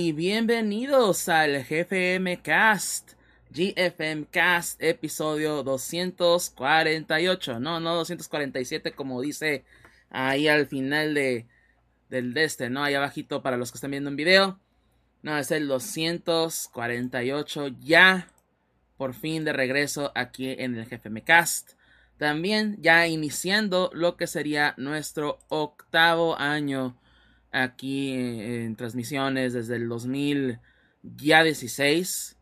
Y bienvenidos al GFM Cast, GFM Cast, episodio 248. No, no 247 como dice ahí al final de, del de este, ¿no? Ahí abajito para los que están viendo en video. No, es el 248 ya por fin de regreso aquí en el GFM Cast. También ya iniciando lo que sería nuestro octavo año aquí en, transmisiones desde el 2016.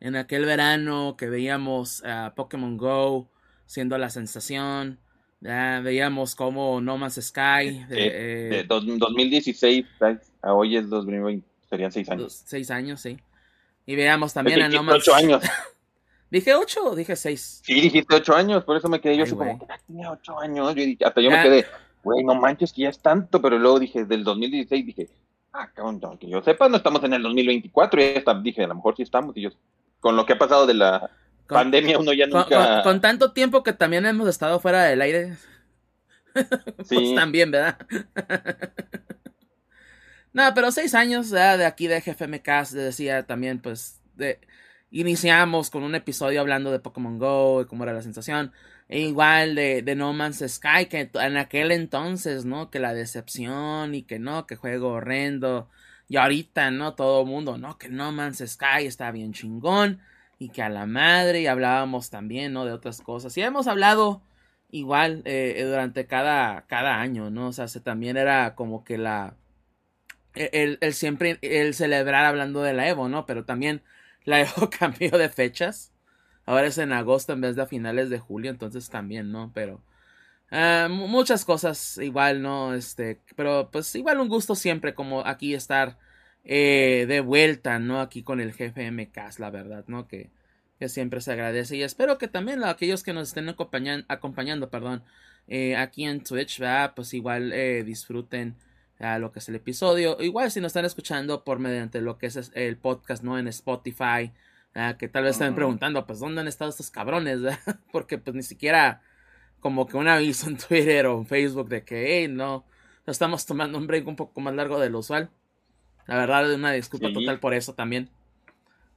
En aquel verano que veíamos a Pokémon Go siendo la sensación. Ya veíamos como No Man's Sky. De, 2016 a hoy es 2020, serían seis años. seis años, sí. Y veíamos también a No Man's Sky. años. ¿Dije ocho o dije seis? Sí, dijiste ocho años, por eso me quedé yo así como, ah, tenía ocho años. hasta yo me quedé, güey, no manches que ya es tanto, pero luego dije, del 2016 dije, ah, cabrón, que yo sepa, no estamos en el 2024, y ya dije, a lo mejor sí estamos, y yo, con lo que ha pasado de la pandemia, uno ya nunca... Con, tanto tiempo que también hemos estado fuera del aire, sí. pues también, ¿verdad? no, pero seis años de aquí de GFMK, decía también, pues, de... Iniciamos con un episodio hablando de Pokémon Go y cómo era la sensación. E igual de, de, No Man's Sky, que en aquel entonces, ¿no? Que la decepción y que no, que juego horrendo. Y ahorita, ¿no? Todo el mundo, ¿no? Que No Man's Sky está bien chingón. Y que a la madre. Y hablábamos también, ¿no? De otras cosas. Y hemos hablado igual eh, durante cada, cada año, ¿no? O sea, se, también era como que la... El, el, siempre, el celebrar hablando de la Evo, ¿no? Pero también la Evo cambió de fechas. Ahora es en agosto en vez de a finales de julio, entonces también, ¿no? Pero ah, muchas cosas igual, ¿no? Este, pero pues igual un gusto siempre como aquí estar eh, de vuelta, ¿no? Aquí con el jefe MKS, la verdad, ¿no? Que, que siempre se agradece y espero que también aquellos que nos estén acompañando, perdón, eh, aquí en Twitch, ¿verdad? Pues igual eh, disfruten a lo que es el episodio. Igual si nos están escuchando por mediante lo que es el podcast, ¿no? En Spotify, Ah, que tal vez estén preguntando, pues, ¿dónde han estado estos cabrones? Porque pues ni siquiera como que un aviso en Twitter o en Facebook de que, hey, no, estamos tomando un break un poco más largo de lo usual. La verdad, una disculpa total por eso también.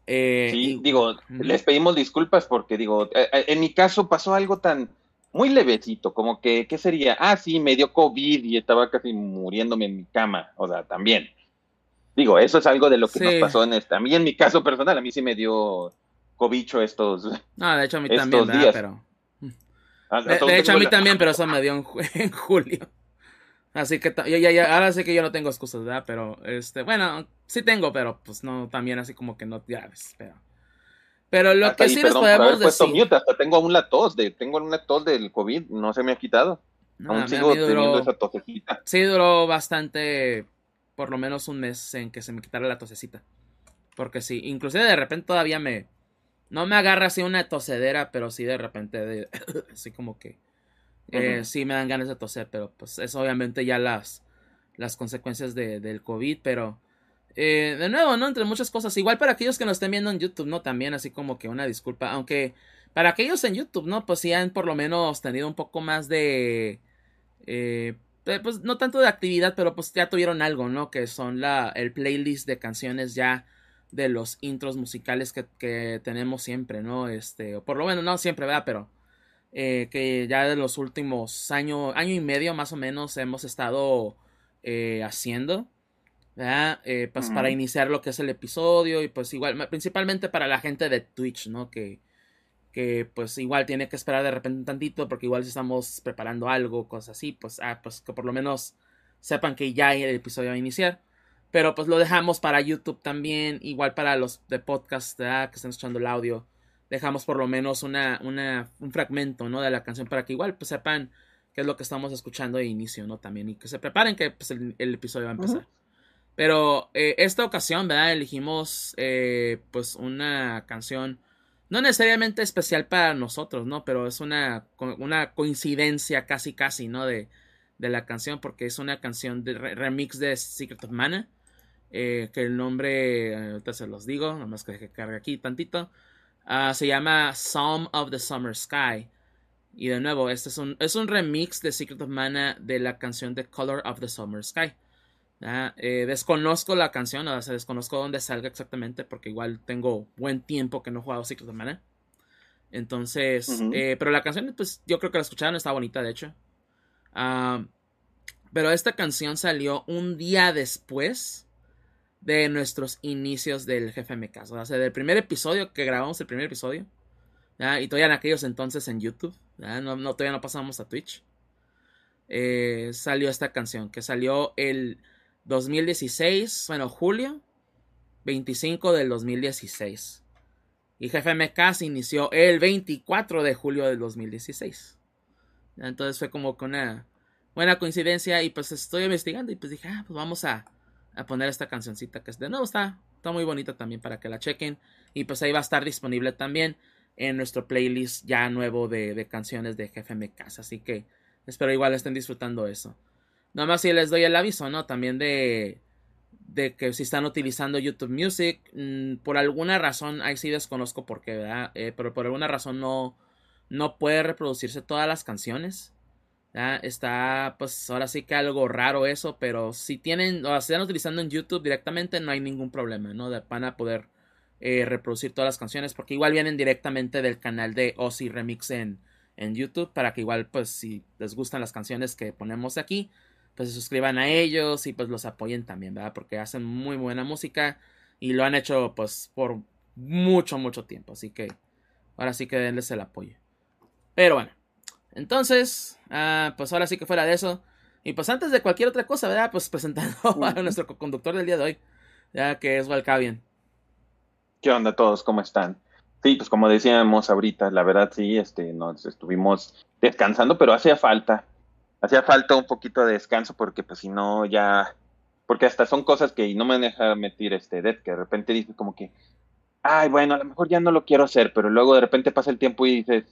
Eh, sí, digo, les pedimos disculpas porque, digo, eh, eh, en mi caso pasó algo tan muy levecito, como que, ¿qué sería? Ah, sí, me dio COVID y estaba casi muriéndome en mi cama, o sea, también. Digo, eso es algo de lo que nos pasó en esta. A mí, en mi caso personal, a mí sí me dio cobicho estos. No, de hecho, a mí también, días. pero. Ah, de, hecho, a mí también, pero eso me dio en, julio. Así que ya, ya, ahora sé que yo no tengo excusas, ¿verdad? Pero, este, bueno, sí tengo, pero pues no, también así como que no, ya ves, pero. Pero lo que sí les podemos decir. Mute, hasta tengo aún la tos, de, tengo una tos del COVID, no se me ha quitado. aún sigo teniendo esa tosecita. Sí, duró bastante por lo menos un mes en que se me quitara la tosecita. Porque sí, inclusive de repente todavía me... No me agarra así una tosedera, pero sí de repente, de, así como que... Eh, sí me dan ganas de toser, pero pues es obviamente ya las, las consecuencias de, del COVID, pero... Eh, de nuevo, ¿no? Entre muchas cosas. Igual para aquellos que nos estén viendo en YouTube, ¿no? También así como que una disculpa. Aunque para aquellos en YouTube, ¿no? Pues sí han por lo menos tenido un poco más de... Eh, pues no tanto de actividad, pero pues ya tuvieron algo, ¿no? Que son la, el playlist de canciones ya de los intros musicales que, tenemos siempre, ¿no? Este, o por lo menos no siempre, ¿verdad? Pero eh, que ya de los últimos año, año y medio más o menos hemos estado eh, haciendo, ¿verdad? pues para iniciar lo que es el episodio y pues igual, principalmente para la gente de Twitch, ¿no? Que, que pues igual tiene que esperar de repente un tantito porque igual si estamos preparando algo, cosas así, pues, ah, pues que por lo menos sepan que ya el episodio va a iniciar. Pero pues lo dejamos para YouTube también, igual para los de podcast que están escuchando el audio. Dejamos por lo menos una, una, un fragmento, ¿no? De la canción para que igual pues sepan qué es lo que estamos escuchando de inicio, ¿no? También y que se preparen que pues, el, episodio va a empezar. Pero eh, esta ocasión, ¿verdad? Elegimos eh, pues una canción no necesariamente especial para nosotros, ¿no? Pero es una, una coincidencia casi casi, ¿no? De, de la canción, porque es una canción de remix de Secret of Mana. Eh, que el nombre, ahorita se los digo, nomás que cargue aquí tantito. Ah, se llama Psalm of the Summer Sky. Y de nuevo, este es un, es un remix de Secret of Mana de la canción The Color of the Summer Sky. Eh, desconozco la canción, o sea, desconozco dónde salga exactamente, porque igual tengo buen tiempo que no he jugado Secret of Mana. Entonces, eh, pero la canción, pues yo creo que la escucharon, está bonita, de hecho. Ah, pero esta canción salió un día después de nuestros inicios del jefe. O sea, del primer episodio que grabamos, el primer episodio. Y todavía en aquellos entonces en YouTube. No, todavía no pasamos a Twitch. Eh, salió esta canción que salió el 2016, bueno, julio 25 del 2016. Y Jefe MK se inició el 24 de julio del 2016. Entonces fue como con una buena coincidencia y pues estoy investigando y pues dije, ah, pues vamos a, poner esta cancioncita que de nuevo está, está muy bonita también para que la chequen y pues ahí va a estar disponible también en nuestro playlist ya nuevo de, de canciones de Casa. Así que espero igual estén disfrutando eso. Nada más si les doy el aviso, ¿no? También de, de que si están utilizando YouTube Music, mm, por alguna razón, ahí sí desconozco por qué, ¿verdad? Eh, pero por alguna razón no, no puede reproducirse todas las canciones. Está, pues ahora sí que algo raro eso, pero si tienen, o están utilizando en YouTube directamente, no hay ningún problema, ¿no? van a poder eh, reproducir todas las canciones, porque igual vienen directamente del canal de Ozzy Remix en, en YouTube, para que igual, pues si les gustan las canciones que ponemos aquí, pues se suscriban a ellos y pues los apoyen también, ¿verdad? Porque hacen muy buena música y lo han hecho pues por mucho, mucho tiempo, así que ahora sí que denles el apoyo. Pero bueno, entonces, ah, pues ahora sí que fuera de eso. Y pues antes de cualquier otra cosa, ¿verdad? Pues presentando a nuestro conductor del día de hoy, ya que es Valcavian. ¿Qué onda todos? ¿Cómo están? Sí, pues como decíamos ahorita, la verdad sí, este, nos estuvimos descansando, pero hacía falta, hacía falta un poquito de descanso porque pues si no ya, porque hasta son cosas que no me deja meter este Dead, que de repente dices como que, ay, bueno, a lo mejor ya no lo quiero hacer, pero luego de repente pasa el tiempo y dices,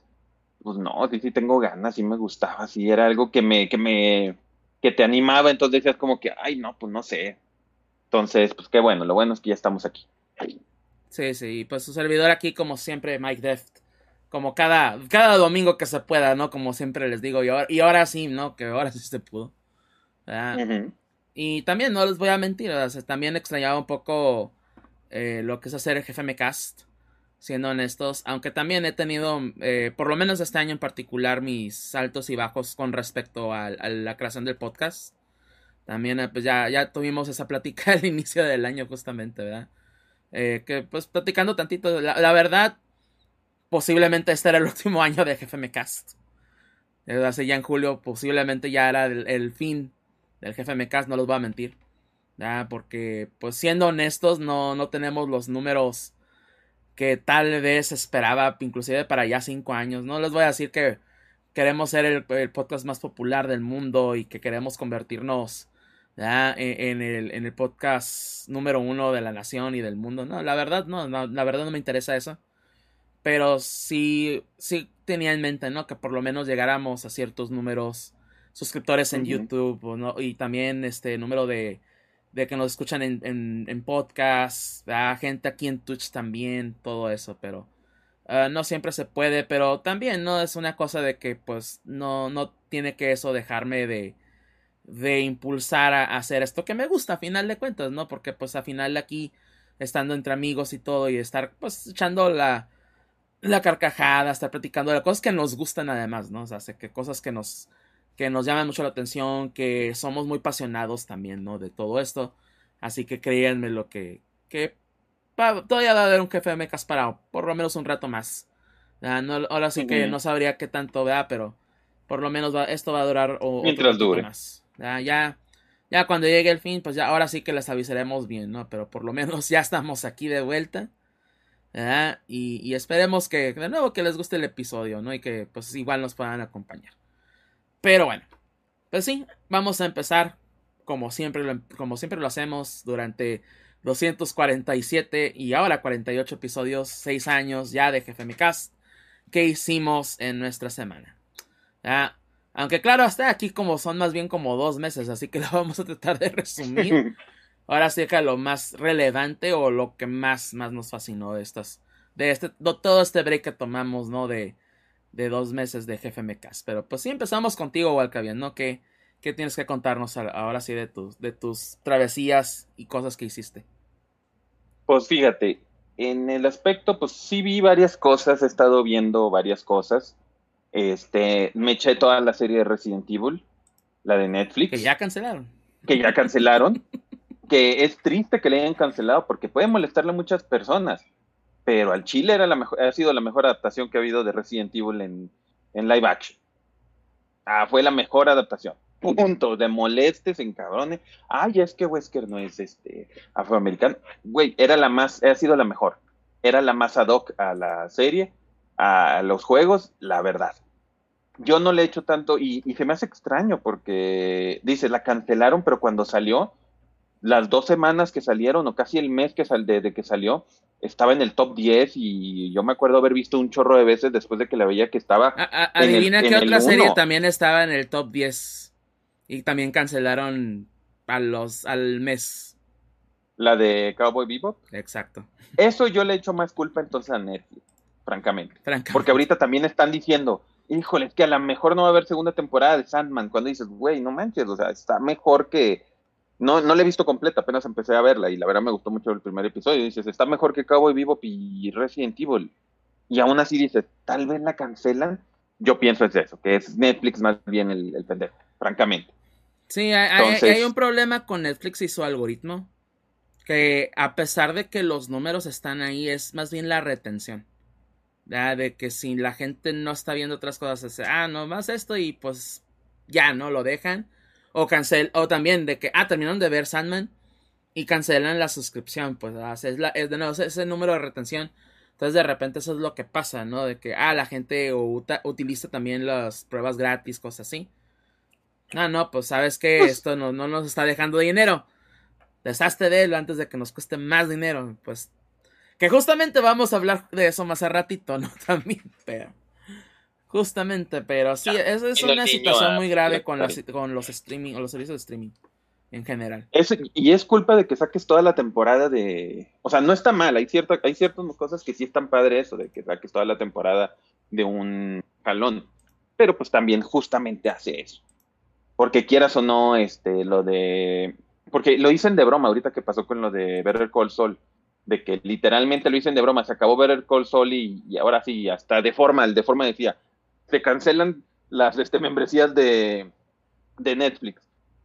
pues no, sí, sí tengo ganas, sí me gustaba, sí era algo que me, que me, que te animaba, entonces decías como que, ay, no, pues no sé. Entonces, pues qué bueno, lo bueno es que ya estamos aquí. Sí, sí, pues su servidor aquí, como siempre, Mike Deft. Como cada, cada domingo que se pueda, ¿no? Como siempre les digo, y ahora, y ahora sí, ¿no? Que ahora sí se pudo. Y también, no les voy a mentir, también extrañaba un poco eh, lo que es hacer el GFM Cast siendo honestos, aunque también he tenido, eh, por lo menos este año en particular, mis altos y bajos con respecto a, la creación del podcast. También, eh, pues ya, ya tuvimos esa plática al inicio del año, justamente, ¿verdad? Eh, que pues platicando tantito, la, verdad, posiblemente este era el último año de GFM Cast. hace ya en julio, posiblemente ya era el, fin del GFM Cast, no los voy a mentir. Porque, pues siendo honestos, no, no tenemos los números que tal vez esperaba, inclusive para ya cinco años. No les voy a decir que queremos ser el, podcast más popular del mundo y que queremos convertirnos e, En, el, en, el, podcast número uno de la nación y del mundo. No, la verdad no, la verdad no me interesa eso. Pero sí, sí tenía en mente, ¿no? Que por lo menos llegáramos a ciertos números suscriptores en YouTube ¿no? y también este número de, de que nos escuchan en, en, en podcast, a gente aquí en Twitch también, todo eso, pero ah, no siempre se puede, pero también no es una cosa de que pues no, no tiene que eso dejarme de, de impulsar a, hacer esto que me gusta a final de cuentas, ¿no? Porque pues a final de aquí, estando entre amigos y todo y estar pues echando la, la carcajada, estar platicando de cosas que nos gustan además, ¿no? O sea, que cosas que nos que nos llaman mucho la atención, que somos muy apasionados también, ¿no? De todo esto. Así que créanme lo que, que todavía va a haber un jefe de mecas para por lo menos un rato más. ahora sí que no sabría qué tanto vea, pero por lo menos esto va a durar o, mientras dure. Más. Ya, ya cuando llegue el fin, pues ya ahora sí que les avisaremos bien, ¿no? Pero por lo menos ya estamos aquí de vuelta. Y, y esperemos que de nuevo que les guste el episodio, ¿no? Y que pues igual nos puedan acompañar. Pero bueno, pues sí, vamos a empezar como siempre, lo, como siempre lo hacemos durante 247 y ahora 48 episodios, 6 años ya de Jefe Cast que hicimos en nuestra semana. Aunque claro, hasta aquí como son más bien como dos meses, así que lo vamos a tratar de resumir. Ahora sí que lo más relevante o lo que más, más nos fascinó de estas, de este, todo este break que tomamos, ¿no? De, de dos meses de jefe Mecas. Pero pues sí empezamos contigo, Walcavian, ¿no? ¿Qué, ¿qué tienes que contarnos ahora sí de tus, de tus travesías y cosas que hiciste? Pues fíjate, en el aspecto, pues sí vi varias cosas, he estado viendo varias cosas. Este, me eché toda la serie de Resident Evil, la de Netflix. Que ya cancelaron. Que ya cancelaron. que es triste que le hayan cancelado porque puede molestarle a muchas personas. Pero al Chile era la mejor, ha sido la mejor adaptación que ha habido de Resident Evil en, en live action. Ah, fue la mejor adaptación. Punto. De molestes, en cabrones. Ay, es que Wesker no es este afroamericano. Güey, era la más, ha sido la mejor. Era la más ad hoc a la serie, a los juegos, la verdad. Yo no le he hecho tanto, y, se me hace extraño porque, dice, la cancelaron, pero cuando salió, las dos semanas que salieron, o casi el mes que sal, de, que salió, estaba en el top 10 y yo me acuerdo haber visto un chorro de veces después de que la veía que estaba. adivina qué otra serie también estaba en el top 10 y también cancelaron a los, al mes. La de Cowboy Bebop. Exacto. Eso yo le echo más culpa entonces a Netflix, francamente. francamente. Porque ahorita también están diciendo, híjole, es que a lo mejor no va a haber segunda temporada de Sandman. Cuando dices, güey, no manches, o sea, está mejor que no, no la he visto completa, apenas empecé a verla y la verdad me gustó mucho el primer episodio. Dices, está mejor que Cowboy Vivo y Resident Evil. Y aún así dices, tal vez la cancelan. Yo pienso es eso, que es Netflix más bien el, el pendejo, francamente. Sí, hay, un problema con Netflix y su algoritmo. Que a pesar de que los números están ahí, es más bien la retención. De que si la gente no está viendo otras cosas, es, ah, no más esto y pues ya, ¿no? Lo dejan o cancel, o también de que, ah, terminaron de ver Sandman y cancelan la suscripción, pues ah, es, la, es de nuevo ese número de retención. Entonces de repente eso es lo que pasa, ¿no? De que, ah, la gente utiliza también las pruebas gratis, cosas así. Ah, no, pues sabes que pues esto no, no nos está dejando dinero. Deshazte de él antes de que nos cueste más dinero. Pues que justamente vamos a hablar de eso más a ratito, ¿no? También, pero... Justamente, pero sí, es, es una situación muy grave con, con los streaming o los servicios de streaming en general. y es culpa de que saques toda la temporada de... O sea, no está mal, hay, cierta, hay ciertas cosas que sí están padre eso, de que saques toda la temporada de un jalón. Pero pues también justamente hace eso. Porque quieras o no, este, lo de... Porque lo dicen de broma ahorita que pasó con lo de Better Call Saul. De que literalmente lo dicen de broma, se acabó Better Call Saul y, y ahora sí, hasta de forma, el de forma decía, se cancelan las este, membresías de, de Netflix.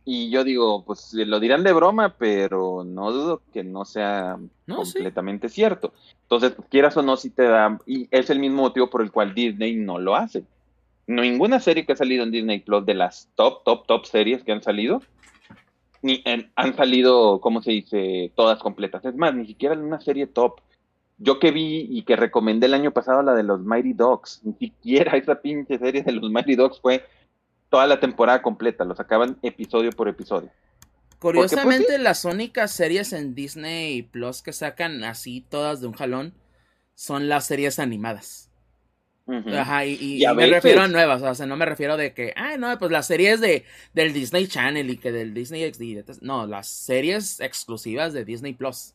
Y yo digo, pues lo dirán de broma, pero no dudo que no sea completamente cierto. Entonces, quieras o no, si te da, y es el mismo motivo por el cual Disney no lo hace. Ninguna serie que ha salido en Disney Plus de las top, top, top series que han salido, ni han salido, ¿cómo se dice?, todas completas. Es más, ni siquiera una serie top yo que vi y que recomendé el año pasado la de los Mighty Dogs, ni siquiera esa pinche serie de los Mighty Dogs fue toda la temporada completa, lo sacaban episodio por episodio. Curiosamente, pues, las únicas series en Disney Plus que sacan así todas de un jalón son las series animadas. Ajá, y, me refiero a nuevas, o sea, no me refiero de que, ah, no, pues las series de, del Disney Channel y que del Disney XD, no, las series exclusivas de Disney Plus.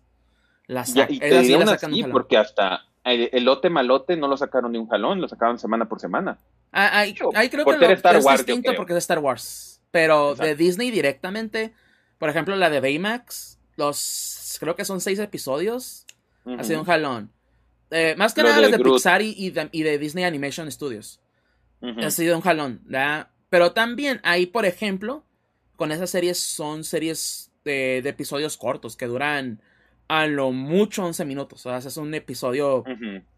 Las y te porque hasta el, lote malote no lo sacaron de un jalón, lo sacaron semana por semana. Ah, ahí, creo que lo, es distinto porque es Star Wars. Pero de Disney directamente, por ejemplo, la de Baymax, los creo que son seis episodios, ha sido un jalón. Eh, más que nada las de, Pixar y, de, Disney Animation Studios. Ha sido un jalón, ¿verdad? Pero también ahí, por ejemplo, con esas series son series de episodios cortos que duran a lo mucho 11 minutos. O sea, es un episodio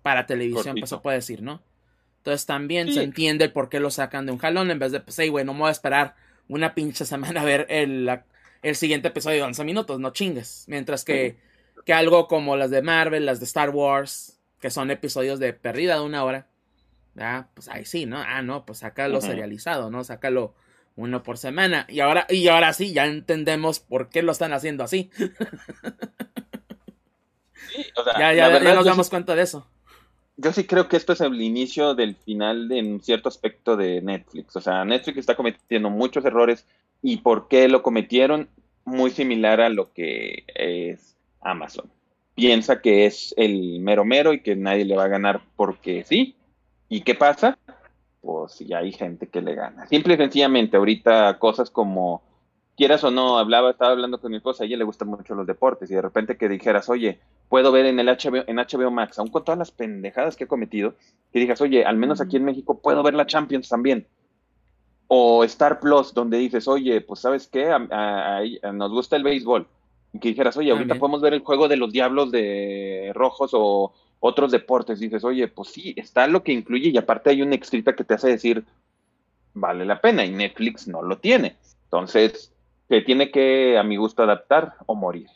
para televisión, pues se puede decir, ¿no? Entonces también se entiende el por qué lo sacan de un jalón en vez de, pues, hey, güey, no me voy a esperar una pinche semana a ver el, el siguiente episodio de 11 minutos, no chingues. Mientras que, que algo como las de Marvel, las de Star Wars, que son episodios de perdida de una hora, ah, pues ahí sí, ¿no? Ah, no, pues sácalo serializado, ¿no? Sácalo uno por semana. Y ahora, y ahora sí, ya entendemos por qué lo están haciendo así. ya, ya, nos damos cuenta de eso. Yo sí creo que esto es el inicio del final de, en cierto aspecto de Netflix. O sea, Netflix está cometiendo muchos errores y por qué lo cometieron muy similar a lo que es Amazon. Piensa que es el mero mero y que nadie le va a ganar porque sí. ¿Y qué pasa? pues ya hay gente que le gana. Simple y sencillamente, ahorita cosas como, quieras o no, hablaba, estaba hablando con mi esposa, a ella le gustan mucho los deportes, y de repente que dijeras, oye, puedo ver en el HBO, en HBO Max, aún con todas las pendejadas que he cometido, que digas, oye, al menos aquí en México puedo ver la Champions también. O Star Plus, donde dices, oye, pues sabes qué, nos gusta el béisbol. Y que dijeras, oye, ahorita podemos ver el juego de los Diablos de Rojos o otros deportes. Dices, oye, pues sí, está lo que incluye y aparte hay una extrita que te hace decir, vale la pena y Netflix no lo tiene. Entonces, se tiene que, a mi gusto, adaptar o morir.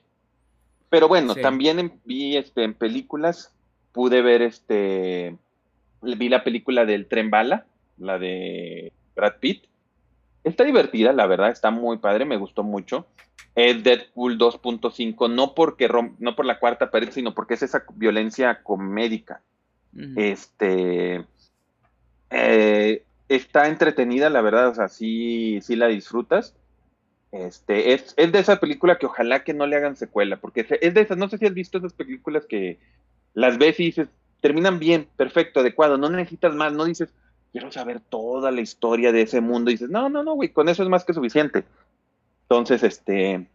Pero bueno, también vi este, en películas, pude ver este, vi la película del Tren Bala, la de Brad Pitt. Está divertida, la verdad, está muy padre, me gustó mucho. Es Deadpool 2.5, no porque no por la cuarta pared, sino porque es esa violencia comédica. Este eh, está entretenida, la verdad, o sea, sí, sí la disfrutas. Este, es, es, de esa película que ojalá que no le hagan secuela, porque es de esas, no sé si has visto esas películas que las ves y dices, terminan bien, perfecto, adecuado, no necesitas más, no dices, quiero saber toda la historia de ese mundo. Dices, no, no, no, güey, con eso es más que suficiente. Entonces, este,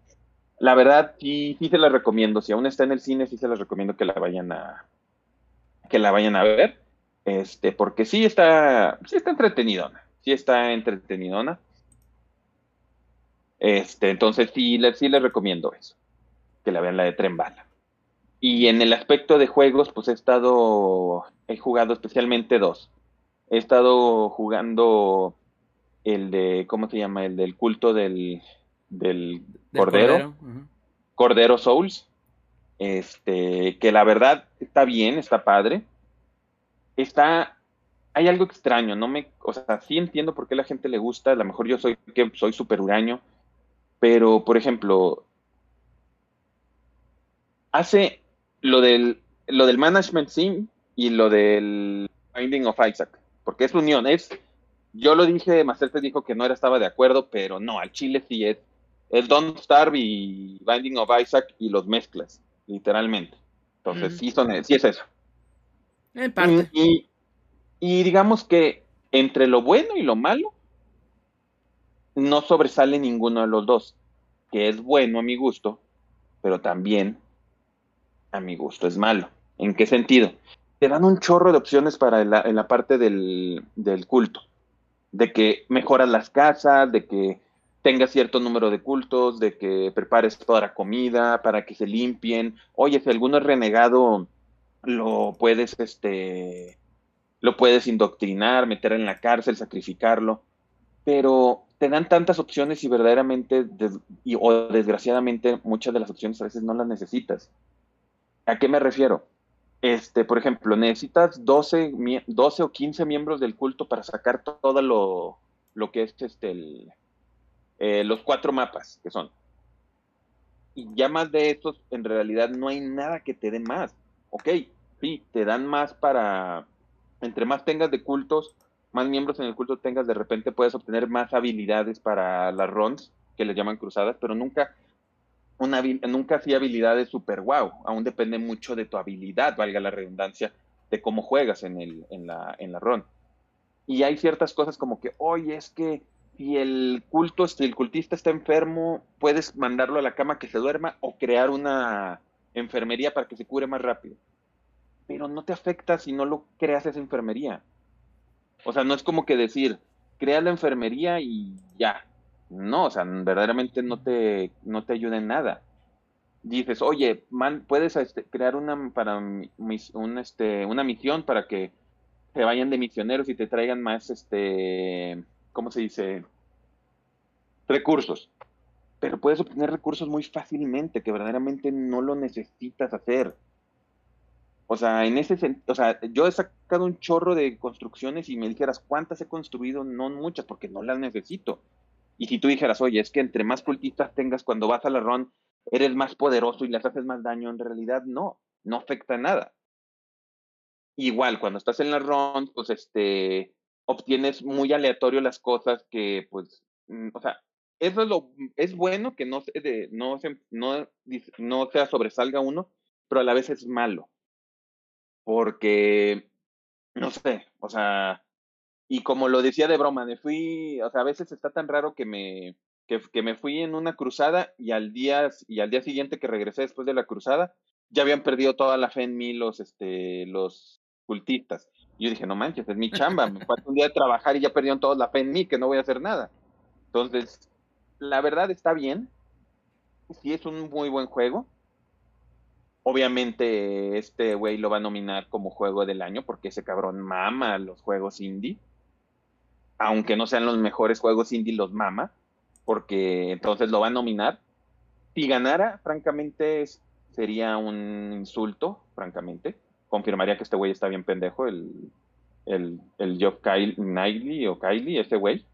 la verdad, sí, sí se la recomiendo. Si aún está en el cine, sí se las recomiendo que la vayan a, que la vayan a ver. Este, porque sí está, sí está entretenidona. Sí está entretenidona. Este, entonces sí, sí les recomiendo eso. Que la vean la de Tren Bala. Y en el aspecto de juegos, pues he estado, he jugado especialmente dos. He estado jugando el de, ¿cómo se llama? El del culto del, del, Cordero. Cordero. Souls. Este, que la verdad está bien, está padre. Está, hay algo extraño, no me, o sea, sí entiendo por qué la gente le gusta, a lo mejor yo soy, que soy súper huraño, pero, por ejemplo, hace lo del, lo del management sim y lo del Binding of Isaac porque es unión, es, yo lo dije, Macerte dijo que no era, estaba de acuerdo, pero no, al Chile sí es, es Don't Starve y Binding of Isaac y los mezclas, literalmente. Entonces, sí, son, sí es eso. En parte. Y, y digamos que entre lo bueno y lo malo, no sobresale ninguno de los dos, que es bueno a mi gusto, pero también a mi gusto es malo. ¿En qué sentido? te dan un chorro de opciones para la, en la parte del, culto. De que mejoras las casas, de que tengas cierto número de cultos, de que prepares toda la comida para que se limpien. Oye, si alguno es renegado, lo puedes, este, lo puedes indoctrinar, meter en la cárcel, sacrificarlo. Pero te dan tantas opciones y verdaderamente, o desgraciadamente, muchas de las opciones a veces no las necesitas. ¿A qué me refiero? este, por ejemplo, necesitas 12, 12 o 15 miembros del culto para sacar todo lo, lo que es este, eh, los cuatro mapas que son. Y ya más de estos, en realidad no hay nada que te dé más. Ok, sí, te dan más para, entre más tengas de cultos, más miembros en el culto tengas, de repente puedes obtener más habilidades para las runs, que les llaman cruzadas, pero nunca una, nunca hacía habilidades super wow, aún depende mucho de tu habilidad, valga la redundancia, de cómo juegas en, el, en, la, en la run. Y hay ciertas cosas como que, oye, es que si el culto, si el cultista está enfermo, puedes mandarlo a la cama que se duerma o crear una enfermería para que se cure más rápido. Pero no te afecta si no lo creas esa enfermería. O sea, no es como que decir, crea la enfermería y ya, no, o sea, verdaderamente no te, no te ayuda en nada. Dices, oye, man, puedes este, crear una, para un, este, una misión para que te vayan de misioneros y te traigan más, este, ¿cómo se dice? Recursos. Pero puedes obtener recursos muy fácilmente que verdaderamente no lo necesitas hacer. O sea, en ese o sea, yo he sacado un chorro de construcciones y me dijeras cuántas he construido, no muchas, porque no las necesito. Y si tú dijeras, oye, es que entre más cultistas tengas cuando vas a la run, eres más poderoso y les haces más daño, en realidad no, no afecta nada. Igual, cuando estás en la run, pues este, obtienes muy aleatorio las cosas que, pues, mm, o sea, eso es lo, es bueno que no se, de, no se, no sea sobresalga uno, pero a la vez es malo. Porque, no sé, o sea, Y como lo decía de broma, me fui, o sea, a veces está tan raro que me, que, me fui en una cruzada y al día, y al día siguiente que regresé después de la cruzada, ya habían perdido toda la fe en mí los, este, los cultistas. Yo dije, no manches, es mi chamba, me falta un día de trabajar y ya perdieron toda la fe en mí, que no voy a hacer nada. Entonces, la verdad está bien. Sí es un muy buen juego. Obviamente este güey lo va a nominar como juego del año porque ese cabrón mama los juegos indie. Aunque no sean los mejores juegos indie, los mama. Porque entonces lo va a nominar. Si ganara, francamente, sería un insulto, francamente. Confirmaría que este güey está bien pendejo, el, el, el Job Kyle, o Kylie, ese güey.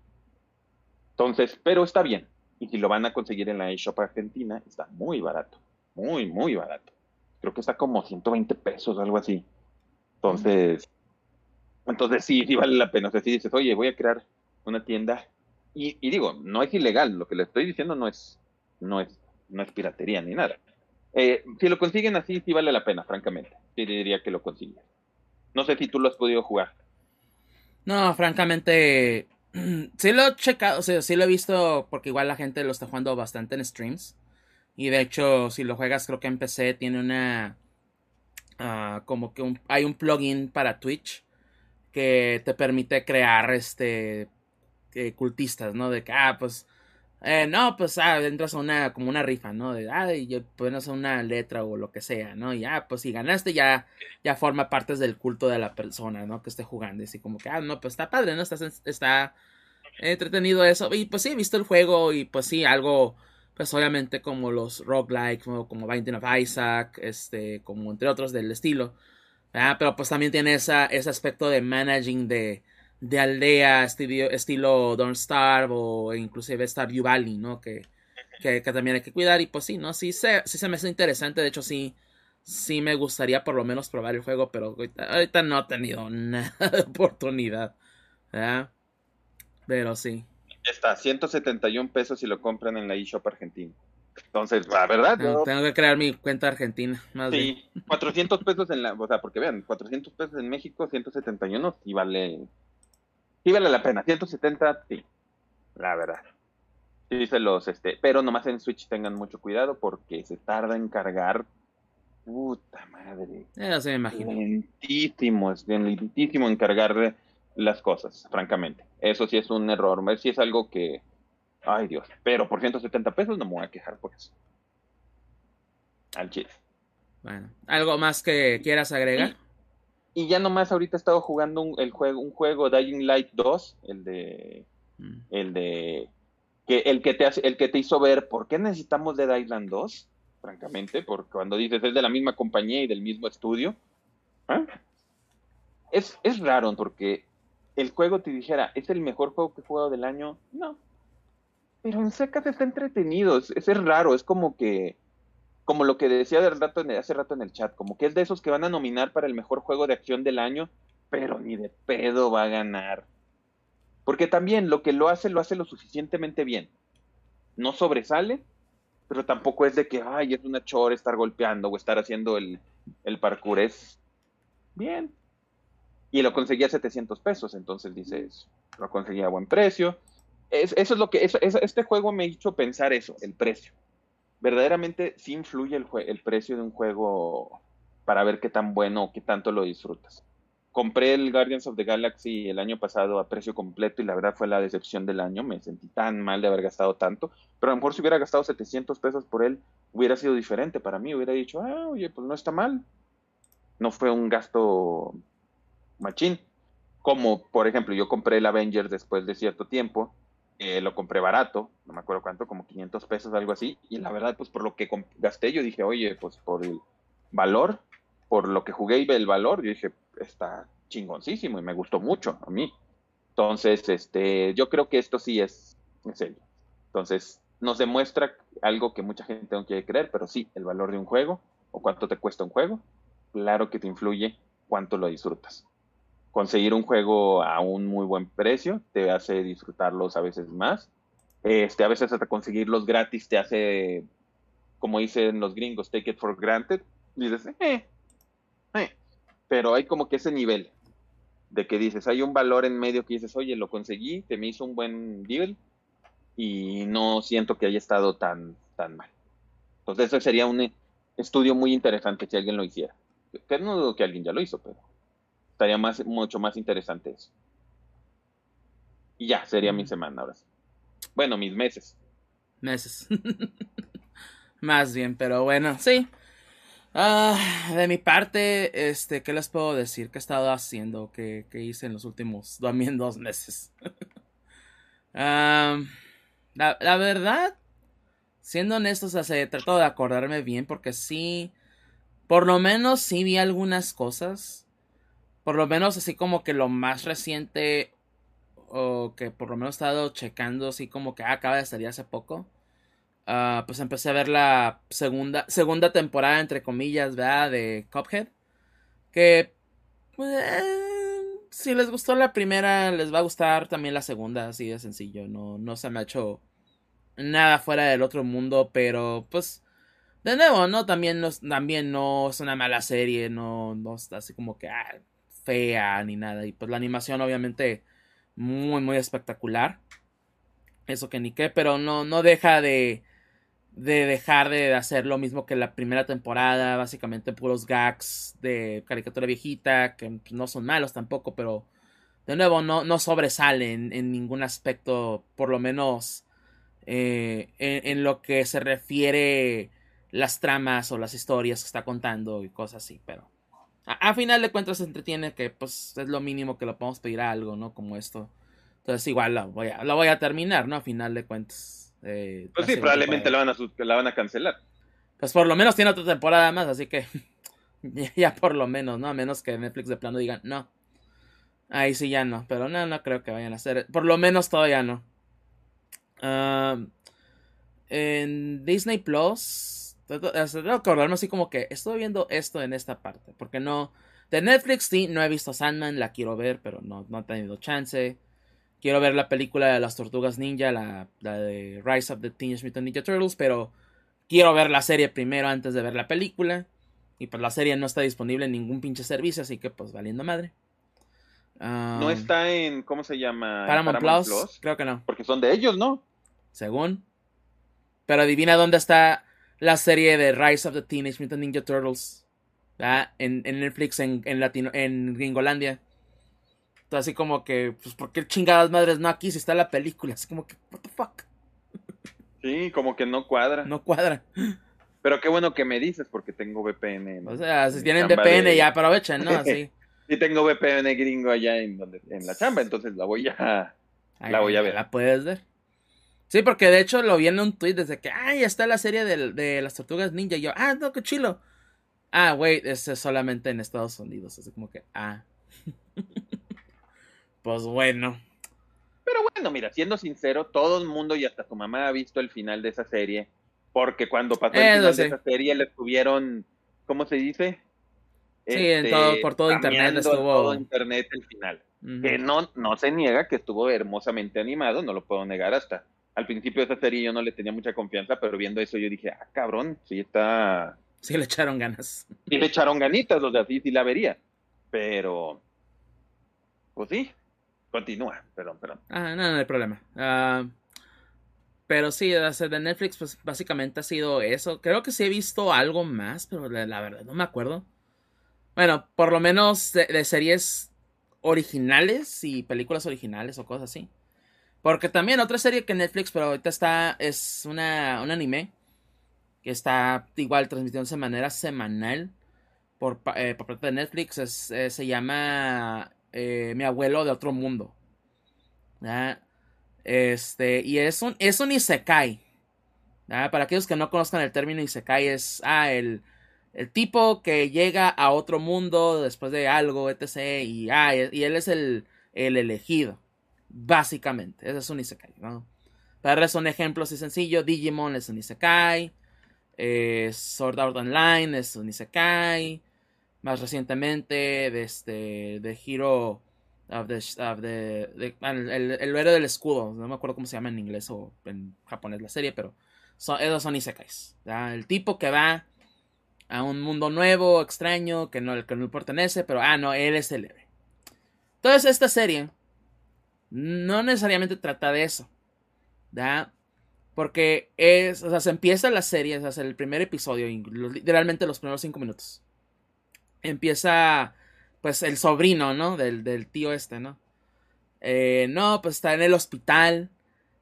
Entonces, pero está bien. Y si lo van a conseguir en la eShop Argentina, está muy barato. Muy, muy barato. Creo que está como 120 pesos, algo así. Entonces, entonces sí, sí vale la pena. O sea, si dices, oye, voy a crear una tienda. Y, digo, no es ilegal. Lo que le estoy diciendo no es, no es, no es piratería ni nada. Eh, si lo consiguen así, sí vale la pena, francamente. Sí diría que lo consiguen. No sé si tú lo has podido jugar. No, francamente, sí lo he checado, o sea, sí lo he visto porque igual la gente lo está jugando bastante en streams. Y de hecho, si lo juegas, creo que en PC tiene una. Ah, como que hay un plugin para Twitch que te permite crear este. cultistas, ¿no? De que, ah, pues. Eh, no, pues ah, entras a una, como una rifa, ¿no? De, ah, y pones una letra o lo que sea, ¿no? Y ah, pues si ganaste ya, ya forma parte del culto de la persona, ¿no? Que esté jugando. Y así como que, ah, no, pues está padre, ¿no? Está, está entretenido eso. Y pues sí, he visto el juego y pues sí, algo pues obviamente como los roguelike, como, como Binding of Isaac, este, como entre otros del estilo. Pero pues también tiene esa, ese aspecto de managing de, de aldea, estilo, Don't Starve o inclusive Stardew Valley, ¿no? Que, que, también hay que cuidar y pues sí, ¿no? Sí se, sí se me hace interesante, de hecho sí, sí me gustaría por lo menos probar el juego, pero ahorita, no he tenido nada de oportunidad, Pero sí está, 171 pesos si lo compran en la eShop argentina. Entonces, la verdad. tengo que crear mi cuenta argentina. Más sí, 400 pesos en la. O sea, porque vean, 400 pesos en México, 171 sí vale. Sí vale la pena. 170, sí. La verdad. Sí, se los. este Pero nomás en Switch tengan mucho cuidado porque se tarda en cargar. Puta madre. Ya se me imagino. Lentísimo, es lentísimo en cargar las cosas, francamente. Eso sí es un error, sí es algo que, ay Dios, pero por 170 pesos no me voy a quejar por eso. Al chile. Bueno, ¿algo más que quieras agregar? Y, ya nomás ahorita he estado jugando un, el juego, un juego Dying Light 2, el de, mm. el de, que el que te hace, el que te hizo ver por qué necesitamos de Dying 2, francamente, porque cuando dices es de la misma compañía y del mismo estudio, ¿eh? es, es raro porque el juego te dijera, ¿es el mejor juego que he jugado del año? No. Pero en secas está entretenido, es, es raro, es como que, como lo que decía del rato hace rato en el chat, como que es de esos que van a nominar para el mejor juego de acción del año, pero ni de pedo va a ganar. Porque también lo que lo hace, lo hace lo suficientemente bien. No sobresale, pero tampoco es de que, ay, es una chora estar golpeando o estar haciendo el, el parkour. Es bien, y lo conseguía a 700 pesos, entonces dices, lo conseguía a buen precio. Es, eso es lo que, este juego me hizo pensar eso, el precio. Verdaderamente sí influye el, el precio de un juego para ver qué tan bueno o qué tanto lo disfrutas. Compré el Guardians of the Galaxy el año pasado a precio completo y la verdad fue la decepción del año. Me sentí tan mal de haber gastado tanto. Pero a lo mejor si hubiera gastado 700 pesos por él, hubiera sido diferente para mí. Hubiera dicho, ah, oye, pues no está mal. No fue un gasto machín. Como, por ejemplo, yo compré el Avengers después de cierto tiempo, eh, lo compré barato, no me acuerdo cuánto, como 500 pesos, algo así, y la verdad, pues por lo que gasté, yo dije, oye, pues por el valor, por lo que jugué y el valor, yo dije, está chingoncísimo y me gustó mucho a mí. Entonces, este, yo creo que esto sí es en serio. Entonces, nos demuestra algo que mucha gente no quiere creer, pero sí, el valor de un juego o cuánto te cuesta un juego, claro que te influye cuánto lo disfrutas conseguir un juego a un muy buen precio te hace disfrutarlos a veces más. Este, a veces hasta conseguirlos gratis te hace, como dicen los gringos, take it for granted. Dices, eh, eh. Pero hay como que ese nivel. de que dices, hay un valor en medio que dices, oye, lo conseguí, te me hizo un buen deal y no siento que haya estado tan, tan mal. Entonces eso sería un estudio muy interesante si alguien lo hiciera. Que no dudo que alguien ya lo hizo, pero estaría más, mucho más interesante eso. Y ya, sería mi semana ahora sí. Bueno, mis meses. Meses. más bien, pero bueno, sí. Ah, de mi parte, este, ¿qué les puedo decir? ¿Qué he estado haciendo? ¿Qué, hice en los últimos también dos meses? la, la, verdad, siendo honestos, o sea, trato de acordarme bien porque sí, por lo menos sí vi algunas cosas. Por lo menos así como que lo más reciente o que por lo menos he estado checando así como que acaba de salir hace poco. Ah, pues empecé a ver la segunda, segunda temporada, entre comillas, ¿verdad? De Cuphead. Que, pues, eh, si les gustó la primera, les va a gustar también la segunda, así de sencillo. No, no se me ha hecho nada fuera del otro mundo, pero pues, de nuevo, ¿no? También no, también no es una mala serie, no, no está así como que ah, fea ni nada. Y pues la animación, obviamente, muy, muy espectacular. Eso que ni qué, pero no, no deja de de dejar de hacer lo mismo que la primera temporada, básicamente puros gags de caricatura viejita, que no son malos tampoco, pero de nuevo no, no sobresalen en ningún aspecto, por lo menos eh, en, lo que se refiere las tramas o las historias que está contando y cosas así, pero a, final de cuentas se entretiene que pues es lo mínimo que lo podemos pedir a algo, ¿no? Como esto. Entonces igual lo voy a, lo voy a terminar, ¿no? A final de cuentas. Eh, pues sí, probablemente la van, a, la van a cancelar. Pues por lo menos tiene otra temporada más, así que ya, por lo menos, ¿no? A menos que Netflix de plano digan, no. Ahí sí ya no, pero no, no creo que vayan a hacer. Por lo menos todavía no. en Disney Plus, tengo que acordarme así como que estoy viendo esto en esta parte, porque no... De Netflix sí, no he visto Sandman, la quiero ver, pero no, no he tenido chance. Quiero ver la película de las tortugas ninja, la, de Rise of the Teenage Mutant Ninja Turtles, pero quiero ver la serie primero antes de ver la película. Y pues la serie no está disponible en ningún pinche servicio, así que pues valiendo madre. no está en, ¿cómo se llama? Paramount, Plus? Creo que no. Porque son de ellos, ¿no? Según. Pero adivina dónde está la serie de Rise of the Teenage Mutant Ninja Turtles. En, en, Netflix en, en, Latino, en Gringolandia así como que, pues, ¿por qué chingadas madres no aquí si está la película? Así como que, what the fuck. Sí, como que no cuadra. No cuadra. Pero qué bueno que me dices porque tengo VPN. o sea, si tienen VPN ya aprovechen, ¿no? Sí. sí tengo VPN gringo allá en donde en la chamba, entonces la voy a la voy a ver. La puedes ver. Sí, porque de hecho lo vi en un tweet desde que, ay, está la serie de, de las tortugas ninja. Y yo, ah, no, qué chilo. Ah, wait, es solamente en Estados Unidos. Así como que, ah. Pues bueno. Pero bueno, mira, siendo sincero, todo el mundo y hasta tu mamá ha visto el final de esa serie. Porque cuando pasó el final de esa serie le estuvieron, ¿cómo se dice? Sí, en este, todo, por todo internet estuvo. todo internet el final. Que no, no se niega que estuvo hermosamente animado, no lo puedo negar hasta. Al principio de esa serie yo no le tenía mucha confianza, pero viendo eso yo dije, ah, cabrón, sí está. Sí le echaron ganas. Sí le echaron ganitas, o sea, sí, sí la vería. Pero, pues sí, Continúa, perdón, perdón. Ah, no, no hay problema. Ah, pero sí, de Netflix, pues básicamente ha sido eso. Creo que sí he visto algo más, pero la, verdad no me acuerdo. Bueno, por lo menos de, series originales y películas originales o cosas así. Porque también otra serie que Netflix, pero ahorita está, es una, un anime que está igual transmitiéndose de manera semanal por, eh, parte de Netflix. Eh, se llama eh, mi abuelo de otro mundo. Este, y es un, es un Isekai. Para aquellos que no conozcan el término Isekai, es ah, el, el tipo que llega a otro mundo después de algo, etc. Y, ah, y él es el, el elegido. Básicamente, ese es un Isekai. Para darles un ejemplo así sencillo: Digimon es un Isekai. Eh, Sword Art Online es un Isekai más recientemente de este de Hero of the, el, el, héroe del escudo no me acuerdo cómo se llama en inglés o en japonés la serie pero esos son isekais el tipo que va a un mundo nuevo extraño que no que no pertenece pero ah no él es el héroe Entonces, esta serie no necesariamente trata de eso. ¿verdad? Porque es, o sea, se empieza la serie, o sea, el primer episodio, literalmente los primeros cinco minutos. Empieza, pues, el sobrino, ¿no? Del, del tío este, ¿no? Eh, no, pues está en el hospital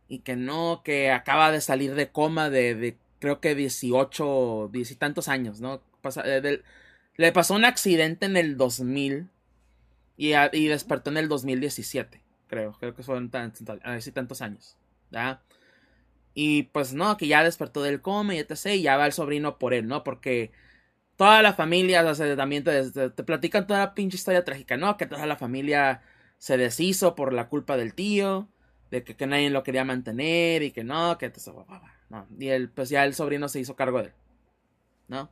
y que no, que acaba de salir de coma de, de creo que 18, 10 y tantos años, ¿no? Eh, le pasó un accidente en el 2000 y, y, despertó en el 2017, creo, creo que fueron tantos, tantos años, ¿ya? Y pues no, que ya despertó del coma y etc. Y ya va el sobrino por él, ¿no? Porque toda la familia, o sea, también te, te, platican toda la pinche historia trágica, ¿no? Que toda la familia se deshizo por la culpa del tío, de que, que nadie lo quería mantener y que no, que... No, y él, pues ya el sobrino se hizo cargo de él, ¿no?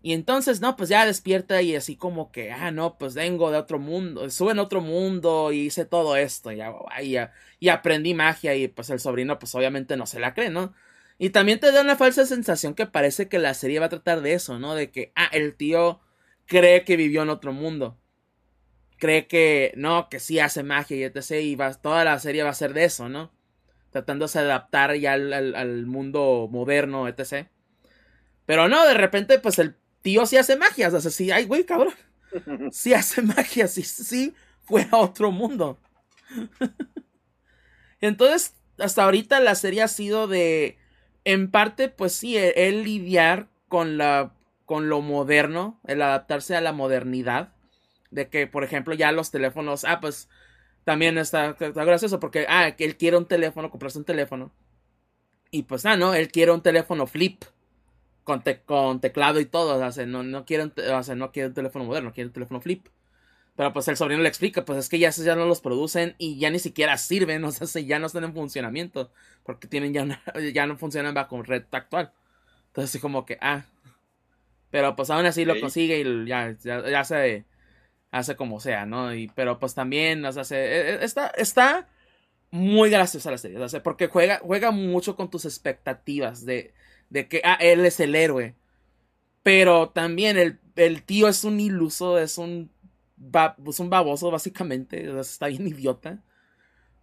Y entonces, no, pues ya despierta y así como que, ah, no, pues vengo de otro mundo, sube en otro mundo y hice todo esto, y, ya, y aprendí magia y pues el sobrino pues obviamente no se la cree, ¿no? Y también te da una falsa sensación que parece que la serie va a tratar de eso, ¿no? De que, ah, el tío cree que vivió en otro mundo. Cree que, no, que sí hace magia y etc. Y toda la serie va a ser de eso, ¿no? Tratándose de adaptar ya al, al mundo moderno, etc. Pero no, de repente, pues el tío sí hace magia. O sea, sí, ay, güey, cabrón. Sí hace magia, sí, sí, fue a otro mundo. Entonces, hasta ahorita la serie ha sido de, en parte, pues sí, el, lidiar con la, con lo moderno, el adaptarse a la modernidad. De que, por ejemplo, ya los teléfonos, ah, pues, también está, está gracioso porque, ah, que él quiere un teléfono, comprarse un teléfono. Y pues, ah, no, él quiere un teléfono flip con, teclado y todo, o sea, no, no quieren, o sea, no quieren un teléfono moderno, quieren un teléfono flip. Pero pues el sobrino le explica, pues es que ya, ya no los producen y ya ni siquiera sirven, o sea, ya no están en funcionamiento, porque tienen ya, ya no funcionan bajo red actual. Entonces así como que, ah. Pero pues aún así lo consigue y ya, ya, se hace como sea, ¿no? Y, pero pues también, o sea, se, e, e, está, está muy graciosa la serie, o sea, porque juega, juega mucho con tus expectativas de, de que, ah, él es el héroe. Pero también el, el tío es un iluso, es un, es un baboso básicamente, está bien idiota.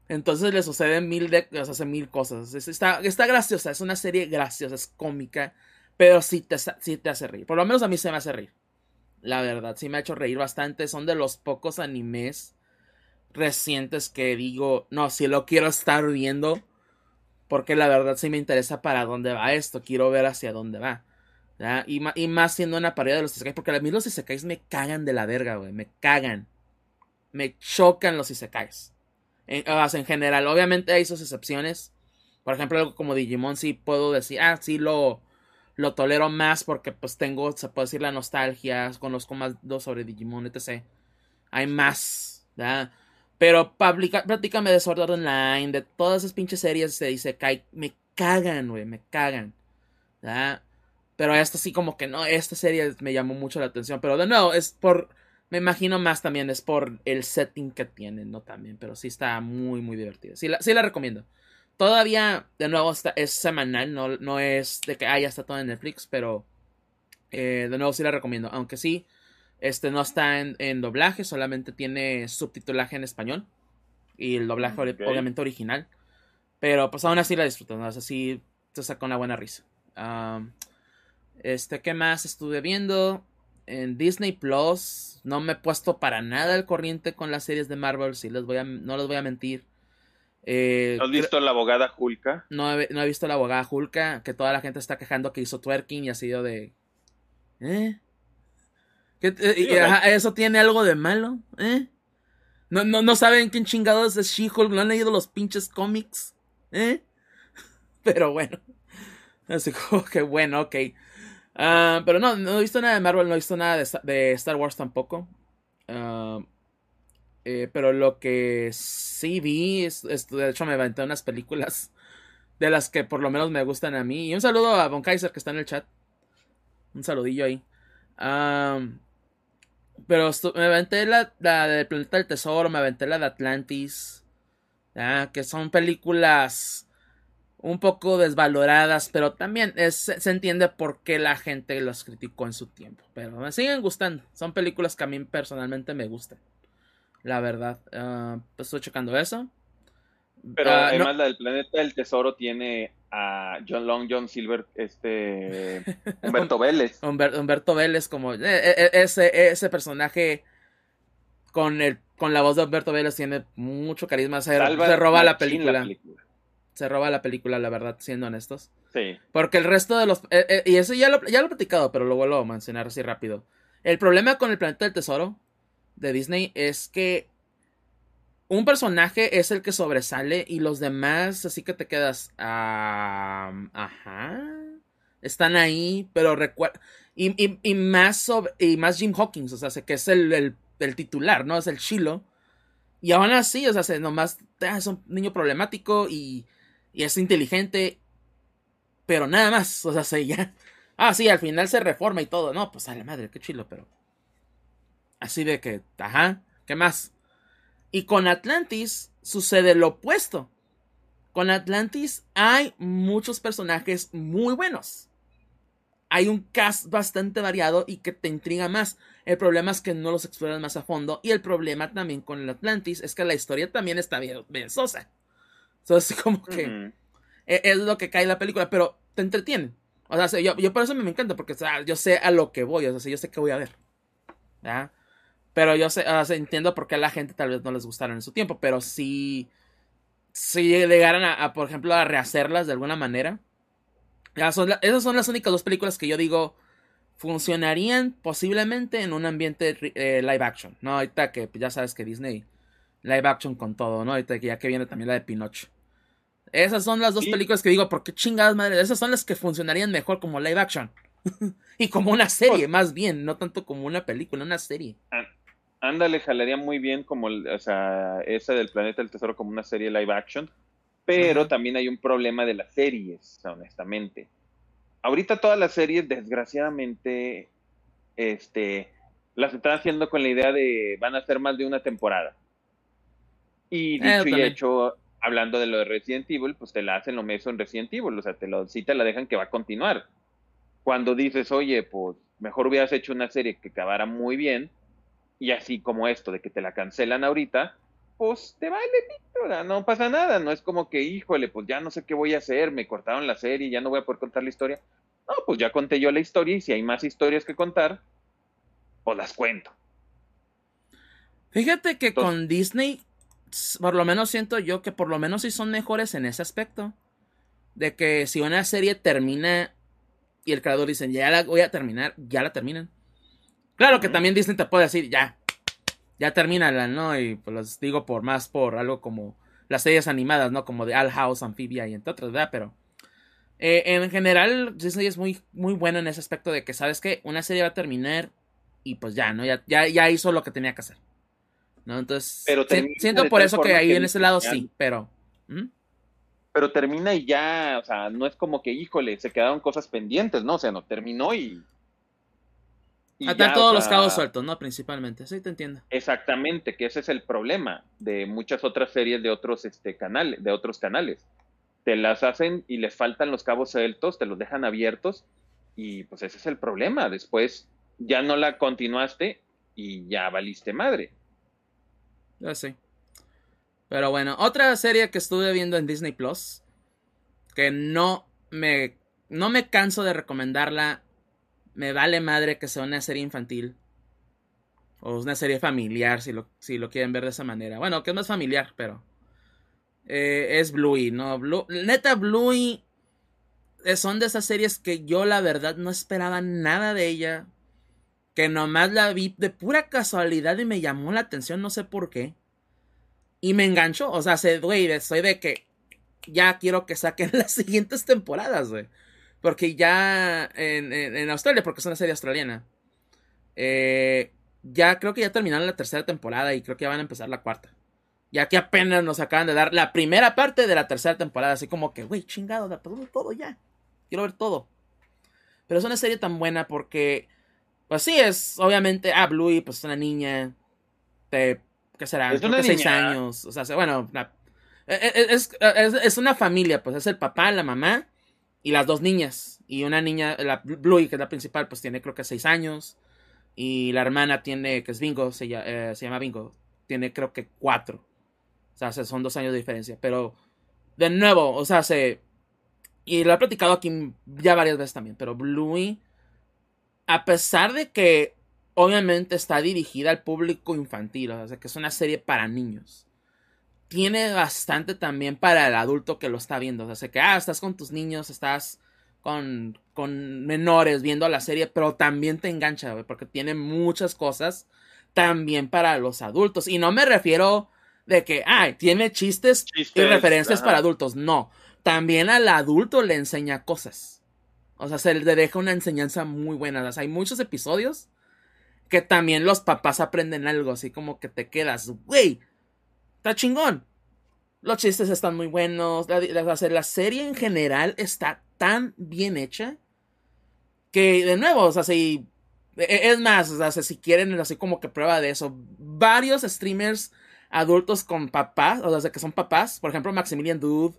Entonces le suceden mil, de, hace mil cosas. está, está graciosa, es una serie graciosa, es cómica, pero sí te, sí te hace reír. Por lo menos a mí se me hace reír. La verdad, sí me ha hecho reír bastante. Son de los pocos animes recientes que digo, no, si lo quiero estar viendo porque la verdad sí me interesa para dónde va esto. Quiero ver hacia dónde va. Y, y, más siendo una pared de los isekais. Porque a mí los isekais me cagan de la verga, güey. Me cagan. Me chocan los isekais. En, en general, obviamente hay sus excepciones. Por ejemplo, algo como Digimon sí puedo decir, ah, sí lo, lo tolero más porque pues tengo, se puede decir, la nostalgia, conozco más sobre Digimon, etc. Hay más. Pero platícame de Sword Art Online, de todas esas pinches series se dice me cagan, güey, me cagan. ¿verdad? Pero esta sí como que no, esta serie me llamó mucho la atención. Pero de nuevo, es por, me imagino más también, es por el setting que tiene, ¿no? También, pero sí está muy, muy divertida. Sí la, sí la recomiendo. Todavía, de nuevo, está, es semanal, no, no es de que, ah, ya está todo en Netflix, pero eh, de nuevo sí la recomiendo. Aunque sí, este no está en, doblaje, solamente tiene subtitulaje en español. Y el doblaje obviamente original. Pero pues aún así la disfruto, ¿no? así te saca una buena risa. este, ¿qué más estuve viendo? En Disney Plus no me he puesto para nada al corriente con las series de Marvel, si les voy a, no les voy a mentir. Eh, ¿Has visto la abogada Hulka? No he, no he visto la abogada Hulka, que toda la gente está quejando que hizo twerking y ha sido de... ¿Eh? ¿Eso tiene algo de malo? ¿Eh? ¿No, no, no saben quién chingados es She-Hulk? ¿No han leído los pinches cómics? ¿Eh? Pero bueno. Así como que bueno, ok. Ah, pero no, no he visto nada de Marvel, no he visto nada de, Star Wars tampoco. Ah, eh, pero lo que sí vi, es, de hecho me aventé unas películas de las que por lo menos me gustan a mí. Y un saludo a Von Kaiser que está en el chat. Un saludillo ahí. Ah... Pero me aventé la, la del Planeta del Tesoro, me aventé la de Atlantis. Que son películas un poco desvaloradas, pero también se entiende por qué la gente las criticó en su tiempo. Pero me siguen gustando. Son películas que a mí personalmente me gustan. La verdad. Uh, pues estoy checando eso. Pero ah, además la del planeta del tesoro tiene a John Long, John Silver, este Humberto Vélez. Humberto Vélez como eh, eh, ese, ese personaje con el con la voz de Humberto Vélez tiene mucho carisma. Se, roba la película. Se roba la película, la verdad, siendo honestos. Sí. Porque el resto de los... Eh, y eso ya lo, ya lo he platicado, pero lo vuelvo a mencionar así rápido. El problema con el planeta del tesoro de Disney es que un personaje es el que sobresale y los demás así que te quedas... ajá. Están ahí, pero recuerda... Y, y, más y más Jim Hawkins, o sea, que es el, titular, ¿no? Es el chilo. Y aún así, o sea, se, nomás ah, es un niño problemático y, y es inteligente. Pero nada más, o sea, se ya... Ah, sí, al final se reforma y todo. No, pues a la madre, qué chilo, pero... Así de que, ajá, ¿qué más? Y con Atlantis sucede lo opuesto. Con Atlantis hay muchos personajes muy buenos. Hay un cast bastante variado y que te intriga más. El problema es que no los exploran más a fondo. Y el problema también con el Atlantis es que la historia también está bien, bien sosa. Entonces, como que e, es lo que cae la película, pero te entretiene. O sea, yo, yo por eso me encanta, porque yo sé a lo que voy, o sea, yo sé qué voy a ver. ¿Ya? Pero yo sé, entiendo por qué a la gente tal vez no les gustaron en su tiempo, pero si, si llegaran a, por ejemplo, a rehacerlas de alguna manera. esas son las únicas dos películas que yo digo funcionarían posiblemente en un ambiente eh, live action, ¿no? Ahorita que ya sabes que Disney live action con todo, ¿no? Ahorita que ya que viene también la de Pinocho. Esas son las dos películas que digo, porque chingadas madre, esas son las que funcionarían mejor como live action. y como una serie, pues más bien, no tanto como una película, una serie. Ándale, jalaría muy bien como, o sea, esa del Planeta del Tesoro como una serie live action, pero también hay un problema de las series, honestamente. Ahorita todas las series, desgraciadamente, este, las están haciendo con la idea de van a ser más de una temporada. Y eh, dicho y hecho, hablando de lo de Resident Evil, pues te la hacen lo mismo en Resident Evil, o sea, te lo, sí te la dejan que va a continuar. Cuando dices, oye, pues mejor hubieras hecho una serie que acabara muy bien, y así como esto de que te la cancelan ahorita, pues te vale pito, no pasa nada, no es como que, híjole, pues ya no sé qué voy a hacer, me cortaron la serie, ya no voy a poder contar la historia. No, pues ya conté yo la historia y si hay más historias que contar, pues las cuento. Fíjate que con Disney, por lo menos siento yo que por lo menos sí son mejores en ese aspecto. De que si una serie termina y el creador dice, ya la voy a terminar, ya la terminan. Claro que también Disney te puede decir, ya, ya termínala, ¿no? Y pues los digo por más por algo como las series animadas, ¿no? Como de All House, Amphibia y entre otras, ¿verdad? Pero eh, en general Disney es muy, muy bueno en ese aspecto de que, ¿sabes que Una serie va a terminar y pues ya, ¿no? Ya, ya, ya hizo lo que tenía que hacer. ¿No? Entonces, pero siento por eso que ahí en ese lado sí, pero... Pero termina y ya, o sea, no es como que, híjole, se quedaron cosas pendientes, ¿no? O sea, no, terminó y Atar todos los cabos sueltos, ¿no? Principalmente, sí, te entiendo. Exactamente, que ese es el problema de muchas otras series de otros este, canales, de otros canales. Te las hacen y les faltan los cabos sueltos, te los dejan abiertos y pues ese es el problema. Después ya no la continuaste y ya valiste madre. Ya sí. Pero bueno, otra serie que estuve viendo en Disney Plus, que no me, no me canso de recomendarla me vale madre que sea una serie infantil. O una serie familiar, si lo, si lo quieren ver de esa manera. Bueno, que es más familiar, pero. Eh, es Bluey, ¿no? Blue, neta, Bluey. Son de esas series que yo, la verdad, no esperaba nada de ella. Que nomás la vi de pura casualidad y me llamó la atención, no sé por qué. Y me enganchó. O sea, se, soy de que. Ya quiero que saquen las siguientes temporadas, güey. Porque ya en, Australia, porque es una serie australiana, eh, ya creo que ya terminaron la tercera temporada y creo que ya van a empezar la cuarta. Ya que apenas nos acaban de dar la primera parte de la tercera temporada, así como que, güey, chingado, todo, todo ya. Quiero ver todo. Pero es una serie tan buena porque, pues sí, es obviamente, ah, Bluey, pues es una niña de, ¿qué será? Es una seis años. O sea, bueno, e, e, es, es, una familia, pues es el papá, la mamá y las dos niñas. Y una niña, la Bluey, que es la principal, pues tiene creo que seis años. Y la hermana tiene, que es Bingo, se, eh, llama Bingo. tiene creo que cuatro. O sea, son dos años de diferencia. Pero, de nuevo, o sea, se... Y lo he platicado aquí ya varias veces también, pero Bluey, a pesar de que obviamente está dirigida al público infantil, o sea, que es una serie para niños, tiene bastante también para el adulto que lo está viendo. O sea, que, ah, estás con tus niños, estás con, con menores viendo la serie, pero también te engancha, porque tiene muchas cosas también para los adultos. Y no me refiero de que, ay, tiene chistes, y referencias para adultos. No, también al adulto le enseña cosas. O sea, se le deja una enseñanza muy buena. O sea, hay muchos episodios que también los papás aprenden algo, así como que te quedas, güey, está chingón. Los chistes están muy buenos. La, serie en general está tan bien hecha. Que de nuevo, o sea, si. E, e, es más, o sea, si quieren así como que prueba de eso. Varios streamers adultos con papás, o sea, que son papás. Por ejemplo, Maximilian Dude.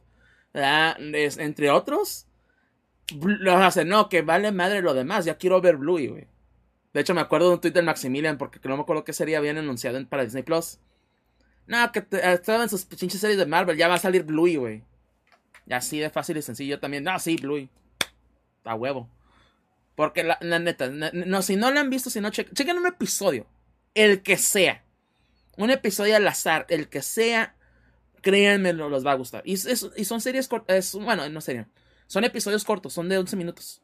entre otros. Los hacen, no, que vale madre lo demás. Ya quiero ver Bluey, güey. De hecho, me acuerdo de un tweet del Maximilian, porque no me acuerdo qué sería bien anunciado para Disney Plus. No, que estaban en sus pinches series de Marvel. Ya va a salir Bluey, güey. Y así de fácil y sencillo también. No, sí, Bluey. A huevo. Porque la, neta, no, si no lo han visto, si no, chequen, un episodio. El que sea. Un episodio al azar. El que sea. Créanme, no los va a gustar. Y, y son series cortas. Bueno, no serían. Son episodios cortos. Son de 11 minutos.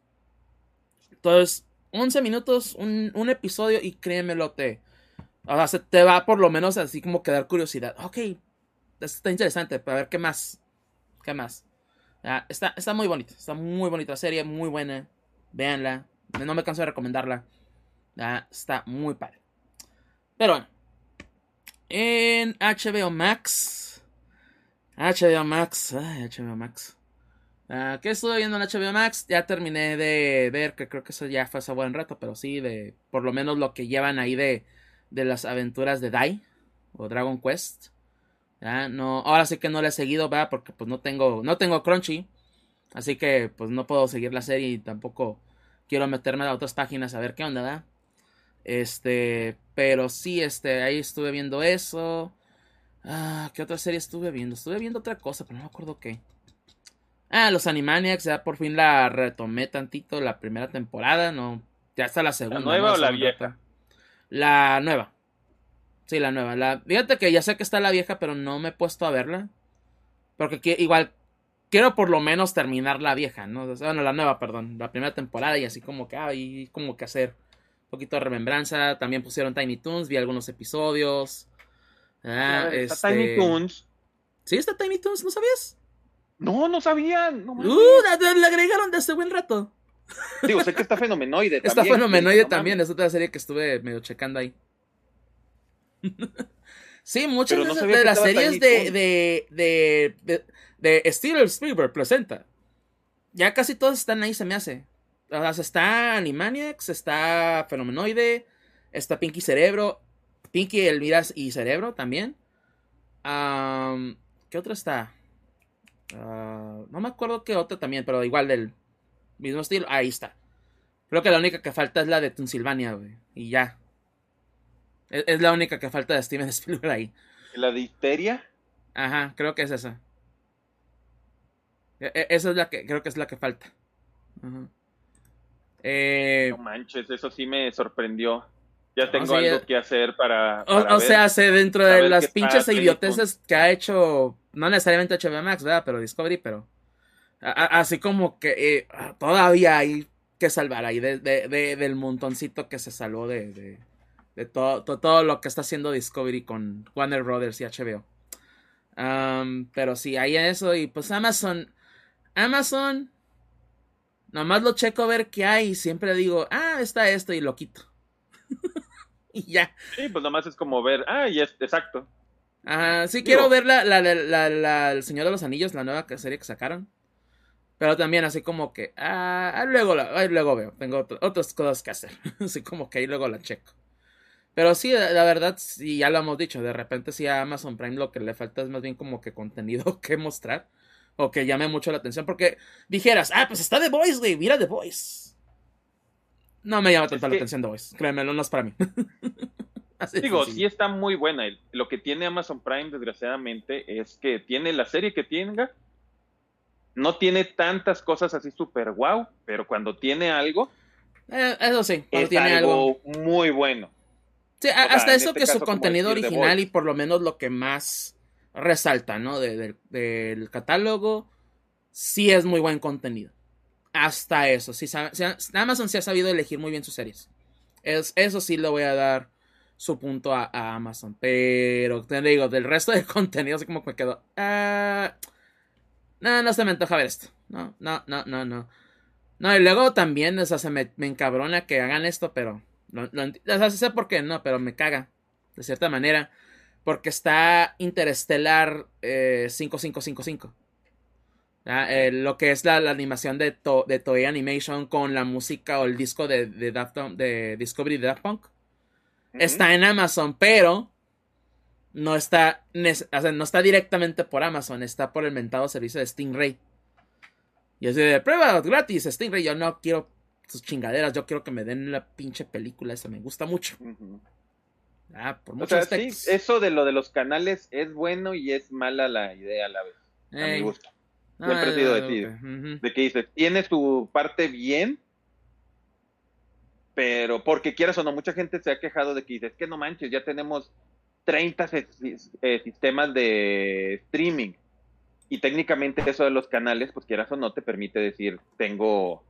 Entonces, 11 minutos, un, un episodio. Y créanmelo, te o sea, te va por lo menos así como que dar curiosidad. Ok, está interesante, para ver qué más. ¿Qué más? está, está muy bonita, está muy bonita la serie, muy buena. Véanla, no me canso de recomendarla. está muy padre. Pero bueno, en HBO Max. HBO Max, HBO Max. ¿Qué estuve viendo en HBO Max? Ya terminé de ver, que creo que eso ya fue hace buen rato, pero sí, de por lo menos lo que llevan ahí de de las aventuras de Dai o Dragon Quest. ¿ya? No, ahora sí que no la he seguido, va, porque pues no tengo, no tengo Crunchy, así que pues no puedo seguir la serie y tampoco quiero meterme a otras páginas a ver qué onda, ¿verdad? Este, pero sí, este, ahí estuve viendo eso. Ah, ¿qué otra serie estuve viendo? Estuve viendo otra cosa, pero no me acuerdo qué. Ah, los Animaniacs, ya por fin la retomé tantito la primera temporada, no, ya está la segunda. ¿La nueva o la vieja? La nueva. Sí, la nueva. La... Fíjate que ya sé que está la vieja, pero no me he puesto a verla. Porque igual quiero por lo menos terminar la vieja, ¿no? Bueno, la nueva, perdón. La primera temporada y así como que hay como que hacer un poquito de remembranza. También pusieron Tiny Toons, vi algunos episodios. Ah, está Tiny este, Toons. Sí, está Tiny Toons, ¿no sabías? No, no sabía. No uh, la, agregaron de hace buen rato. Digo, sé que está fenomenoide también. Está fenomenoide también, es otra serie que estuve medio checando ahí. sí, muchas de, las series de, de, de, de, de Steven Spielberg presenta. Ya casi todas están ahí, se me hace. O sea, está Animaniacs, está Fenomenoide, está Pinky Cerebro, Pinky, Elmiras y Cerebro también. ¿Qué otra está? Ah, no me acuerdo qué otra también, pero igual del mismo estilo. Ahí está. Creo que la única que falta es la de Tunsilvania, güey. Y ya. Es, la única que falta de Steven Spielberg ahí. ¿La de Histeria? Ajá, creo que es esa. E, e, esa es la que, creo que es la que falta. Eh, no manches, eso sí me sorprendió. Ya tengo algo eh, que hacer para. o, sea, se dentro de las pinches idioteces que ha hecho, no necesariamente HBO Max, ¿verdad? Pero Discovery, pero así como que eh, todavía hay que salvar ahí de, del montoncito que se salvó de, de, todo, todo, lo que está haciendo Discovery con Warner Brothers y HBO. pero sí, hay eso y pues Amazon, Amazon, nomás lo checo a ver qué hay y siempre digo, ah, está esto y lo quito. y ya. Sí, pues nomás es como ver, ah, y es exacto. Ah, sí, quiero ver la, la, la, la, El Señor de los Anillos, la nueva serie que sacaron. Pero también así como que, ah, luego, luego veo, tengo otras cosas que hacer. así como que ahí luego la checo. Pero sí, la verdad, sí, ya lo hemos dicho, de repente sí a Amazon Prime lo que le falta es más bien como que contenido que mostrar. O que llame mucho la atención. Porque dijeras, ah, pues está The Voice, güey, mira The Voice. No me llama tanto la atención The Voice, créeme, no es para mí. Digo, sí está muy buena. Lo que tiene Amazon Prime, desgraciadamente, es que tiene la serie que tenga. No tiene tantas cosas así súper guau, pero cuando tiene algo. Eh, eso sí, es tiene algo, muy bueno. Sí, hasta eso este que su contenido original y por lo menos lo que más resalta, ¿no? del catálogo, sí es muy buen contenido. Hasta eso, sí, Amazon sí ha sabido elegir muy bien sus series. Es, eso sí le voy a dar su punto a, Amazon. Pero te digo, del resto de contenido, así como me quedo. Ah, no, no se me antoja ver esto. No, no, no, no, no. No, y luego también, o sea, se me, encabrona que hagan esto, pero. No, o sé por qué, no, pero me caga. De cierta manera. Porque está Interestelar 5555. Eh, lo que es la, animación de, de Toei Animation con la música o el disco de, de, de Discovery de Daft Punk. Está en Amazon, pero no está, no está directamente por Amazon, está por el mentado servicio de Stingray. Y es de prueba gratis, Stingray. Yo no quiero sus chingaderas, yo quiero que me den la pinche película, esa me gusta mucho. Ah, por mucho eso de lo de los canales es bueno y es mala la idea a la vez. A mi gusto. Siempre he sido de ti. De que dices, tiene su parte bien, pero porque quieras o no, mucha gente se ha quejado de que dices, que no manches, ya tenemos 30 eh, sistemas de streaming. Y técnicamente eso de los canales, pues quieras o no, te permite decir, tengo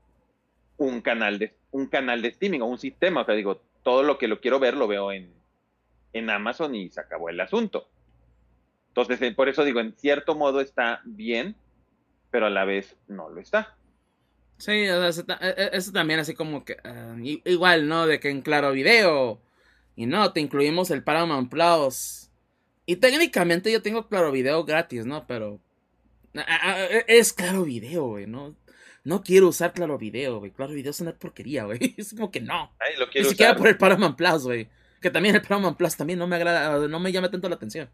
un canal de, un canal de streaming o un sistema. O sea, digo, todo lo que lo quiero ver lo veo en, en Amazon y se acabó el asunto. Entonces, eh, por eso digo, en cierto modo está bien, pero a la vez no lo está. Sí, eso, e, e, también así como que ah, igual, ¿no? De que en Claro Video y no, te incluimos el Paramount Plus. Y técnicamente yo tengo Claro Video gratis, ¿no? Pero es Claro Video, güey, ¿no? No quiero usar Claro Video, güey. Claro Video es una porquería, güey. Es como que no. Ni siquiera por el Paramount Plus, güey. Que también el Paramount Plus también no me agrada, no me llama tanto la atención.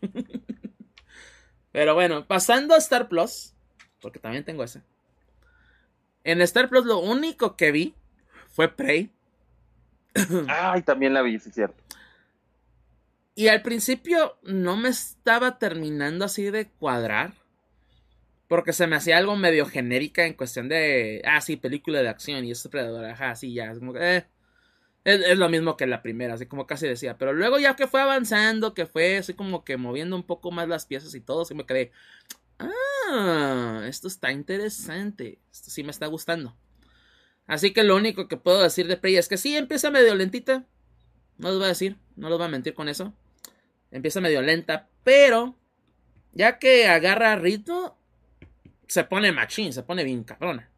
Pero bueno, pasando a Star Plus porque también tengo ese. En Star Plus lo único que vi fue Prey. Ay, también la vi, sí, es cierto. Y al principio no me estaba terminando así de cuadrar. Porque se me hacía algo medio genérica en cuestión de. Ah, sí, película de acción y es predador. Ajá, sí, ya. Es como. Eh, es, lo mismo que la primera, así como casi decía. Pero luego ya que fue avanzando, que fue así como que moviendo un poco más las piezas y todo, así me quedé. Ah, esto está interesante. Esto sí me está gustando. Así que lo único que puedo decir de Prey es que sí, empieza medio lentita. No les voy a decir, no les voy a mentir con eso. Empieza medio lenta, pero ya que agarra ritmo, se pone machín, se pone bien cabrona.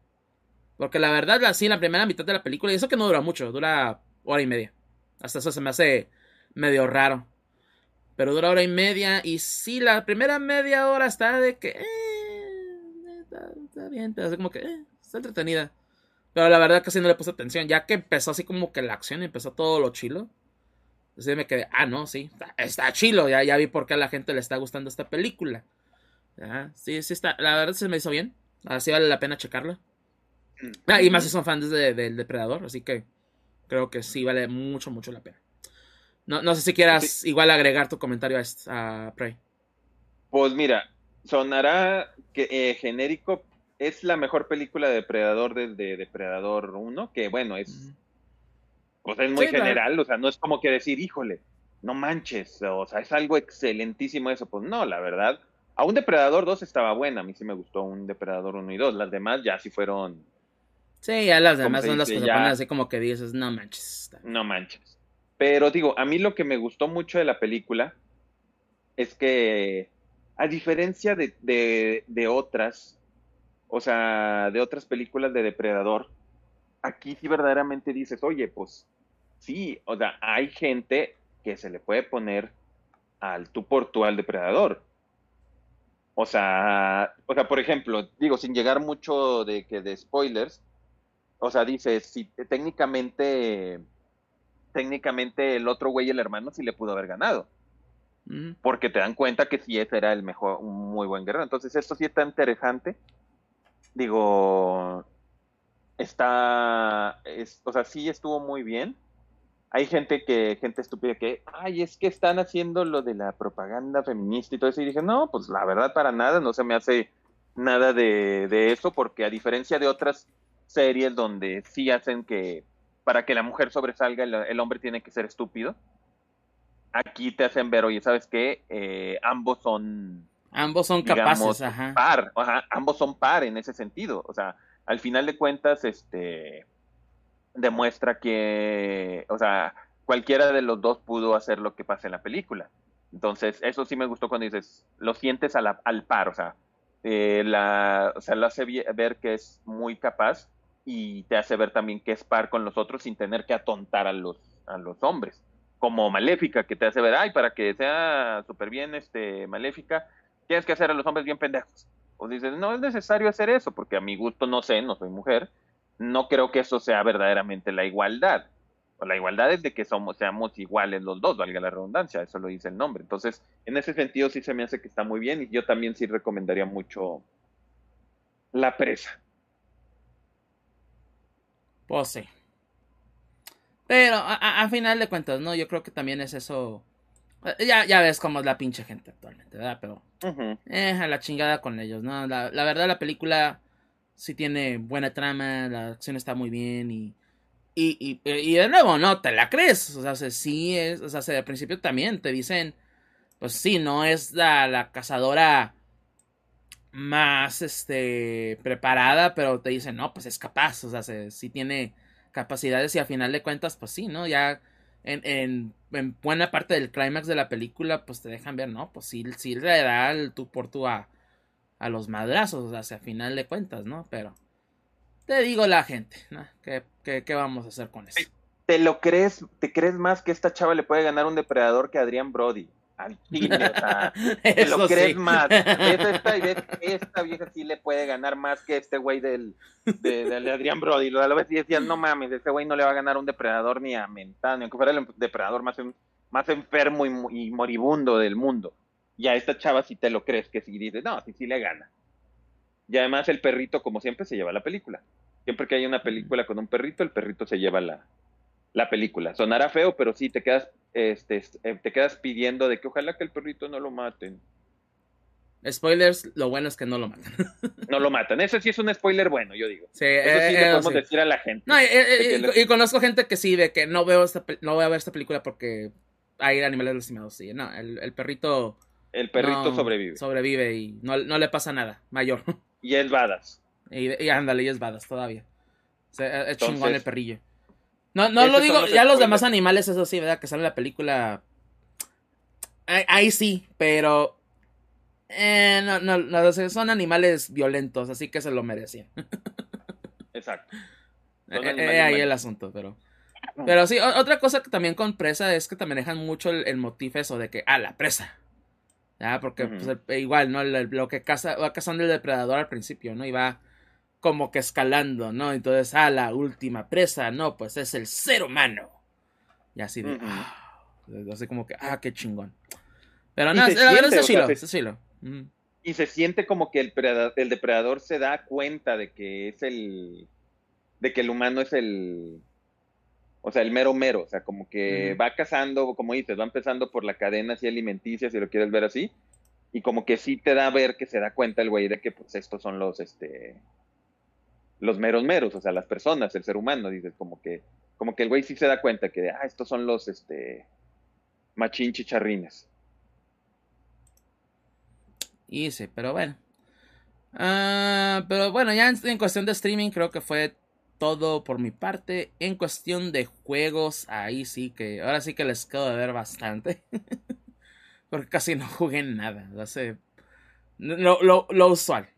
Porque la verdad, así la primera mitad de la película, y eso que no dura mucho, dura hora y media. Hasta eso se me hace medio raro. Pero dura hora y media. Y sí, la primera media hora está de que. Eh, está, bien, pero como que. Eh, está entretenida. Pero la verdad casi no le puse atención. Ya que empezó así como que la acción empezó todo lo chilo. Así me quedé. Ah, no, sí. Está, chilo. Ya, ya vi por qué a la gente le está gustando esta película. sí, sí está. La verdad se me hizo bien. Así vale la pena checarla. Ah, y más si son fans del de, Depredador. Así que creo que sí vale mucho, mucho la pena. No, no sé si quieras igual agregar tu comentario a, Prey. Pues mira, sonará que eh, genérico es la mejor película de Depredador desde Depredador 1, que bueno, es, pues es muy general, o sea, no es como que decir, híjole, no manches, o sea, es algo excelentísimo eso, pues no, la verdad. A un Depredador 2 estaba buena, a mí sí me gustó un Depredador 1 y 2, las demás ya sí fueron... Sí, ya las demás son las que se ponen así como que dices, no manches. No manches. Pero digo, a mí lo que me gustó mucho de la película es que, a diferencia de, de, otras, o sea, de otras películas de Depredador, aquí sí verdaderamente dices, oye, pues sí, o sea, hay gente que se le puede poner al tú por tú al depredador. O sea, o sea, por ejemplo, digo, sin llegar mucho de que de spoilers, o sea, dices, si técnicamente técnicamente el otro güey, el hermano, sí le pudo haber ganado. Porque te dan cuenta que sí ese era el mejor, un muy buen guerrero. Entonces, esto sí está interesante. Digo, está, o sea, sí estuvo muy bien. hay gente que, gente estúpida que, ay, es que están haciendo lo de la propaganda feminista y todo eso. Y dije, no, pues la verdad para nada, no se me hace nada de, de eso, porque a diferencia de otras series donde sí hacen que para que la mujer sobresalga el, hombre tiene que ser estúpido, aquí te hacen ver, oye, ¿sabes qué? Eh, ambos son... Ambos son capaces, ajá. Par, ajá, ambos son par en ese sentido. O sea, al final de cuentas, este demuestra que, o sea, cualquiera de los dos pudo hacer lo que pasa en la película. Entonces, eso sí me gustó cuando dices, lo sientes al par, o sea, eh, la, o sea, lo hace ver que es muy capaz y te hace ver también que es par con los otros sin tener que atontar a los, a los hombres. Como Maléfica, que te hace ver, ay, para que sea súper bien este, Maléfica, tienes que hacer a los hombres bien pendejos. O dices, no es necesario hacer eso, porque a mi gusto no sé, no soy mujer, no creo que eso sea verdaderamente la igualdad. La igualdad es de que somos, seamos iguales los dos, valga la redundancia, eso lo dice el nombre. Entonces, en ese sentido sí se me hace que está muy bien y yo también sí recomendaría mucho La Presa. Pues sí. Pero a, final de cuentas, ¿no? Yo creo que también es eso. Eh, ya, ya ves cómo es la pinche gente actualmente, ¿verdad? Pero. eh, a la chingada con ellos, ¿no? La, la verdad, la película sí tiene buena trama, la acción está muy bien y, y, y, de nuevo, no te la crees. O sea, sí es, o sea, al principio también te dicen, pues sí, no es la, la cazadora más este preparada, pero te dicen, no, pues es capaz, o sea, sí tiene capacidades y a final de cuentas, pues sí, ¿no? Ya en, en, en buena parte del clímax de la película, pues te dejan ver, ¿no? Pues sí, sí le da el tú por tú a, a los madrazos, hacia final de cuentas, ¿no? Pero te digo la gente, ¿no? ¿Qué, qué, vamos a hacer con eso? ¿Te lo crees, te crees más que esta chava le puede ganar un depredador que Adrián Brody? Al chile, o sea, te lo crees más. Esta, esta, vieja sí le puede ganar más que este güey del, de, Adrián Brody. Lo a la vez decían, no mames, ese güey no le va a ganar un depredador ni a Mentano, ni aunque fuera el depredador más, más enfermo y, y moribundo del mundo. Y a esta chava si te lo crees, que si dices, no, sí, sí le gana. Y además el perrito, como siempre, se lleva la película. Siempre que hay una película con un perrito, el perrito se lleva la, la película. Sonará feo, pero sí te quedas, este, eh, te quedas pidiendo de que ojalá que el perrito no lo maten. Spoilers, lo bueno es que no lo matan. no lo matan. Eso sí es un spoiler bueno, yo digo. Sí, eso sí le eh, podemos decir a la gente. No, y, conozco gente que sí, de que no veo esta, no voy a ver esta película porque hay animales lastimados. Sí, no, el, el perrito el perrito sobrevive. Sobrevive y no, le pasa nada, mayor. Y es badas. Y, ándale, y es badas todavía. es chingón el perrillo. No, no lo digo, ya los demás animales, eso sí, ¿verdad? Que sale la película. Ahí, sí, pero. Eh, no, no, no, son animales violentos, así que se lo merecían. Exacto. Eh, eh, ahí el asunto, pero. Pero sí, otra cosa que también con presa es que te manejan mucho el, el motif eso de que, ah, la presa. Porque pues, igual, ¿no? Lo, que caza, va cazando el depredador al principio, ¿no? Y va como que escalando, ¿no? Entonces, ah, la última presa, no, pues es el ser humano. Y así de, ah, así como que, ah, qué chingón. Pero no, la verdad es chilo, es chilo. Y se siente como que el, el depredador se da cuenta de que es el, de que el humano es el, o sea, el mero mero, o sea, como que va cazando, como dices, va empezando por la cadena así alimenticia, si lo quieres ver así, y como que sí te da a ver que se da cuenta el güey de que pues estos son los, este, los meros meros, o sea, las personas, el ser humano, dices, como que, como que el güey sí se da cuenta que, ah, estos son los, este, machín chicharrines. Y sí, pero bueno. Ah, pero bueno, ya en, cuestión de streaming creo que fue todo por mi parte. En cuestión de juegos, ahí sí que, ahora sí que les quedo de ver bastante. Porque casi no jugué nada. lo, lo, lo, usual.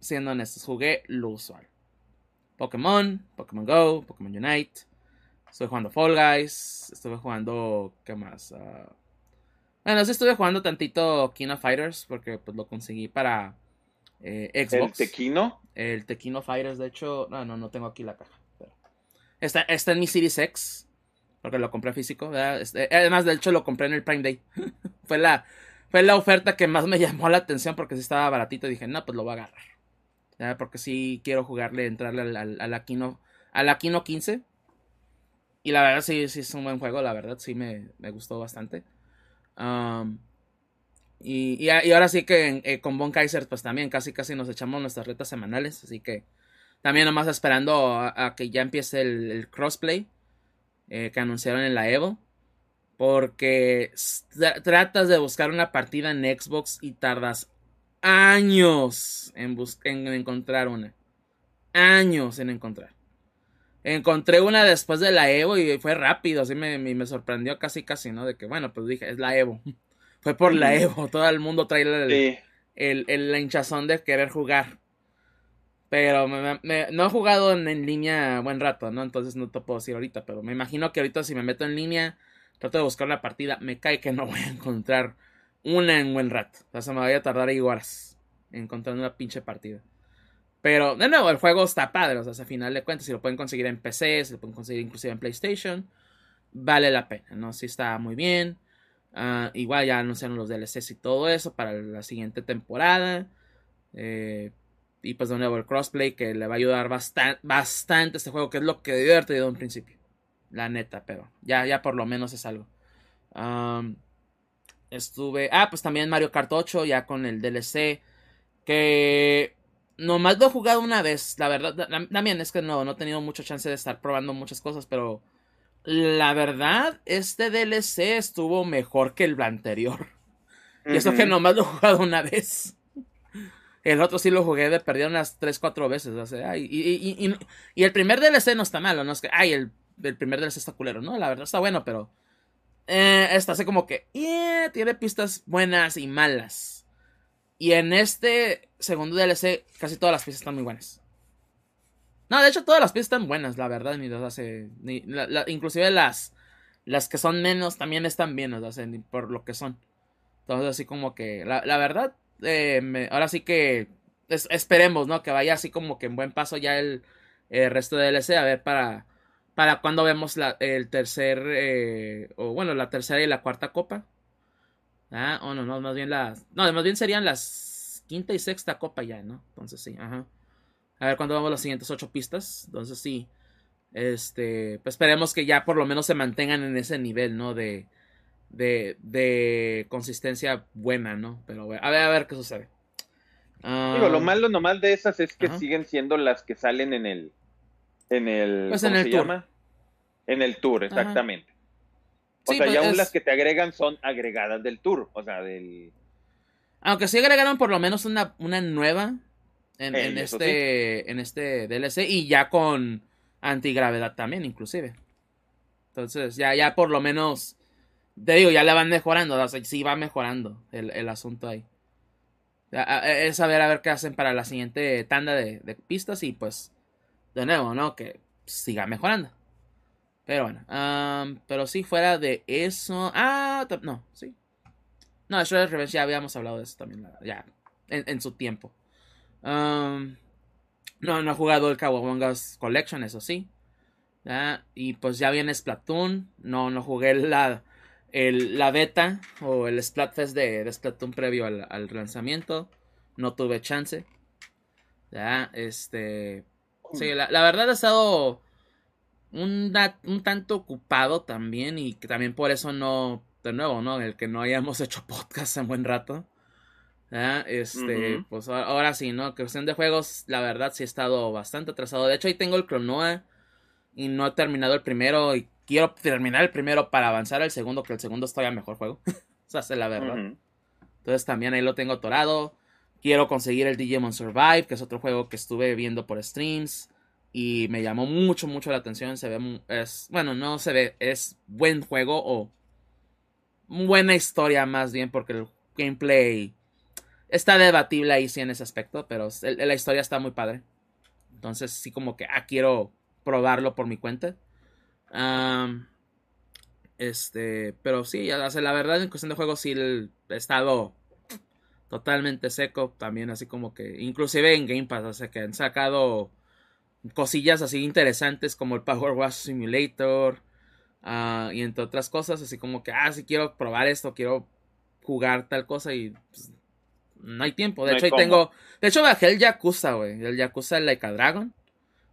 Siendo honestos, jugué lo usual. Pokémon, Pokémon Go, Pokémon Unite. Estuve jugando Fall Guys. Estuve jugando. ¿Qué más? Uh, bueno, sí estuve jugando tantito King of Fighters. Porque pues lo conseguí para eh, Xbox. ¿El Tequino? El Tequino Fighters, de hecho, no, no, no tengo aquí la caja. Pero está, está en mi Series X, porque lo compré físico. Este, además, de hecho, lo compré en el Prime Day. fue, la, fue la oferta que más me llamó la atención porque si estaba baratito. Dije, no, pues lo voy a agarrar. Porque sí quiero jugarle, entrarle al, al, Aquino, al Aquino 15. y la verdad sí, sí es un buen juego, la verdad sí me, gustó bastante. y, y, ahora sí que eh, con Bon Kaiser pues también casi casi nos echamos nuestras retas semanales, así que también nomás esperando a, que ya empiece el, crossplay eh, que anunciaron en la Evo. Porque tratas de buscar una partida en Xbox y tardas años en, en encontrar una. Años en encontrar. Encontré una después de la Evo y fue rápido, así me, me, sorprendió casi casi, ¿no? De que, bueno, pues dije, es la Evo. fue por la Evo, todo el mundo trae el, el, hinchazón de querer jugar. Pero no he jugado en, en, línea buen rato, ¿no? Entonces no te puedo decir ahorita, pero me imagino que ahorita si me meto en línea, trato de buscar una partida, me cae que no voy a encontrar una en buen rato. O sea, me voy a tardar ahí horas encontrando una pinche partida. Pero, de nuevo, el juego está padre. O sea, a final de cuentas, si lo pueden conseguir en PC, si lo pueden conseguir inclusive en PlayStation, vale la pena, ¿no? Sí está muy bien. Ah, igual ya anunciaron los DLCs y todo eso para la siguiente temporada. Eh, y pues de nuevo el crossplay que le va a ayudar bastante, bastante este juego, que es lo que debió haber tenido en principio. La neta, pero ya, ya por lo menos es algo. Estuve. Ah, pues también Mario Kart 8, ya con el DLC. Que nomás lo he jugado una vez, la verdad. También es que no, no he tenido mucha chance de estar probando muchas cosas, pero la verdad, este DLC estuvo mejor que el anterior. Y eso que nomás lo he jugado una vez. El otro sí lo jugué de perder unas 3, 4 veces. O sea, y, y, y, el primer DLC no está malo, no es que, ay, el, el, primer DLC está culero, no, la verdad está bueno, pero eh, está así como que, tiene pistas buenas y malas. Y en este segundo DLC, casi todas las piezas están muy buenas. No, de hecho, todas las piezas están buenas, la verdad. Ni hace. Ni, inclusive las. Las que son menos también están bien, o sea, por lo que son. Entonces, así como que. La, verdad. Eh, ahora sí que. esperemos, ¿no? Que vaya así como que en buen paso ya el, resto de DLC. A ver para. Para cuando vemos la, el tercer. Eh, o bueno, la tercera y la cuarta copa. Ah, oh, no, no, más bien las. No, más bien serían las quinta y sexta copa ya, ¿no? Entonces sí, ajá. A ver cuándo vamos las siguientes ocho pistas. Entonces sí. Este. Pues esperemos que ya por lo menos se mantengan en ese nivel, ¿no? De. De, de consistencia buena, ¿no? Pero a ver, a ver qué sucede. Digo, lo ah, malo de esas es que siguen siendo las que salen en el. En el. Pues en el tour. En el tour, exactamente. O sea, ya aún las que te agregan son agregadas del tour, o sea, del... Aunque sí agregaron por lo menos una, una nueva en, este, en este DLC y ya con antigravedad también, inclusive. Entonces, ya, ya por lo menos, te digo, ya la van mejorando, o sea, sí va mejorando el, asunto ahí. Es saber a ver qué hacen para la siguiente tanda de, de pistas y pues, de nuevo, ¿no? Que siga mejorando. Pero bueno, pero sí, fuera de eso. Ah, no, sí. No, Shredder's Revenge ya habíamos hablado de eso también, ya, en, su tiempo. no, no he jugado el Kawabongas Collection, eso sí. Y pues ya viene Splatoon. No, no jugué la, la beta o el Splatfest de, de Splatoon previo al, lanzamiento. No tuve chance. Ya, este. Sí, la, la verdad ha estado un, un tanto ocupado también y que también por eso no, de nuevo, ¿no? El que no hayamos hecho podcast en buen rato. Este, pues ahora sí, ¿no? Cuestión de juegos, la verdad sí he estado bastante atrasado. De hecho, ahí tengo el Cronoa y no he terminado el primero y quiero terminar el primero para avanzar al segundo, que el segundo es todavía mejor juego. o sea, es la verdad. Entonces también ahí lo tengo atorado. Quiero conseguir el Digimon Survive, que es otro juego que estuve viendo por streams y me llamó mucho, mucho la atención. Se ve, es, bueno, no se ve, es buen juego o buena historia más bien porque el gameplay está debatible ahí sí en ese aspecto, pero la historia está muy padre. Entonces sí como que, ah, quiero probarlo por mi cuenta. este, pero sí, la verdad en cuestión de juego sí he estado totalmente seco también, así como que, inclusive en Game Pass, o sea que han sacado cosillas así interesantes como el Power Wash Simulator ah, y entre otras cosas, así como que, ah, si quiero probar esto, quiero jugar tal cosa y pues, no hay tiempo. De hecho, ahí tengo, de hecho bajé el Yakuza, güey, el Yakuza Like a Dragon.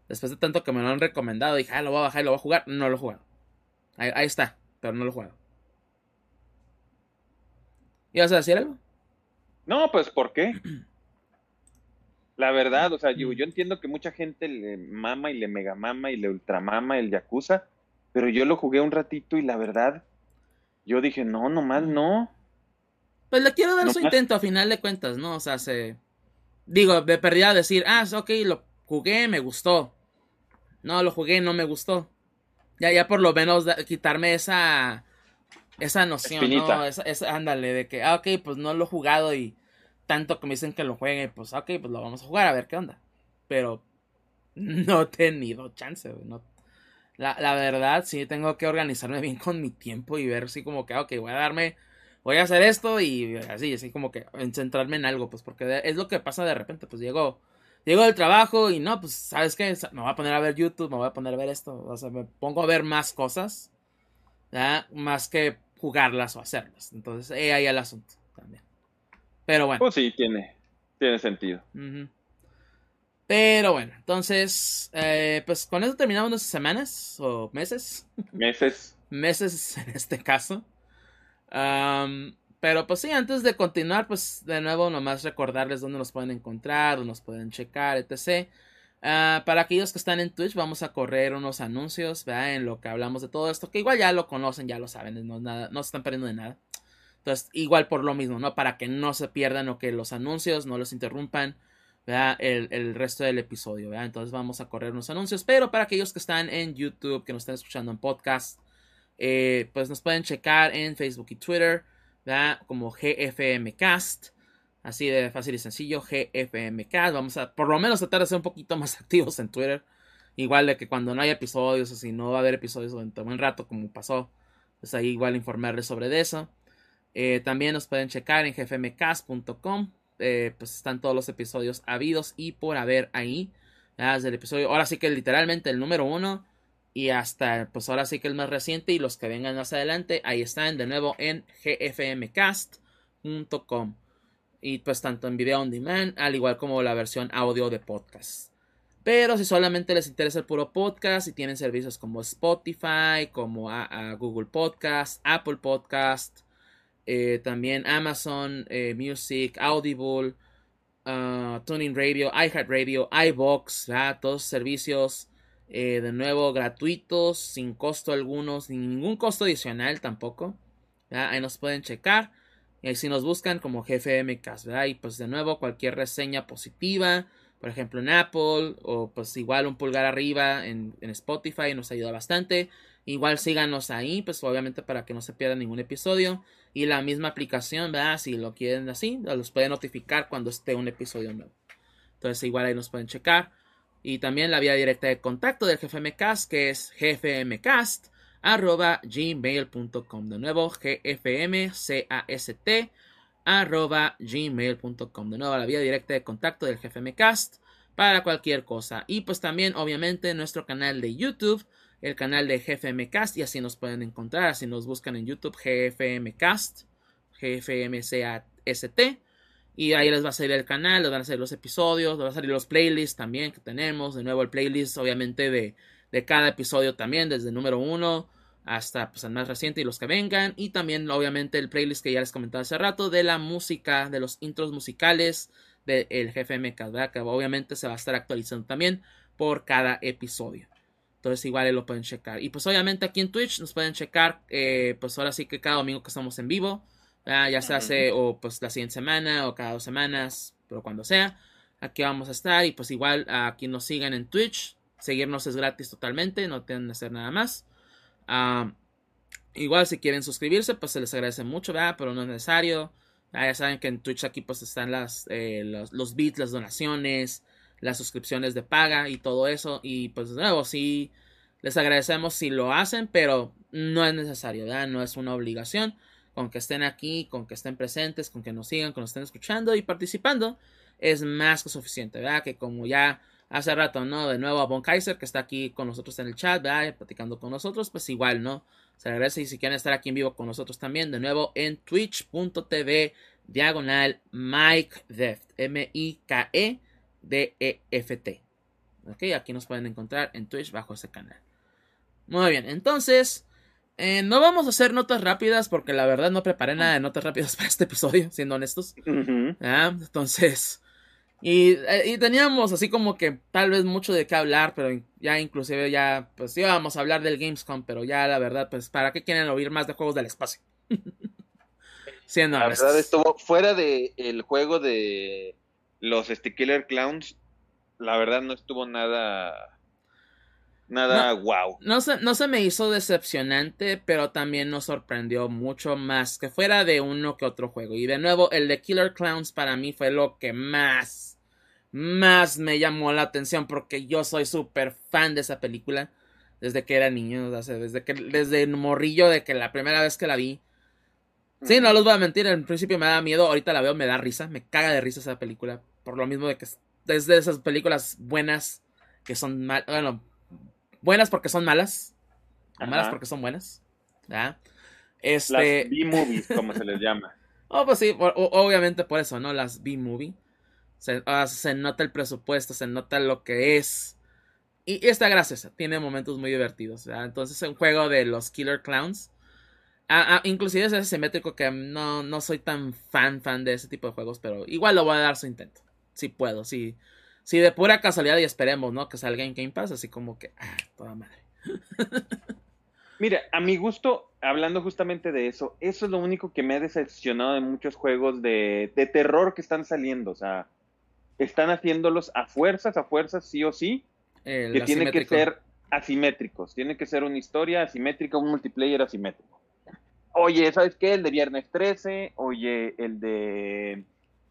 Después de tanto que me lo han recomendado, dije, ah, lo voy a bajar y lo voy a jugar. No lo he jugado. Ahí, ahí está, pero no lo juego. ¿Ibas a decir algo? No, pues ¿por qué? La verdad, o sea, yo, yo entiendo que mucha gente le mama y le mega mama y le ultramama el Yakuza, pero yo lo jugué un ratito y la verdad, yo dije, no, nomás no. Pues le quiero dar su intento a final de cuentas, ¿no? O sea, se... Digo, de perdida decir, ah, ok, lo jugué, me gustó. No, lo jugué, no me gustó. Ya, ya por lo menos quitarme esa... Esa noción, ¿no? Esa, ándale, de que, ah, ok, pues no lo he jugado y tanto que me dicen que lo juegue, pues ok, pues lo vamos a jugar a ver qué onda. Pero no he tenido chance, No. La, la, verdad, sí tengo que organizarme bien con mi tiempo y ver si como que, ok, voy a darme, voy a hacer esto y así, así como que centrarme en algo, pues porque es lo que pasa de repente, pues llego, llego del trabajo y no, pues, ¿sabes qué? Me voy a poner a ver YouTube, me voy a poner a ver esto, o sea, me pongo a ver más cosas, ¿ya? Más que jugarlas o hacerlas. Entonces, ahí el asunto también. Pero bueno. Pues sí, tiene, tiene sentido. Pero bueno, entonces, eh, pues con eso terminamos nuestras semanas o meses. Meses. meses en este caso. pero pues sí, antes de continuar, pues de nuevo nomás recordarles dónde nos pueden encontrar, dónde nos pueden checar, etc. Ah, para aquellos que están en Twitch, vamos a correr unos anuncios, ¿verdad? En lo que hablamos de todo esto, que igual ya lo conocen, ya lo saben, no, nada, no se están perdiendo de nada. Entonces, igual por lo mismo, ¿no? Para que no se pierdan o que los anuncios no los interrumpan, ¿verdad? El, resto del episodio, ¿verdad? Entonces vamos a correr unos anuncios. Pero para aquellos que están en YouTube, que nos están escuchando en podcast, eh, pues nos pueden checar en Facebook y Twitter, ¿verdad? Como GFMcast. Así de fácil y sencillo, GFMcast. Vamos a por lo menos tratar de ser un poquito más activos en Twitter. Igual de que cuando no hay episodios, así no va a haber episodios durante un rato, como pasó, pues ahí igual informarles sobre eso. Eh, también nos pueden checar en gfmcast.com. Eh, pues están todos los episodios habidos y por haber ahí. Desde el episodio, ahora sí que literalmente el número uno. Y hasta, pues ahora sí que el más reciente. Y los que vengan más adelante. Ahí están de nuevo en gfmcast.com. Y pues tanto en video on demand, al igual como la versión audio de podcast. Pero si solamente les interesa el puro podcast y tienen servicios como Spotify, como Google Podcast, Apple Podcast, eh, también Amazon eh, Music, Audible, uh, Tuning Radio, iHeartRadio, iBox, todos servicios eh, de nuevo gratuitos, sin costo alguno, sin ningún costo adicional tampoco. Ahí nos pueden checar. Y ahí si nos buscan como GFMcast, ¿verdad? Y pues de nuevo cualquier reseña positiva, por ejemplo en Apple, o pues igual un pulgar arriba en, Spotify, nos ayuda bastante. Igual síganos ahí, pues obviamente para que no se pierda ningún episodio. Y la misma aplicación, ¿verdad? Si lo quieren así, los puede notificar cuando esté un episodio nuevo. Entonces igual ahí nos pueden checar. Y también la vía directa de contacto del GFMcast, que es gfmcast.gmail.com. De nuevo, gfmcast arroba gmail.com. De nuevo, la vía directa de contacto del GFMcast para cualquier cosa. Y pues también, obviamente, nuestro canal de YouTube el canal de GFMcast y así nos pueden encontrar. Así nos buscan en YouTube GFMcast, GFMCAST. Y ahí les va a salir el canal, les van a salir los episodios, les van a salir los playlists también que tenemos. De nuevo, el playlist, obviamente, de, de cada episodio también, desde el número uno hasta pues, el más reciente y los que vengan. Y también, obviamente, el playlist que ya les comentaba hace rato de la música, de los intros musicales del GFMcast, que obviamente se va a estar actualizando también por cada episodio. Entonces igual lo pueden checar. Y pues obviamente aquí en Twitch nos pueden checar, eh, pues ahora sí que cada domingo que estamos en vivo, ya se hace o pues la siguiente semana o cada dos semanas, pero cuando sea, aquí vamos a estar. Y pues igual aquí nos sigan en Twitch, seguirnos es gratis totalmente, no tienen que hacer nada más. igual si quieren suscribirse, pues se les agradece mucho, ¿verdad? Pero no es necesario. ya saben que en Twitch aquí pues están las, eh, los, los bits, las donaciones, las suscripciones de paga y todo eso. Y pues de nuevo, sí, les agradecemos si lo hacen, pero no es necesario, ¿verdad? No es una obligación. Con que estén aquí, con que estén presentes, con que nos sigan, con que nos estén escuchando y participando, es más que suficiente, ¿verdad? Que como ya hace rato, ¿no? De nuevo a Von Kaiser, que está aquí con nosotros en el chat, ¿verdad? Platicando con nosotros, pues igual, ¿no? Se agradece y si quieren estar aquí en vivo con nosotros también, de nuevo en twitch.tv diagonal Mike Deft, M-I-K-E D-E-F-T. Ok, aquí nos pueden encontrar en Twitch bajo ese canal. Muy bien, entonces, Eh, no vamos a hacer notas rápidas porque la verdad no preparé nada de notas rápidas para este episodio, siendo honestos. Entonces, eh, y, teníamos así como que tal vez mucho de qué hablar, pero ya inclusive ya pues íbamos a hablar del Gamescom, pero ya la verdad pues para qué quieren oír más de juegos del espacio. siendo la verdad estuvo fuera de el juego de los este, Killer Clowns, la verdad no estuvo nada Nada wow. No se, no se me hizo decepcionante, pero también nos sorprendió mucho más que fuera de uno que otro juego. Y de nuevo, el de Killer Clowns para mí fue lo que más, más me llamó la atención porque yo soy súper fan de esa película desde que era niño, desde que desde el morrillo de que la primera vez que la vi. Sí, no los voy a mentir, en principio me da miedo, ahorita la veo, me da risa, me caga de risa esa película, por lo mismo de que es de esas películas buenas que son mal, bueno, buenas porque son malas, o malas porque son buenas. Este... Las B-movies, como se les llama. oh, pues sí, obviamente por eso, ¿no? Las B-movie. Ah, se, nota el presupuesto, se nota lo que es. Y, está graciosa, tiene momentos muy divertidos. Entonces, es un juego de los Killer Clowns. Ah, ah, inclusive es asimétrico que no, no soy tan fan, fan de ese tipo de juegos, pero igual lo voy a dar su intento. Si puedo, si, si de pura casualidad y esperemos, ¿no? Que salga en Game Pass, así como que, ah, toda madre. Mira, a mi gusto, hablando justamente de eso, eso es lo único que me ha decepcionado de muchos juegos de, terror que están saliendo. O sea, están haciéndolos a fuerzas, a fuerzas, sí o sí, que tienen que ser asimétricos. Tiene que ser una historia asimétrica, un multiplayer asimétrico. Oye, ¿sabes qué? El de Viernes 13, oye, el de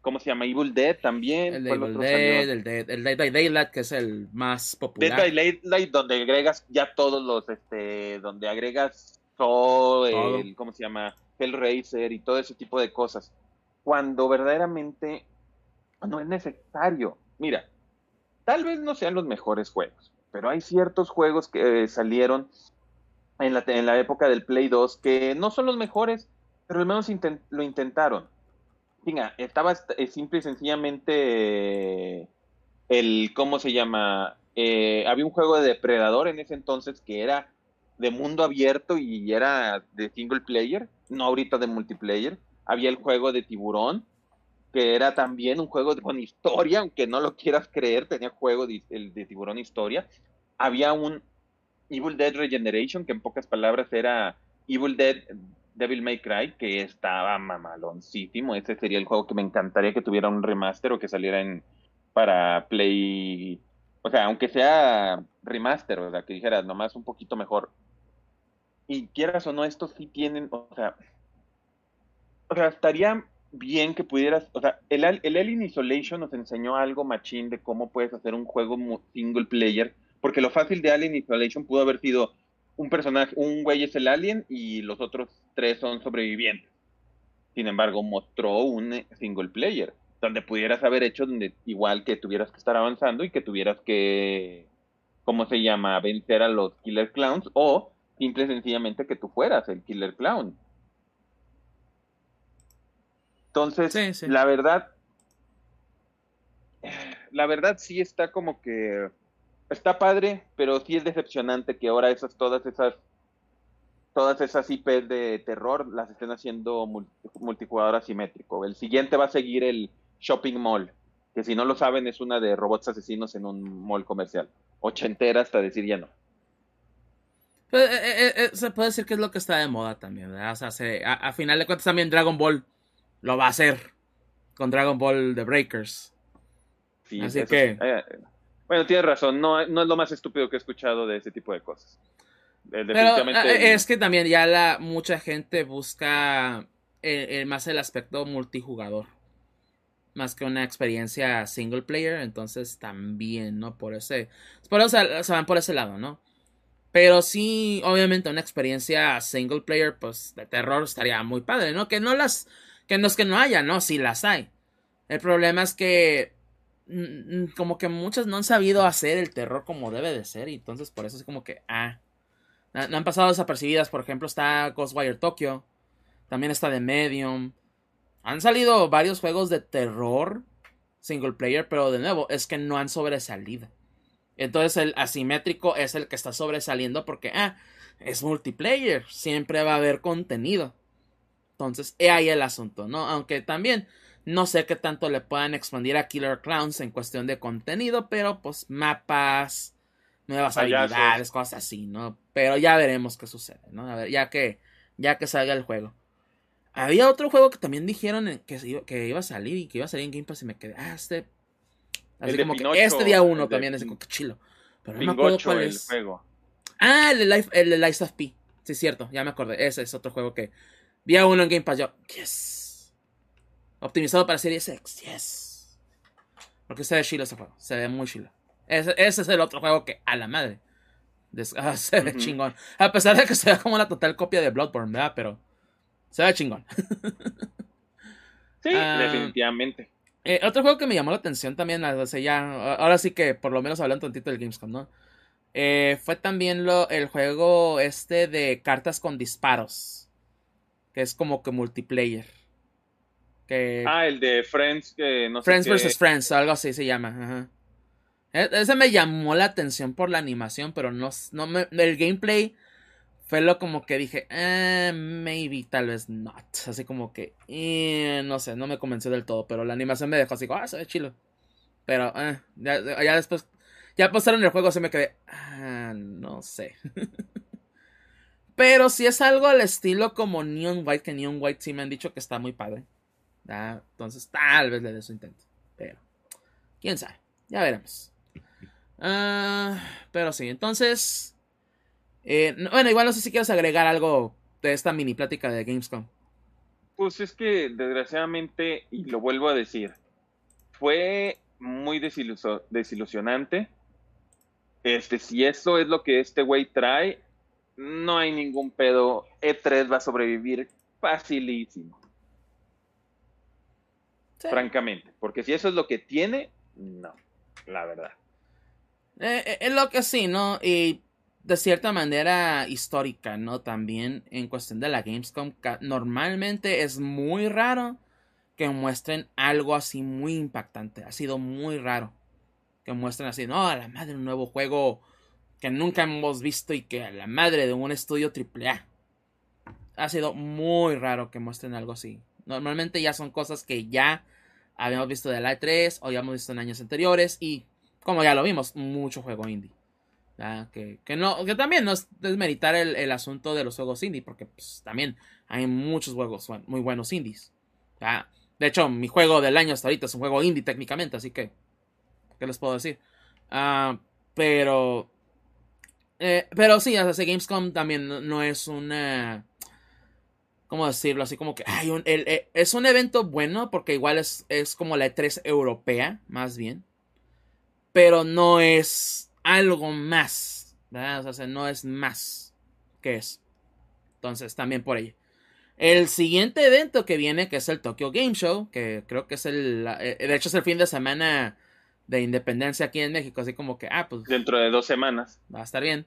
¿Cómo se llama? Evil Dead también. El de Evil Dead, el, de, el Dead by Daylight, que es el más popular. Dead by Daylight, donde agregas ya todos los, este, donde agregas todo, el, ¿cómo se llama? Hellraiser y todo ese tipo de cosas. Cuando verdaderamente no es necesario. Mira, tal vez no sean los mejores juegos, pero hay ciertos juegos que eh, salieron en la, en la época del Play 2 que no son los mejores, pero al menos lo intentaron estaba eh, simple y sencillamente el, ¿cómo se llama? Eh, había un juego de depredador en ese entonces que era de mundo abierto y era de single player, no ahorita de multiplayer. Había el juego de tiburón, que era también un juego con historia, aunque no lo quieras creer, tenía juego de, tiburón historia. Había un Evil Dead Regeneration, que en pocas palabras era Evil Dead Devil May Cry, que estaba mamaloncísimo. Ese sería el juego que me encantaría que tuviera un remaster o que saliera en para Play. O sea, aunque sea remaster, o sea, que dijeras nomás un poquito mejor. Y quieras o no, estos sí tienen, o sea, o sea, estaría bien que pudieras, o sea, el, el Alien Isolation nos enseñó algo machín de cómo puedes hacer un juego single player, porque lo fácil de Alien Isolation pudo haber sido un personaje, un güey es el alien y los otros tres son sobrevivientes. Sin embargo, mostró un single player, donde pudieras haber hecho donde igual que tuvieras que estar avanzando y que tuvieras que, ¿cómo se llama?, vencer a los killer clowns o simple y sencillamente que tú fueras el killer clown. Entonces, la verdad, la verdad sí está como que está padre, pero sí es decepcionante que ahora esas, todas esas, todas esas IPs de terror las estén haciendo multijugador asimétrico. El siguiente va a seguir el Shopping Mall, que si no lo saben es una de robots asesinos en un mall comercial. Ochentera hasta decir ya no. Pues, eh, eh, eh, se puede decir que es lo que está de moda también, O sea, a, final de cuentas también Dragon Ball lo va a hacer con Dragon Ball The Breakers. Así que... Bueno, tienes razón, no, no es lo más estúpido que he escuchado de ese tipo de cosas. Eh, definitivamente... Eh, es que también ya la mucha gente busca eh, más el aspecto multijugador. Más que una experiencia single player. Entonces también, ¿no? Por ese. Por eso se van por ese lado, ¿no? Pero sí, obviamente, una experiencia single player, pues, de terror estaría muy padre, ¿no? Que no las. Que no es que no haya, ¿no? Sí las hay. El problema es que como que muchos no han sabido hacer el terror como debe de ser y entonces por eso es como que ah no han pasado desapercibidas por ejemplo está Ghostwire Tokyo también está The Medium han salido varios juegos de terror single player pero de nuevo es que no han sobresalido entonces el asimétrico es el que está sobresaliendo porque ah es multiplayer, siempre va a haber contenido. Entonces, he ahí el asunto, ¿no? Aunque también no sé qué tanto le puedan expandir a Killer Clowns en cuestión de contenido, pero pues mapas, nuevas habilidades, cosas así, ¿no? Pero ya veremos qué sucede, ¿no? A ver, ya que, ya que salga el juego. Había otro juego que también dijeron que, que iba a salir y que iba a salir en Game Pass y me quedé, ah, este... Así como que este día uno también, es como que chilo. Pero no me acuerdo cuál es. Juego. Ah, el de, Life, el de Life of P. Sí, es cierto, ya me acordé. Ese es otro juego que vi a uno en Game Pass. Yo, yes. Optimizado para Series X, yes. Porque se ve chilo ese juego. Se ve muy chilo. Ese, ese es el otro juego que, a la madre. Ah, se ve chingón. A pesar de que se ve como la total copia de Bloodborne, ¿verdad? Pero se ve chingón. sí, ah, definitivamente. Eh, otro juego que me llamó la atención también, ya, ahora sí que por lo menos hablando un tantito del Gamescom, ¿no? Eh, fue también lo, el juego este de cartas con disparos. Que es como que multiplayer. Que... Ah, el de Friends, que no Friends vs. Friends, algo así se llama. E, ese me llamó la atención por la animación, pero no, no me, el gameplay fue lo como que dije, eh, maybe, tal vez not. Así como que, eh, no sé, no me convenció del todo, pero la animación me dejó así, ah, se ve chilo. Pero, eh, ya, después, ya pasaron el juego, se me quedé, ah, no sé. pero si es algo al estilo como Neon White, que Neon White sí me han dicho que está muy padre. entonces, tal vez le dé su intento. Pero, quién sabe, ya veremos. Ah, pero sí, entonces eh, bueno, igual no sé si quieres agregar algo de esta mini plática de Gamescom. Pues es que desgraciadamente, y lo vuelvo a decir, fue muy desilusionante. Este, si eso es lo que este güey trae, no hay ningún pedo. E3 va a sobrevivir facilísimo. Francamente. Porque si eso es lo que tiene, no, la verdad. Eh, eh, es lo que sí, ¿no? Y de cierta manera histórica, ¿no? También en cuestión de la Gamescom, normalmente es muy raro que muestren algo así muy impactante. Ha sido muy raro que muestren así, no, a la madre, un nuevo juego que nunca hemos visto y que a la madre de un estudio AAA. Ha sido muy raro que muestren algo así. Normalmente ya son cosas que ya habíamos visto de la E3 o ya hemos visto en años anteriores y como ya lo vimos, mucho juego indie. Que, que, no, que también no es desmeritar el, el, asunto de los juegos indie, porque pues, también hay muchos juegos muy buenos indies. De hecho, mi juego del año hasta ahorita es un juego indie técnicamente, así que, ¿qué les puedo decir? Ah, pero, eh, pero sí, o Gamescom también no, es una... ¿Cómo decirlo? Así como que un, eh, es un evento bueno porque igual es, es como la E3 europea, más bien. Pero no es algo más. O sea, no es más que eso. Entonces, también por ahí. El siguiente evento que viene, que es el Tokyo Game Show, que creo que es el. Eh, de hecho, es el fin de semana de independencia aquí en México. Así como que, ah, pues. Dentro de dos semanas. Va a estar bien.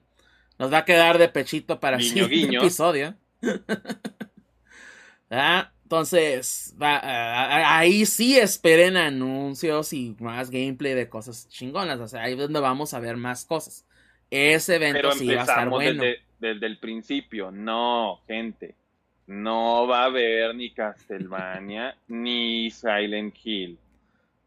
Nos va a quedar de pechito para el siguiente episodio. ¿Ah? Entonces, va, ahí sí esperen anuncios y más gameplay de cosas chingonas. O sea, ahí es donde vamos a ver más cosas. Ese evento sí va a estar bueno. Desde, desde, el principio, no, gente. No va a haber ni Castlevania ni Silent Hill.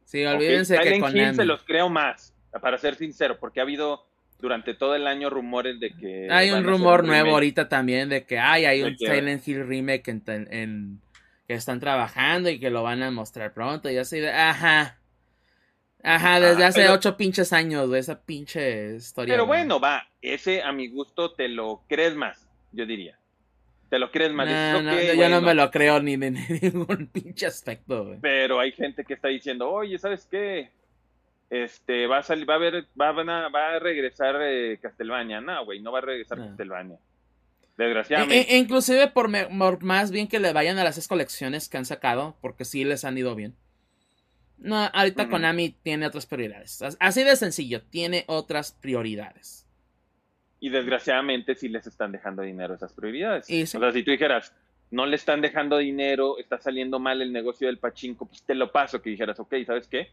Sí, olvídense que Silent Hill se los creo más, para ser sincero, porque ha habido durante todo el año rumores de que. Hay un rumor nuevo ahorita también de que hay, hay un Silent Hill remake en que están trabajando y que lo van a mostrar pronto. Y así de, ajá. Ajá, desde hace ocho pinches años, de esa pinche historia. Pero bueno, va, ese a mi gusto te lo crees más, yo diría. Te lo crees más. yo no me lo creo ni de ningún pinche aspecto, güey. Pero hay gente que está diciendo, oye, ¿sabes qué? Este, va a salir, va a ver, va a, va a regresar eh, Castlevania. No, güey, no va a regresar Castlevania. Desgraciadamente. E, e inclusive por, más bien que le vayan a las seis colecciones que han sacado, porque sí les han ido bien. No, ahorita Konami tiene otras prioridades. Así de sencillo, tiene otras prioridades. Y desgraciadamente sí les están dejando dinero esas prioridades. O sea, si tú dijeras, no le están dejando dinero, está saliendo mal el negocio del pachinko, pues te lo paso, que dijeras, ok, ¿sabes qué?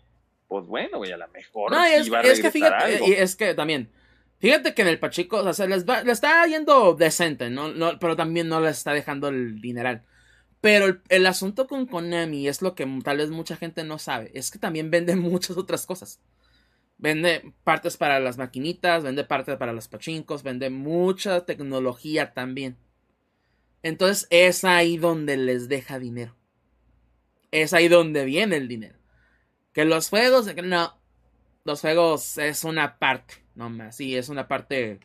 Pues bueno, güey, a lo mejor no, es, es que fíjate, es que también, Fíjate que en el Pachico, o sea, les, va, está yendo decente, ¿no? ¿no? Pero también no les está dejando el dineral. Pero el, asunto con Konami es lo que tal vez mucha gente no sabe. Es que también vende muchas otras cosas. Vende partes para las maquinitas, vende partes para los pachincos, vende mucha tecnología también. Entonces es ahí donde les deja dinero. Es ahí donde viene el dinero. Que los juegos, no. Los juegos es una parte, no más. Sí, es una parte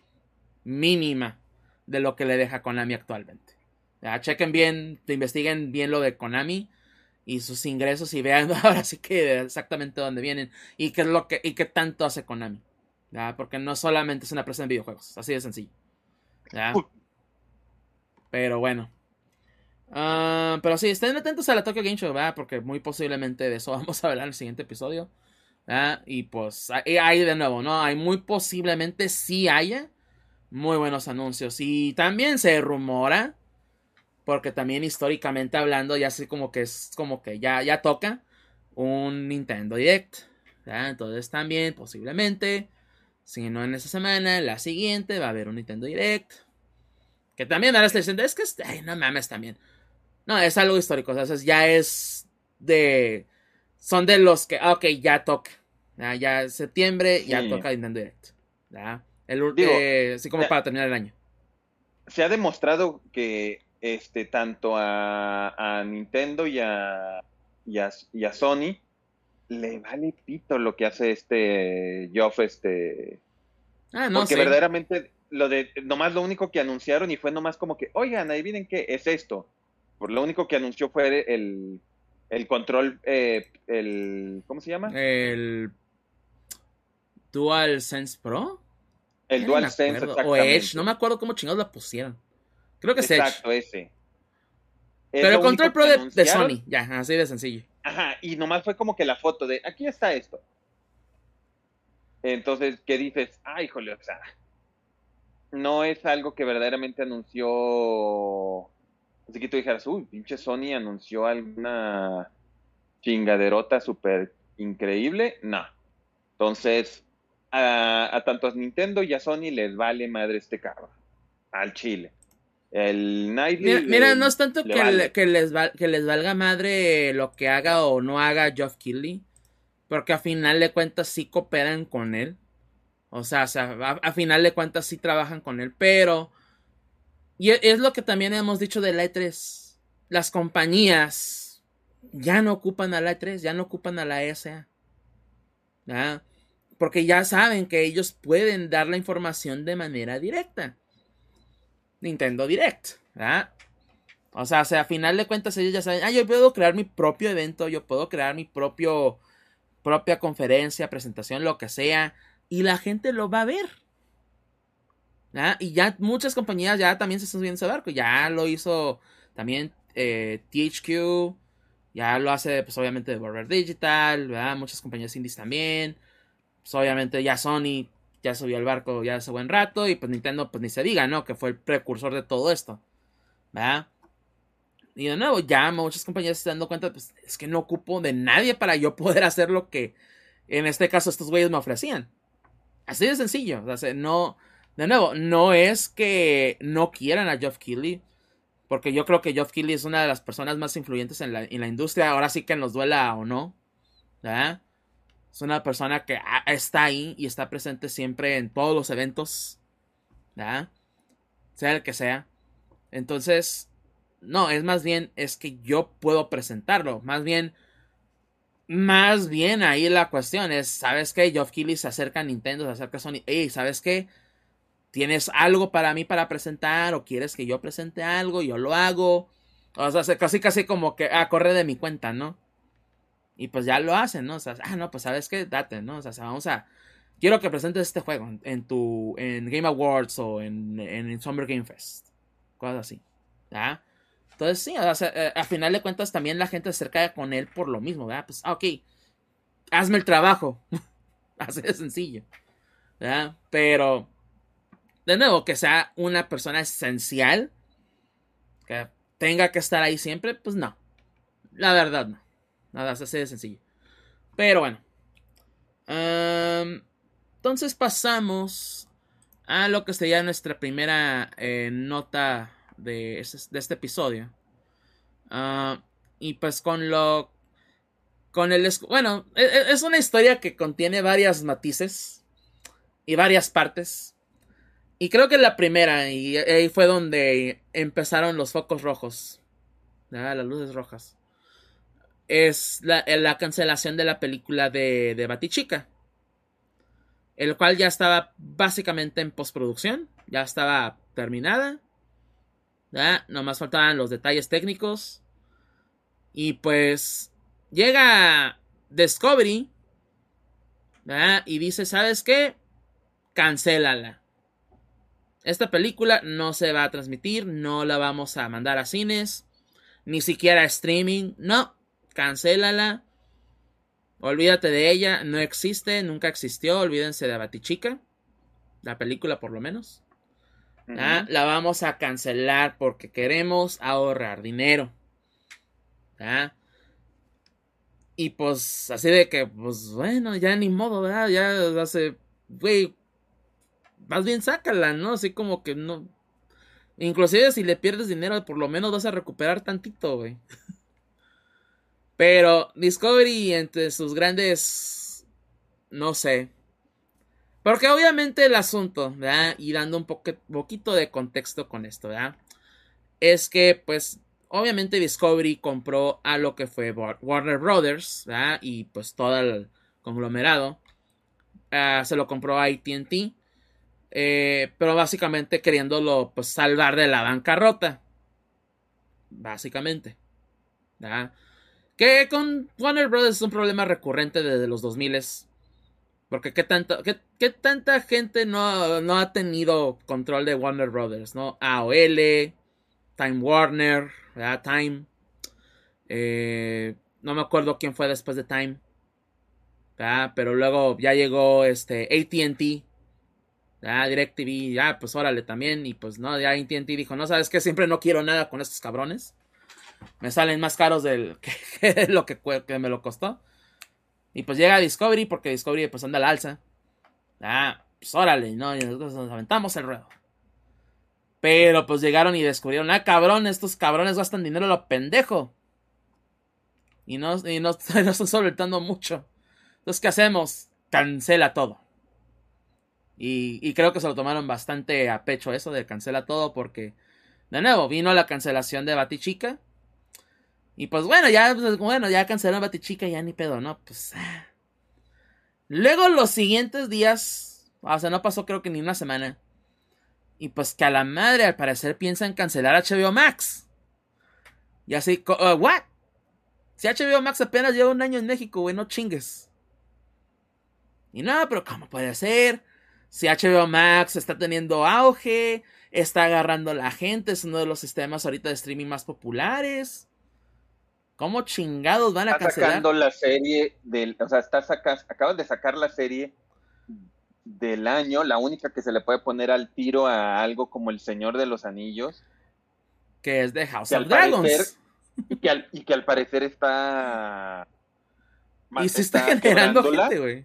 mínima de lo que le deja Konami actualmente. Ya, chequen bien, investiguen bien lo de Konami y sus ingresos y vean ahora sí que exactamente dónde vienen y qué es lo que y qué tanto hace Konami. ¿ya? Porque no solamente es una empresa en videojuegos, así de sencillo. ¿ya? Pero bueno. Ah, pero sí, estén atentos a la Tokyo Game Show, ¿verdad? Porque muy posiblemente de eso vamos a hablar en el siguiente episodio. Y pues ahí de nuevo, ¿no? Hay muy posiblemente sí haya muy buenos anuncios. Y también se rumora, porque también históricamente hablando, ya sé como que es como que ya, ya toca un Nintendo Direct. Entonces también posiblemente, si no en esta semana, la siguiente va a haber un Nintendo Direct. Que también ahora está diciendo, es que, ay, no mames también. No, es algo histórico. O sea, ya es de. Son de los que. Ah, ok, ya toca. Ya, ya septiembre, ya toca Nintendo Direct. El, eh, así como para terminar el año. Se ha demostrado que este tanto a, Nintendo y a, y a, Sony le vale pito lo que hace este Geoff, este. Ah, no Porque verdaderamente lo de nomás lo único que anunciaron y fue nomás como que, oigan, ahí vienen qué es esto. Por lo único que anunció fue el, el control, eh, el, ¿cómo se llama? El Dual Sense Pro. El Dual Sense, O Edge, no me acuerdo cómo chingados la pusieron. Creo que es Exacto, ese. Pero el control pro de, Sony, ya, así de sencillo. Ajá, y nomás fue como que la foto de, aquí está esto. Entonces, ¿qué dices? Ay, híjole, o sea, no es algo que verdaderamente anunció Así que tú dijeras, uy, pinche Sony anunció alguna chingaderota súper increíble. No. Entonces, a, tanto a Nintendo y a Sony les vale madre este carro. Al chile. El Nightly. Mira, no es tanto que, que, les que les valga madre lo que haga o no haga Geoff Keighley. Porque a final de cuentas sí cooperan con él. O sea, a final de cuentas sí trabajan con él. Pero y e, es lo que también hemos dicho de la E3. Las compañías ya no ocupan a la E3, ya no ocupan a la ESA. Porque ya saben que ellos pueden dar la información de manera directa. Nintendo Direct. O sea, a final de cuentas ellos ya saben, ah, yo puedo crear mi propio evento, yo puedo crear mi propio propia conferencia, presentación, lo que sea, y la gente lo va a ver. Y ya muchas compañías ya también se están subiendo ese barco. Ya lo hizo también eh, THQ. Ya lo hace, pues obviamente, de Border Digital. ¿verdad? Muchas compañías indies también. Pues obviamente ya Sony ya subió al barco ya hace buen rato. Y pues Nintendo, pues ni se diga, ¿no? Que fue el precursor de todo esto. ¿Verdad? Y de nuevo, ya muchas compañías se están dando cuenta, pues es que no ocupo de nadie para yo poder hacer lo que en este caso estos güeyes me ofrecían. Así de sencillo. No, de nuevo, no es que no quieran a Geoff Keighley, porque yo creo que Geoff Keighley es una de las personas más influyentes en la, industria, ahora sí que nos duela o no. Es una persona que está ahí y está presente siempre en todos los eventos. Sea el que sea. Entonces, no, es más bien, es que yo puedo presentarlo. Más bien, más bien ahí la cuestión es, ¿sabes qué? Geoff Keighley se acerca a Nintendo, se acerca a Sony. Ey, ¿sabes qué? ¿Tienes algo para mí para presentar o quieres que yo presente algo? Yo lo hago. O sea, casi casi como que, ah, corre de mi cuenta, ¿no? Y pues ya lo hacen, ¿no? O sea, ah, no, pues sabes qué, date, ¿no? O sea, vamos a... Quiero que presentes este juego en tu... en Game Awards o en, en, Summer Game Fest. Cosas así. ¿Ya? Entonces sí, o sea, eh, a final de cuentas también la gente se acerca con él por lo mismo, ¿verdad? Pues, ah, ok, hazme el trabajo. así de sencillo. ¿verdad? Pero de nuevo, que sea una persona esencial, que tenga que estar ahí siempre, pues no. La verdad, no. Nada, es así de sencillo. Pero bueno. entonces pasamos a lo que sería nuestra primera eh, nota de este, episodio. Ah, y pues con lo... Con el... Bueno, e, e, es una historia que contiene varias matices y varias partes. Y creo que la primera, y ahí fue donde empezaron los focos rojos. las luces rojas. Es la, la, cancelación de la película de, de Batichica. El cual ya estaba básicamente en postproducción. Ya estaba terminada. ¿ya? Nomás faltaban los detalles técnicos. Y pues llega Discovery. Y dice, ¿sabes qué? Cancélala. Esta película no se va a transmitir, no la vamos a mandar a cines, ni siquiera a streaming, no, cancélala. Olvídate de ella, no existe, nunca existió, olvídense de Batichica, la película por lo menos. Ah, la vamos a cancelar porque queremos ahorrar dinero. Y pues así de que, pues bueno, ya ni modo, ¿verdad? Ya hace, güey, más bien sácala, ¿no? Así como que no. Inclusive si le pierdes dinero, por lo menos vas a recuperar tantito, güey. Pero Discovery entre sus grandes... No sé. Porque obviamente el asunto, ¿verdad? Y dando un poquito de contexto con esto, ¿verdad? Es que, pues, obviamente Discovery compró a lo que fue Warner Brothers, ¿verdad? Y pues todo el conglomerado. Ah, se lo compró a ATT. Eh, pero básicamente queriéndolo pues, salvar de la bancarrota. Básicamente. Que con Warner Brothers es un problema recurrente desde los 2000 porque qué, tanto, qué, tanta gente no, no, ha tenido control de Warner Brothers, ¿no? AOL, Time Warner, Time. Eh, no me acuerdo quién fue después de Time. Pero luego ya llegó este ATT DirecTV, ya, pues órale también. Y pues no, ya ATT dijo, no, sabes que siempre no quiero nada con estos cabrones. Me salen más caros del que, lo que, me lo costó. Y pues llega Discovery, porque Discovery pues anda al alza. Ah, pues órale, ¿no? Y nosotros nos aventamos el ruedo. Pero pues llegaron y descubrieron, ah, cabrón, estos cabrones gastan dinero a lo pendejo. Y no, y no, no están solventando mucho. Entonces, ¿qué hacemos? Cancela todo. Y, creo que se lo tomaron bastante a pecho eso de cancela todo porque, de nuevo, vino la cancelación de Batichica. Y pues bueno, ya, pues, bueno, ya cancelaron Batichica, ya ni pedo, ¿no? Pues... Ah. Luego los siguientes días, o sea, no pasó creo que ni una semana. Y pues que a la madre al parecer piensan cancelar HBO Max. Y así, uh, ¿what? Si HBO Max apenas lleva un año en México, güey, no chingues. Y no, pero ¿cómo puede ser? Si HBO Max está teniendo auge, está agarrando a la gente, es uno de los sistemas ahorita de streaming más populares. ¿Cómo chingados van a está sacando la serie del, o sea, está acaban de sacar la serie del año, la única que se le puede poner al tiro a algo como El Señor de los Anillos. Que es de House of Dragons. y, que al, y que al parecer está y se está, generando gente, güey.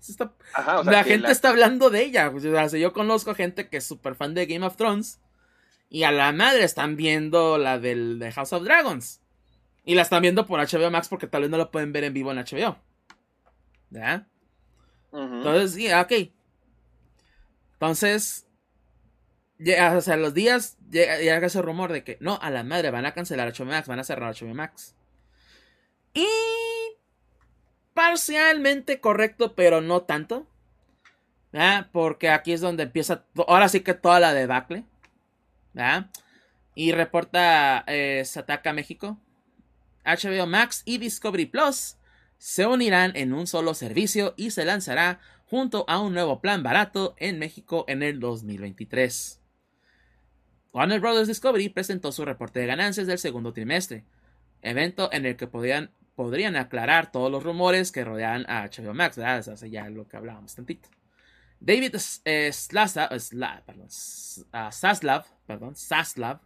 la gente está hablando de ella. yo conozco gente que es súper fan de Game of Thrones. Y a la madre están viendo la del de House of Dragons. Y la están viendo por HBO Max porque tal vez no lo pueden ver en vivo en HBO. ¿Ya? Entonces, sí, ok. Entonces, ya, o sea, los días llega, ese rumor de que no, a la madre van a cancelar HBO Max, van a cerrar HBO Max. Y parcialmente correcto, pero no tanto. Porque aquí es donde empieza, ahora sí que toda la debacle. Y reporta eh, Sataka México. HBO Max y Discovery Plus se unirán en un solo servicio y se lanzará junto a un nuevo plan barato en México en el 2023. Warner Bros. Discovery presentó su reporte de ganancias del segundo trimestre, evento en el que podían podrían aclarar todos los rumores que rodean a HBO Max, ya lo que hablábamos tantito. David eh, perdón, Saslav,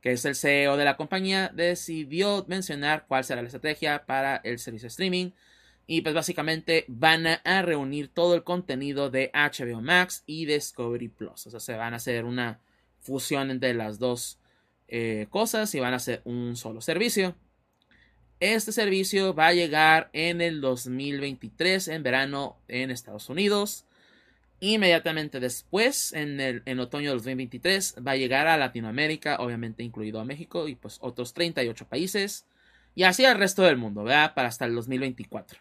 que es el CEO de la compañía, decidió mencionar cuál será la estrategia para el servicio streaming Y pues básicamente van a reunir todo el contenido de HBO Max y Discovery Plus. O sea, se van a hacer una fusión entre las dos eh, cosas y van a ser un solo servicio. Este servicio va a llegar en el 2023, en verano, en Estados Unidos. Inmediatamente después, en, el, otoño del 2023, va a llegar a Latinoamérica, obviamente incluido a México y pues otros 38 países. Y así al resto del mundo, ¿verdad? Para hasta el 2024.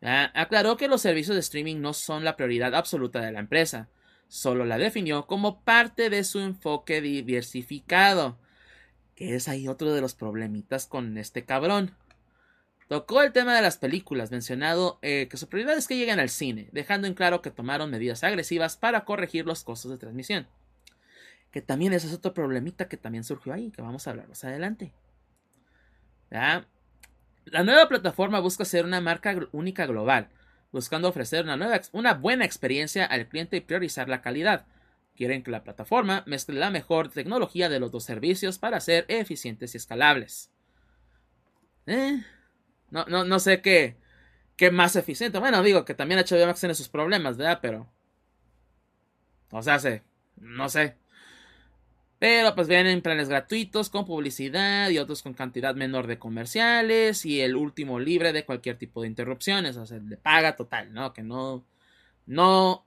Aclaró que los servicios de streaming no son la prioridad absoluta de la empresa solo la definió como parte de su enfoque diversificado. Que es ahí otro de los problemitas con este cabrón. Tocó el tema de las películas, mencionado eh, que su prioridad es que lleguen al cine, dejando en claro que tomaron medidas agresivas para corregir los costos de transmisión. Que también ese es otro problemita que también surgió ahí, que vamos a hablar más adelante. La nueva plataforma busca ser una marca única global, buscando ofrecer una, una buena experiencia al cliente y priorizar la calidad. Quieren que la plataforma mezcle la mejor tecnología de los dos servicios para ser eficientes y escalables. Eh, no, no, no sé qué, qué más eficiente. Bueno, digo que también HBO Max tiene sus problemas, ¿verdad? Pero... O sea, sé, no sé. Pero pues vienen planes gratuitos con publicidad y otros con cantidad menor de comerciales y el último libre de cualquier tipo de interrupciones, o sea, de paga total, ¿no? Que no, no,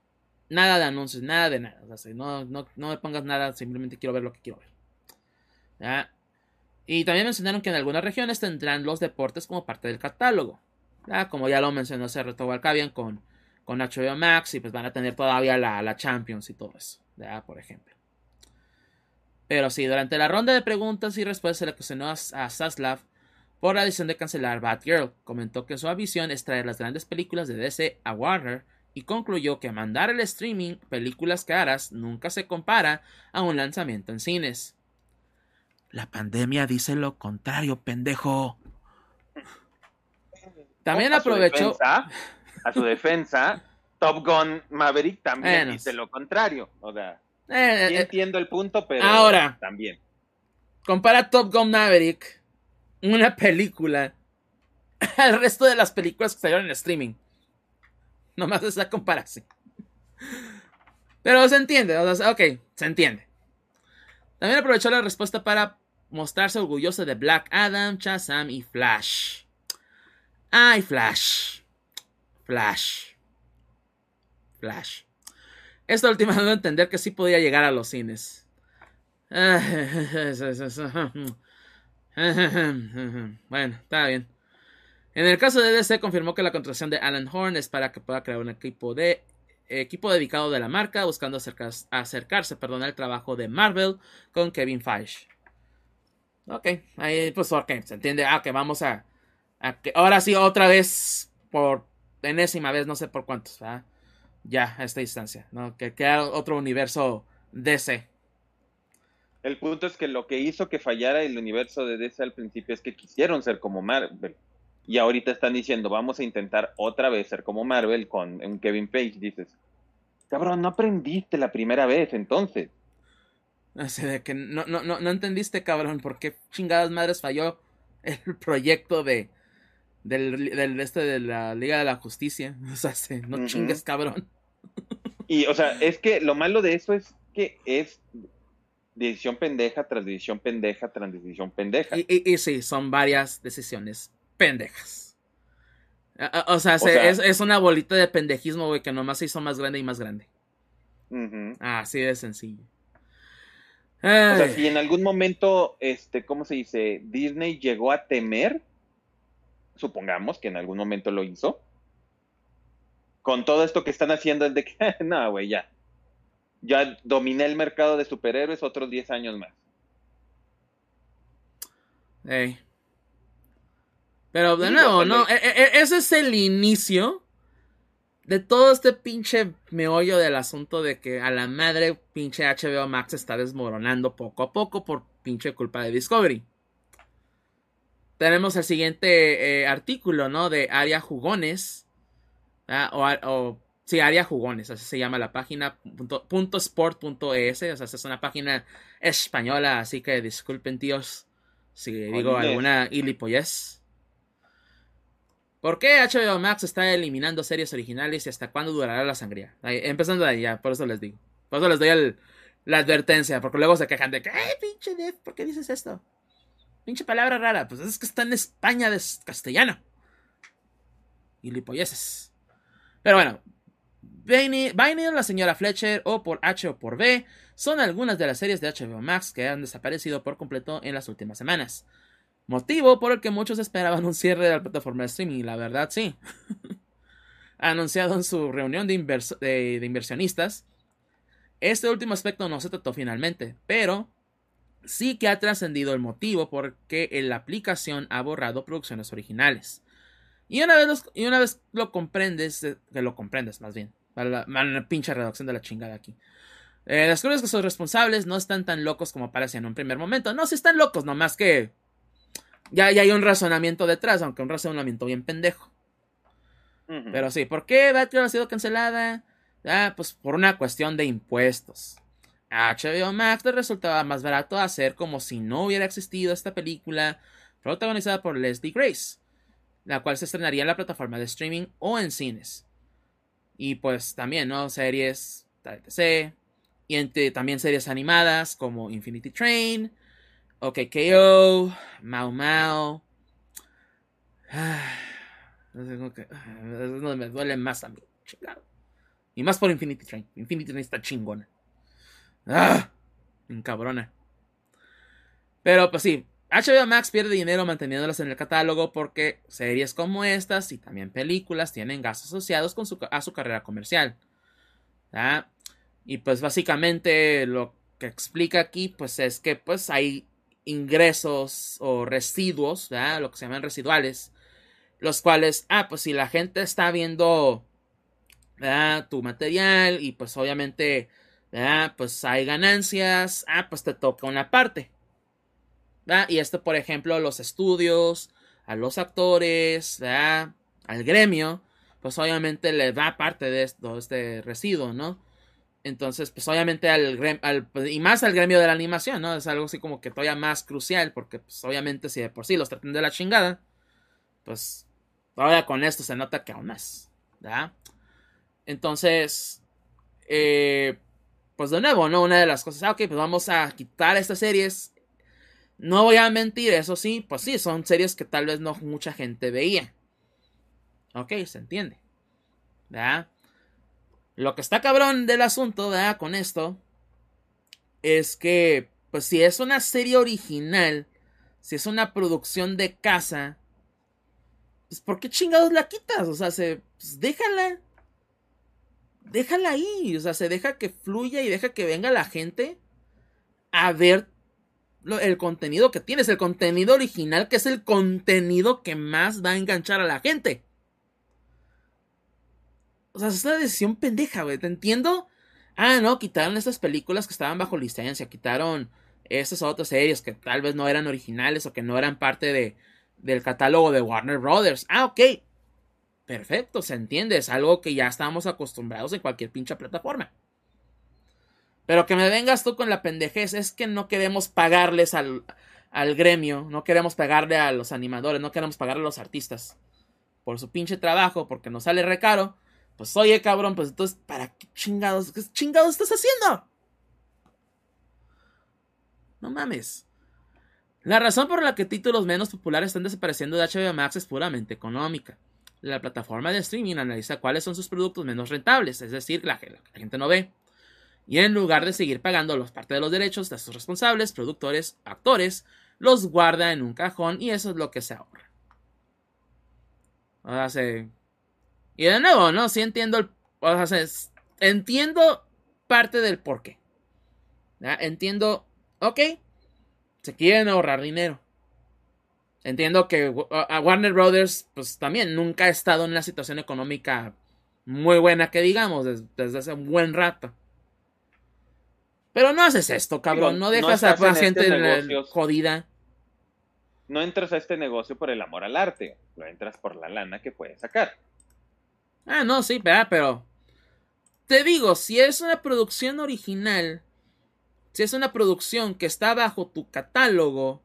nada de anuncios, nada de nada, o sea, no, no, no me pongas nada, simplemente quiero ver lo que quiero ver. ¿Ya? Y también mencionaron que en algunas regiones tendrán los deportes como parte del catálogo, ¿ya? Como ya lo mencionó hace rato Walcavian con, con HBO Max y pues van a tener todavía la, la Champions y todo eso. Por ejemplo. Pero sí, durante la ronda de preguntas y respuestas se le cuestionó a, Saslav por la decisión de cancelar Batgirl. Comentó que su visión es traer las grandes películas de DC a Warner y concluyó que mandar el streaming películas caras nunca se compara a un lanzamiento en cines. La pandemia dice lo contrario, pendejo. También aprovechó. a su defensa, Top Gun Maverick también dice lo contrario. O sea. Eh, sí eh, entiendo el punto, pero ahora, también. Compara Top Gun Maverick, una película, al resto de las películas que salieron en streaming. Nomás esa comparación. Pero se entiende, ok, se entiende. También aprovechó la respuesta para mostrarse orgulloso de Black Adam, Shazam y Flash. Ay, Flash. Flash. Flash. Esta última debo entender que sí podía llegar a los cines. Bueno, está bien. En el caso de DC confirmó que la contratación de Alan Horn es para que pueda crear un equipo de equipo dedicado de la marca, buscando acercarse, perdón, al trabajo de Marvel con Kevin Feige. Ok, ahí pues ok, se entiende. Ah, que vamos a, a que ahora sí otra vez por enésima vez, no sé por cuántos, ya a esta distancia, ¿no? Que queda otro universo DC. El punto es que lo que hizo que fallara el universo de DC al principio es que quisieron ser como Marvel. Y ahorita están diciendo, vamos a intentar otra vez ser como Marvel con un Kevin Page. Dices, cabrón, no aprendiste la primera vez entonces. O sea, de que no, no, no, no entendiste, cabrón, por qué chingadas madres falló el proyecto de, del, este de la Liga de la Justicia. O sea, no chingues, cabrón. Y, o sea, es que lo malo de eso es que es decisión pendeja tras decisión pendeja tras decisión pendeja. Y, y, sí, son varias decisiones pendejas. O sea, es, es, una bolita de pendejismo, güey, que nomás se hizo más grande y más grande. Así de sencillo. O sea, si en algún momento, este, ¿cómo se dice? Disney llegó a temer supongamos que en algún momento lo hizo, con todo esto que están haciendo es de que, no, güey, ya. Ya dominé el mercado de superhéroes otros 10 años más. Pero de nuevo, no, e, e, e, ese es el inicio de todo este pinche meollo del asunto de que a la madre pinche HBO Max está desmoronando poco a poco por pinche culpa de Discovery tenemos el siguiente eh, artículo, ¿no? De Aria Jugones. O, o, sí, Aria Jugones, así se llama la página. Punto, sport.es. O sea, es una página española, así que disculpen, tíos, si digo alguna ilipoyes. ¿Por qué HBO Max está eliminando series originales y hasta cuándo durará la sangría? empezando de ahí, ya, por eso les digo. Por eso les doy la advertencia, porque luego se quejan de que, ¡ay, pinche Def! ¿Por qué dices esto? Pinche palabra rara. Pues es que está en España de castellano. Y lipolleces. Pero bueno, Vinyl, la señora Fletcher o por H o por B son algunas de las series de HBO Max que han desaparecido por completo en las últimas semanas. Motivo por el que muchos esperaban un cierre de la plataforma de streaming, y la verdad sí. Anunciado en su reunión de, inversionistas, este último aspecto no se trató finalmente, pero sí que ha trascendido el motivo por que la aplicación ha borrado producciones originales. Y una vez, y una vez lo comprendes, eh, que lo comprendes más bien, para la, pinche redacción de la chingada aquí. Eh, las cosas que son responsables no están tan locos como parecían en un primer momento. No, si están locos, nomás que ya, hay un razonamiento detrás, aunque un razonamiento bien pendejo. Pero sí, ¿por qué Batgirl ha sido cancelada? Ah, pues por una cuestión de impuestos. A HBO Max le resultaba más barato hacer como si no hubiera existido esta película protagonizada por Leslie Grace, la cual se estrenaría en la plataforma de streaming o en cines. Y pues también, ¿no? Series, etc. Y también series animadas como Infinity Train, OKKO, Mau Mau. no me duele más a mí. Y más por Infinity Train. Infinity Train está chingona. ¡Ah! Encabrona. Pero pues sí, HBO Max pierde dinero manteniéndolas en el catálogo porque series como estas y también películas tienen gastos asociados con su, a su carrera comercial. Y pues básicamente lo que explica aquí pues es que pues hay ingresos o residuos, lo que se llaman residuales, los cuales, ah, pues si la gente está viendo tu material y pues obviamente, pues hay ganancias, ah, pues te toca una parte. Y esto, por ejemplo, los estudios, a los actores, al gremio, pues obviamente le da parte de esto, este residuo, ¿no? Entonces, pues obviamente al, al, y más al gremio de la animación, ¿no? Es algo así como que todavía más crucial, porque pues obviamente si de por sí los tratan de la chingada, pues todavía con esto se nota que aún más, ¿verdad? Entonces, eh, pues de nuevo, ¿no? Una de las cosas, ah, ok, pues vamos a quitar estas series. No voy a mentir, eso sí, pues sí, son series que tal vez no mucha gente veía. Ok, se entiende. ¿Verdad? Lo que está cabrón del asunto, ¿verdad? Con esto, es que, pues si es una serie original, si es una producción de casa, pues ¿por qué chingados la quitas? O sea, se, pues déjala. Déjala ahí, o sea, se deja que fluya y deja que venga la gente a ver el contenido que tienes, el contenido original, que es el contenido que más va a enganchar a la gente. O sea, es una decisión pendeja, güey. ¿Te entiendo? Ah, no, quitaron estas películas que estaban bajo licencia. Quitaron estas otras series que tal vez no eran originales o que no eran parte de, del catálogo de Warner Brothers. Ah, ok. Perfecto, se entiende. Es algo que ya estábamos acostumbrados en cualquier pinche plataforma. Pero que me vengas tú con la pendejez es que no queremos pagarles al, al gremio, no queremos pagarle a los animadores, no queremos pagarle a los artistas por su pinche trabajo porque nos sale recaro. Pues oye, cabrón, pues entonces, ¿para qué chingados? ¿Qué chingados estás haciendo? No mames. La razón por la que títulos menos populares están desapareciendo de HBO Max es puramente económica. La plataforma de streaming analiza cuáles son sus productos menos rentables, es decir, la que la gente no ve. Y en lugar de seguir pagando los parte de los derechos de sus responsables, productores, actores, los guarda en un cajón y eso es lo que se ahorra. O sea, se y de nuevo, ¿no? Sí entiendo el. O sea, entiendo parte del porqué. Entiendo. Ok. Se quieren ahorrar dinero. Entiendo que a Warner Brothers, pues también nunca ha estado en una situación económica muy buena, que digamos, desde, hace un buen rato. Pero no haces esto, cabrón. no dejas a la gente este jodida. No entras a este negocio por el amor al arte. Lo entras por la lana que puedes sacar. Ah, no, sí, pero. Te digo, si es una producción original, si es una producción que está bajo tu catálogo,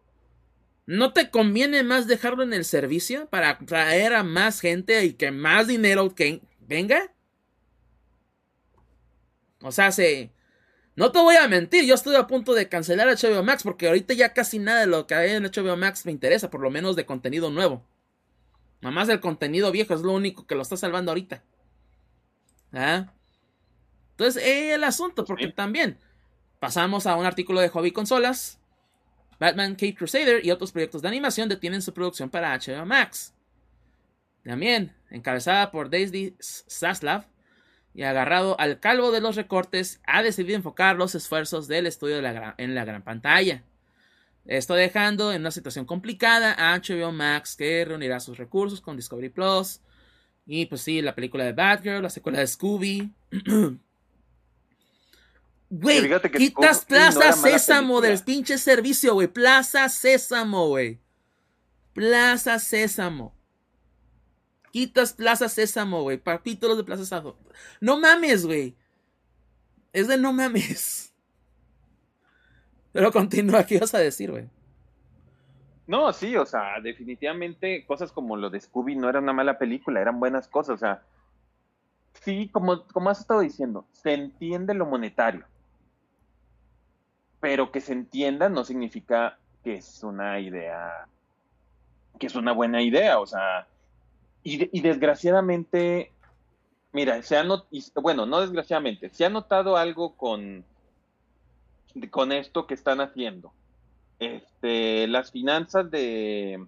¿No te conviene más dejarlo en el servicio para traer a más gente y que más dinero que venga? O sea, se... No te voy a mentir, yo estoy a punto de cancelar HBO Max porque ahorita ya casi nada de lo que hay en HBO Max me interesa, por lo menos de contenido nuevo. Nada más el contenido viejo es lo único que lo está salvando ahorita. ¿Ah? Entonces, el asunto, porque también pasamos a un artículo de Hobby Consolas. Batman Cape Crusader y otros proyectos de animación detienen su producción para HBO Max. También, encabezada por Daisy Saslav y agarrado al calvo de los recortes, ha decidido enfocar los esfuerzos del estudio en la gran pantalla. Esto dejando en una situación complicada a HBO Max que reunirá sus recursos con Discovery Plus. Y pues sí, la película de Batgirl, la secuela de Scooby. Güey, quitas Plaza Sésamo del pinche servicio, güey. Plaza Sésamo, güey. Plaza Sésamo. Quitas Plaza Sésamo, güey. Capítulos de Plaza Sésamo. No mames, güey. Es de no mames. Pero continúa, ¿qué vas a decir, güey? No, sí, o sea, definitivamente cosas como lo de Scooby no era una mala película, eran buenas cosas, o sea, sí, como, como has estado diciendo, se entiende lo monetario pero que se entienda no significa que es una idea, que es una buena idea, o sea, y, desgraciadamente, mira, se ha bueno, no desgraciadamente, se ha notado algo con, con esto que están haciendo. Este, las finanzas de,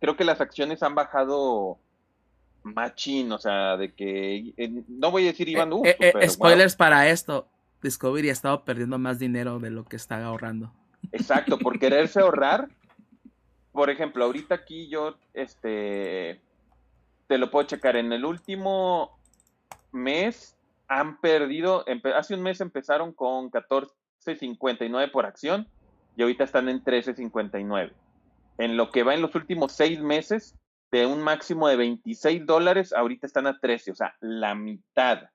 creo que las acciones han bajado machín, o sea, de que, no voy a decir iban eh, eh, eh, spoilers para esto, Discovery ha estado perdiendo más dinero de lo que está ahorrando. Exacto, por quererse ahorrar. Por ejemplo, ahorita aquí yo, este, te lo puedo checar. En el último mes han perdido, hace un mes empezaron con 14.59 por acción y ahorita están en 13.59. En lo que va en los últimos seis meses, de un máximo de 26 dólares, ahorita están a 13, o sea, la mitad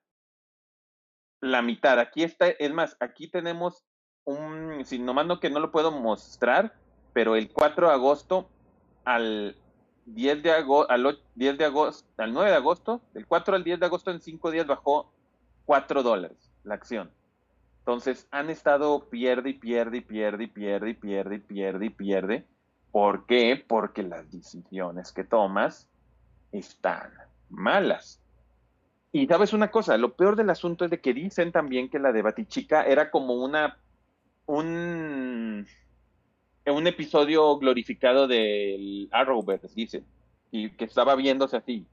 la mitad. Aquí está, es más, aquí tenemos un, si nomás no que no lo puedo mostrar, pero el 4 de agosto al 10 de agosto, al 10 de agosto, al 9 de agosto, del 4 al 10 de agosto en 5 días bajó 4 dólares la acción. Entonces han estado pierde y pierde y pierde y pierde y pierde y pierde y pierde. ¿Por qué? Porque las decisiones que tomas están malas. Y sabes una cosa, lo peor del asunto es de que dicen también que la de Batichica era como una un, un episodio glorificado del Arrowverse, dice, y que estaba viéndose así,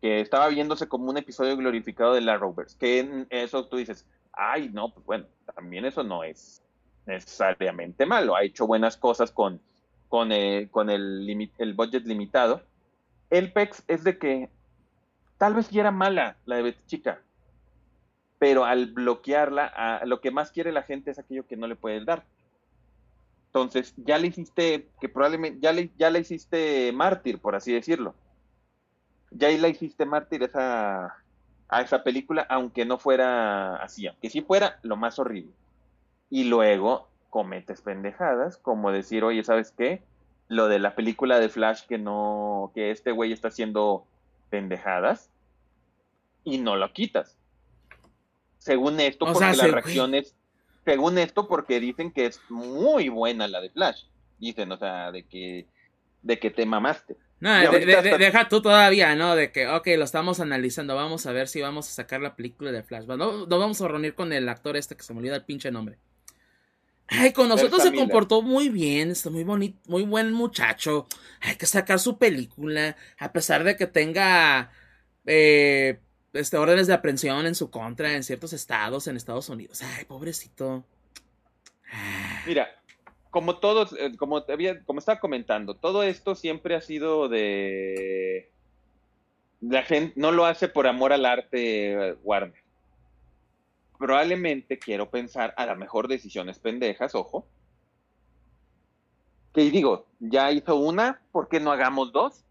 que estaba viéndose como un episodio glorificado del Arrowverse, que eso tú dices, ay, no, pues bueno, también eso no es necesariamente malo, ha hecho buenas cosas con, con, eh, el, budget limitado. El PEX es de que Tal vez sí era mala la de Betty Chica, pero al bloquearla, a, lo que más quiere la gente es aquello que no le puedes dar. Entonces, ya le hiciste, que probablemente, ya le, ya le hiciste mártir, por así decirlo. Ya la hiciste mártir esa, a esa película, aunque no fuera así, aunque sí fuera lo más horrible. Y luego cometes pendejadas, como decir, oye, ¿sabes qué? Lo de la película de Flash que no, que este güey está haciendo pendejadas y no lo quitas. Según esto, porque las reacciones, según esto, porque dicen que es muy buena la de Flash. Dicen, o sea, de que, de que te mamaste. No, deja tú todavía, ¿no? De que, ok, lo estamos analizando, vamos a ver si vamos a sacar la película de Flash. No, nos vamos a reunir con el actor este que se me olvida el pinche nombre. Ay, con nosotros se comportó muy bien, está muy bonito, muy buen muchacho. Hay que sacar su película, a pesar de que tenga eh, este, órdenes de aprehensión en su contra en ciertos estados en Estados Unidos. Ay, pobrecito. Mira, como todos, eh, como, estaba comentando, todo esto siempre ha sido de... La gente no lo hace por amor al arte eh, Warner. Probablemente quiero pensar a la mejor decisiones pendejas, ojo. Que digo, ya hizo una, ¿por qué no hagamos dos?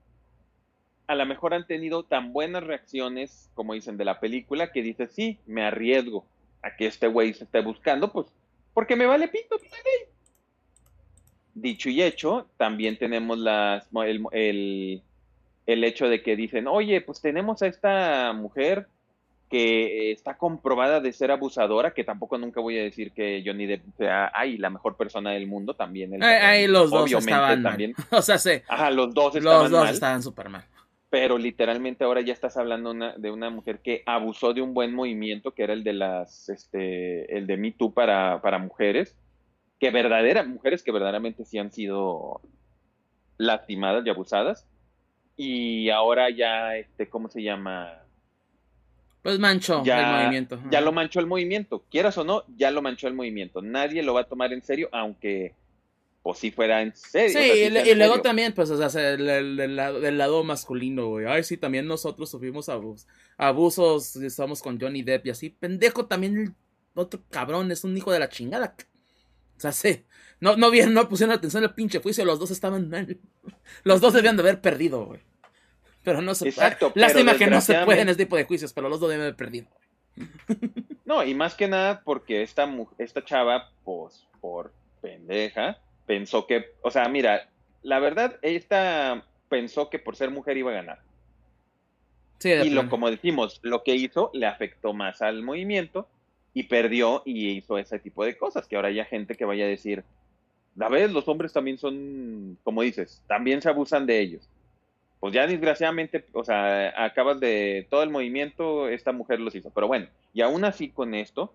a lo mejor han tenido tan buenas reacciones, como dicen, de la película, que dice, sí, me arriesgo a que este güey se esté buscando, pues, porque me vale pito, dicho y hecho, también tenemos las, el, el, hecho de que dicen, oye, pues tenemos a esta mujer que está comprobada de ser abusadora, que tampoco nunca voy a decir que Johnny Depp sea ay, la mejor persona del mundo, también. ahí los dos estaban también. o sea, sí. Ajá, los dos estaban Los dos estaban súper mal. Pero literalmente ahora ya estás hablando de una mujer que abusó de un buen movimiento, que era el de las, este, el de Me Too para, para mujeres, que verdaderas, mujeres que verdaderamente sí han sido lastimadas y abusadas. Y ahora ya, este, ¿cómo se llama? Pues manchó el movimiento. Ya lo manchó el movimiento. Quieras o no, ya lo manchó el movimiento. Nadie lo va a tomar en serio, aunque pues si fuera en serio. Sí, y, luego también, pues, o sea, del, lado masculino, güey. Ay, sí, también nosotros sufrimos abusos, abusos, estamos con Johnny Depp y así. Pendejo, también el otro cabrón es un hijo de la chingada. O sea, sí. No, no, bien, no pusieron atención al pinche juicio, los dos estaban mal. Los dos debían de haber perdido, güey. Pero no se Exacto, Lástima que no se puede en este tipo de juicios, pero los dos deben haber perdido. No, y más que nada porque esta, esta chava, pues, por pendeja, pensó que, o sea, mira, la verdad, esta pensó que por ser mujer iba a ganar. Sí, y lo, como decimos, lo que hizo le afectó más al movimiento y perdió y hizo ese tipo de cosas, que ahora haya gente que vaya a decir, a ver, los hombres también son, como dices, también se abusan de ellos. Pues ya desgraciadamente, o sea, acabas de todo el movimiento, esta mujer los hizo. Pero bueno, y aún así con esto,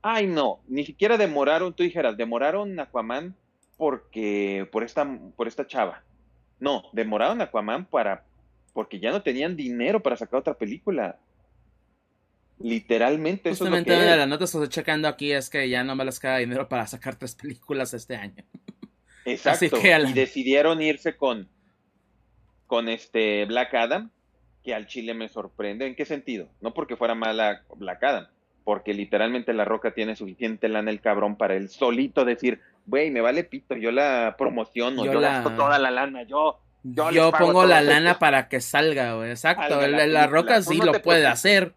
ay no, ni siquiera demoraron, tú dijeras, demoraron Aquaman porque, por esta, por esta chava. No, demoraron Aquaman para, porque ya no tenían dinero para sacar otra película. Literalmente eso es lo que una de las notas que estoy checando aquí es que ya no me les queda dinero para sacar tres películas este año. Exacto. Y decidieron irse con, con este Black Adam, que al chile me sorprende. ¿En qué sentido? No porque fuera mala Black Adam, porque literalmente La Roca tiene suficiente lana el cabrón para él solito decir, güey, me vale pito, yo la promociono, yo, gasto toda la lana, yo... Yo, pongo la lana para que salga, güey, exacto. La, Roca sí lo puede hacer.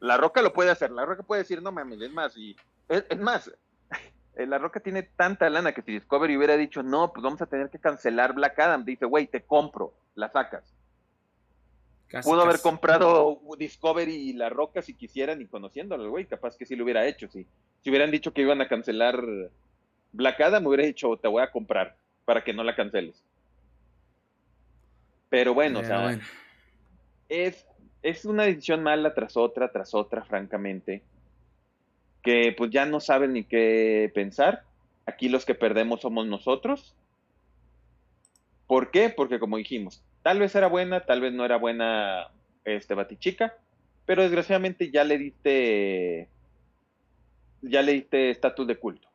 La Roca lo puede hacer. La Roca puede decir, no mames, es más. Y, es, más, La Roca tiene tanta lana que si Discovery hubiera dicho, no, pues vamos a tener que cancelar Black Adam, dice, güey, te compro, la sacas. Pudo haber comprado Discovery y La Roca si quisieran y conociéndolo, güey, capaz que sí lo hubiera hecho. Si, si hubieran dicho que iban a cancelar Black Adam, me hubiera dicho, te voy a comprar para que no la canceles. Pero bueno, o sea, es es una decisión mala tras otra, tras otra, francamente, que pues ya no saben ni qué pensar. Aquí los que perdemos somos nosotros. ¿Por qué? Porque como dijimos, tal vez era buena, tal vez no era buena este Batichica, pero desgraciadamente ya le diste ya le diste estatus de culto.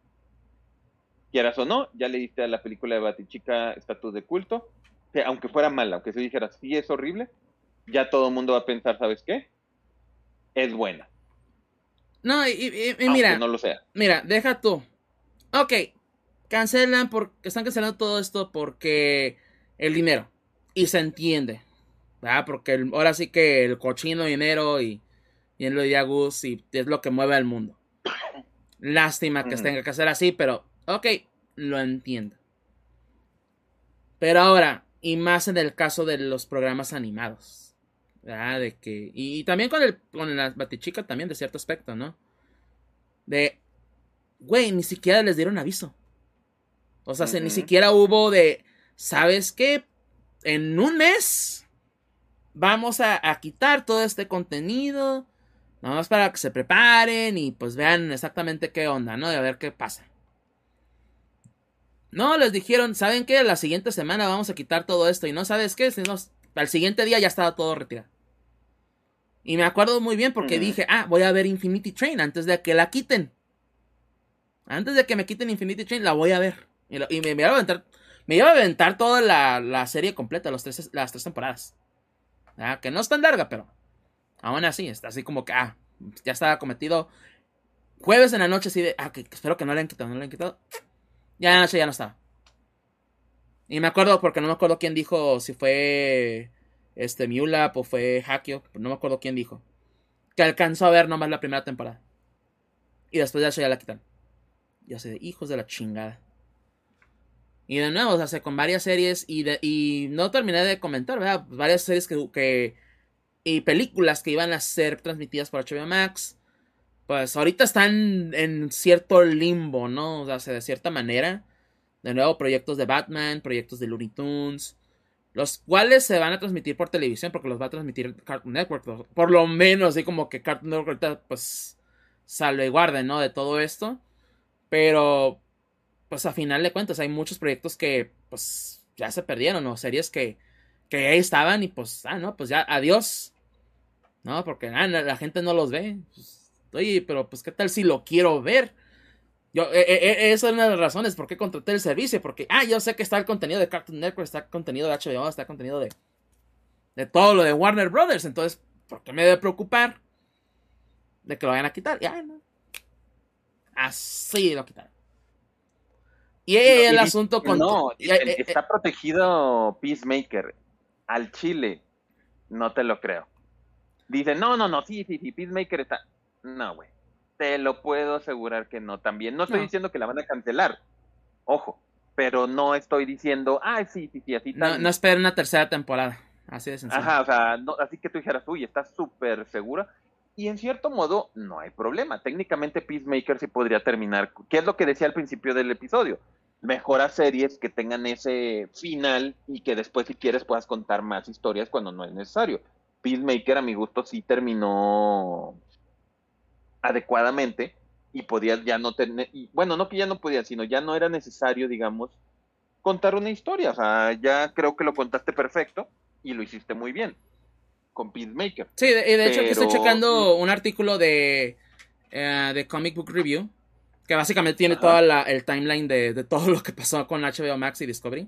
Quieras o no, ya le diste a la película de Batichica estatus de culto, que aunque fuera mala, aunque se dijera sí es horrible, ya todo el mundo va a pensar, ¿sabes qué? Es buena. No, y, mira. no lo sea. Mira, deja tú. Ok, cancelan porque están cancelando todo esto porque el dinero. Y se entiende. ¿verdad? Porque ahora sí que el cochino dinero y, y en lo de Agus y es lo que mueve al mundo. Lástima que se tenga que hacer así, pero ok, lo entiendo. Pero ahora, y más en el caso de los programas animados. De que. Y, también con el. Con la batichica también, de cierto aspecto, ¿no? De. Güey, ni siquiera les dieron aviso. O sea, ni siquiera hubo de. ¿Sabes qué? En un mes. Vamos a, quitar todo este contenido. Nada más para que se preparen y pues vean exactamente qué onda, ¿no? De a ver qué pasa. No, les dijeron, ¿saben qué? La siguiente semana vamos a quitar todo esto. Y no sabes qué, al siguiente día ya estaba todo retirado. Y me acuerdo muy bien porque dije, ah, voy a ver Infinity Train antes de que la quiten. Antes de que me quiten Infinity Train, la voy a ver. Y, me, iba a aventar, me iba a aventar toda la, serie completa, los tres, las tres temporadas. Ah, que no es tan larga, pero aún así, está así como que, ah, ya estaba cometido. Jueves en la noche, así de, ah, que, espero que no le han quitado, no le han quitado. Ya en la noche ya no estaba. Y me acuerdo, porque no me acuerdo quién dijo si fue este Miula o fue Hakio, no me acuerdo quién dijo. Que alcanzó a ver nomás la primera temporada. Y después de eso ya la quitan. Ya sé, hijos de la chingada. Y de nuevo, o sea, con varias series y, de, y no terminé de comentar, ¿verdad? Varias series que, que, y películas que iban a ser transmitidas por HBO Max. Pues ahorita están en cierto limbo, ¿no? O sea, de cierta manera. De nuevo, proyectos de Batman, proyectos de Looney Tunes. Los cuales se van a transmitir por televisión porque los va a transmitir Cartoon Network. Por lo menos, así como que Cartoon Network ahorita, pues, salve y guarde, ¿no? De todo esto. Pero, pues, a final de cuentas, hay muchos proyectos que, pues, ya se perdieron, ¿no? Series que, que ahí estaban y, pues, ah, no, pues ya, adiós. ¿No? Porque ah, la gente no los ve. Pues, oye, pero, pues, ¿qué tal si lo quiero ver? Yo, eh, eh, eh, esa es una de las razones por qué contraté el servicio. Porque, ah, yo sé que está el contenido de Cartoon Network, está el contenido de HBO, está el contenido de, de todo lo de Warner Brothers. Entonces, ¿por qué me debe preocupar de que lo vayan a quitar? Ya, no. Así lo quitaron. Y el asunto con. No, está protegido Peacemaker al Chile. No te lo creo. Dice, no, no, no, sí, sí, sí, Peacemaker está. No, güey. Te lo puedo asegurar que no también. No estoy diciendo que la van a cancelar. Ojo. Pero no estoy diciendo, ah, sí, sí, sí, así No, no esperen una tercera temporada. Así de sencillo. Ajá, o sea, así que tú dijeras, uy, estás súper segura. Y en cierto modo, no hay problema. Técnicamente, Peacemaker sí podría terminar. ¿Qué es lo que decía al principio del episodio? Mejora series que tengan ese final y que después, si quieres, puedas contar más historias cuando no es necesario. Peacemaker, a mi gusto, sí terminó adecuadamente y podía ya no tener, y, bueno, no que ya no podía, sino ya no era necesario, digamos, contar una historia. O sea, ya creo que lo contaste perfecto y lo hiciste muy bien con Peacemaker. Sí, de, de hecho, aquí estoy checando un artículo de, eh, de Comic Book Review que básicamente tiene todo el timeline de, de, todo lo que pasó con HBO Max y Discovery.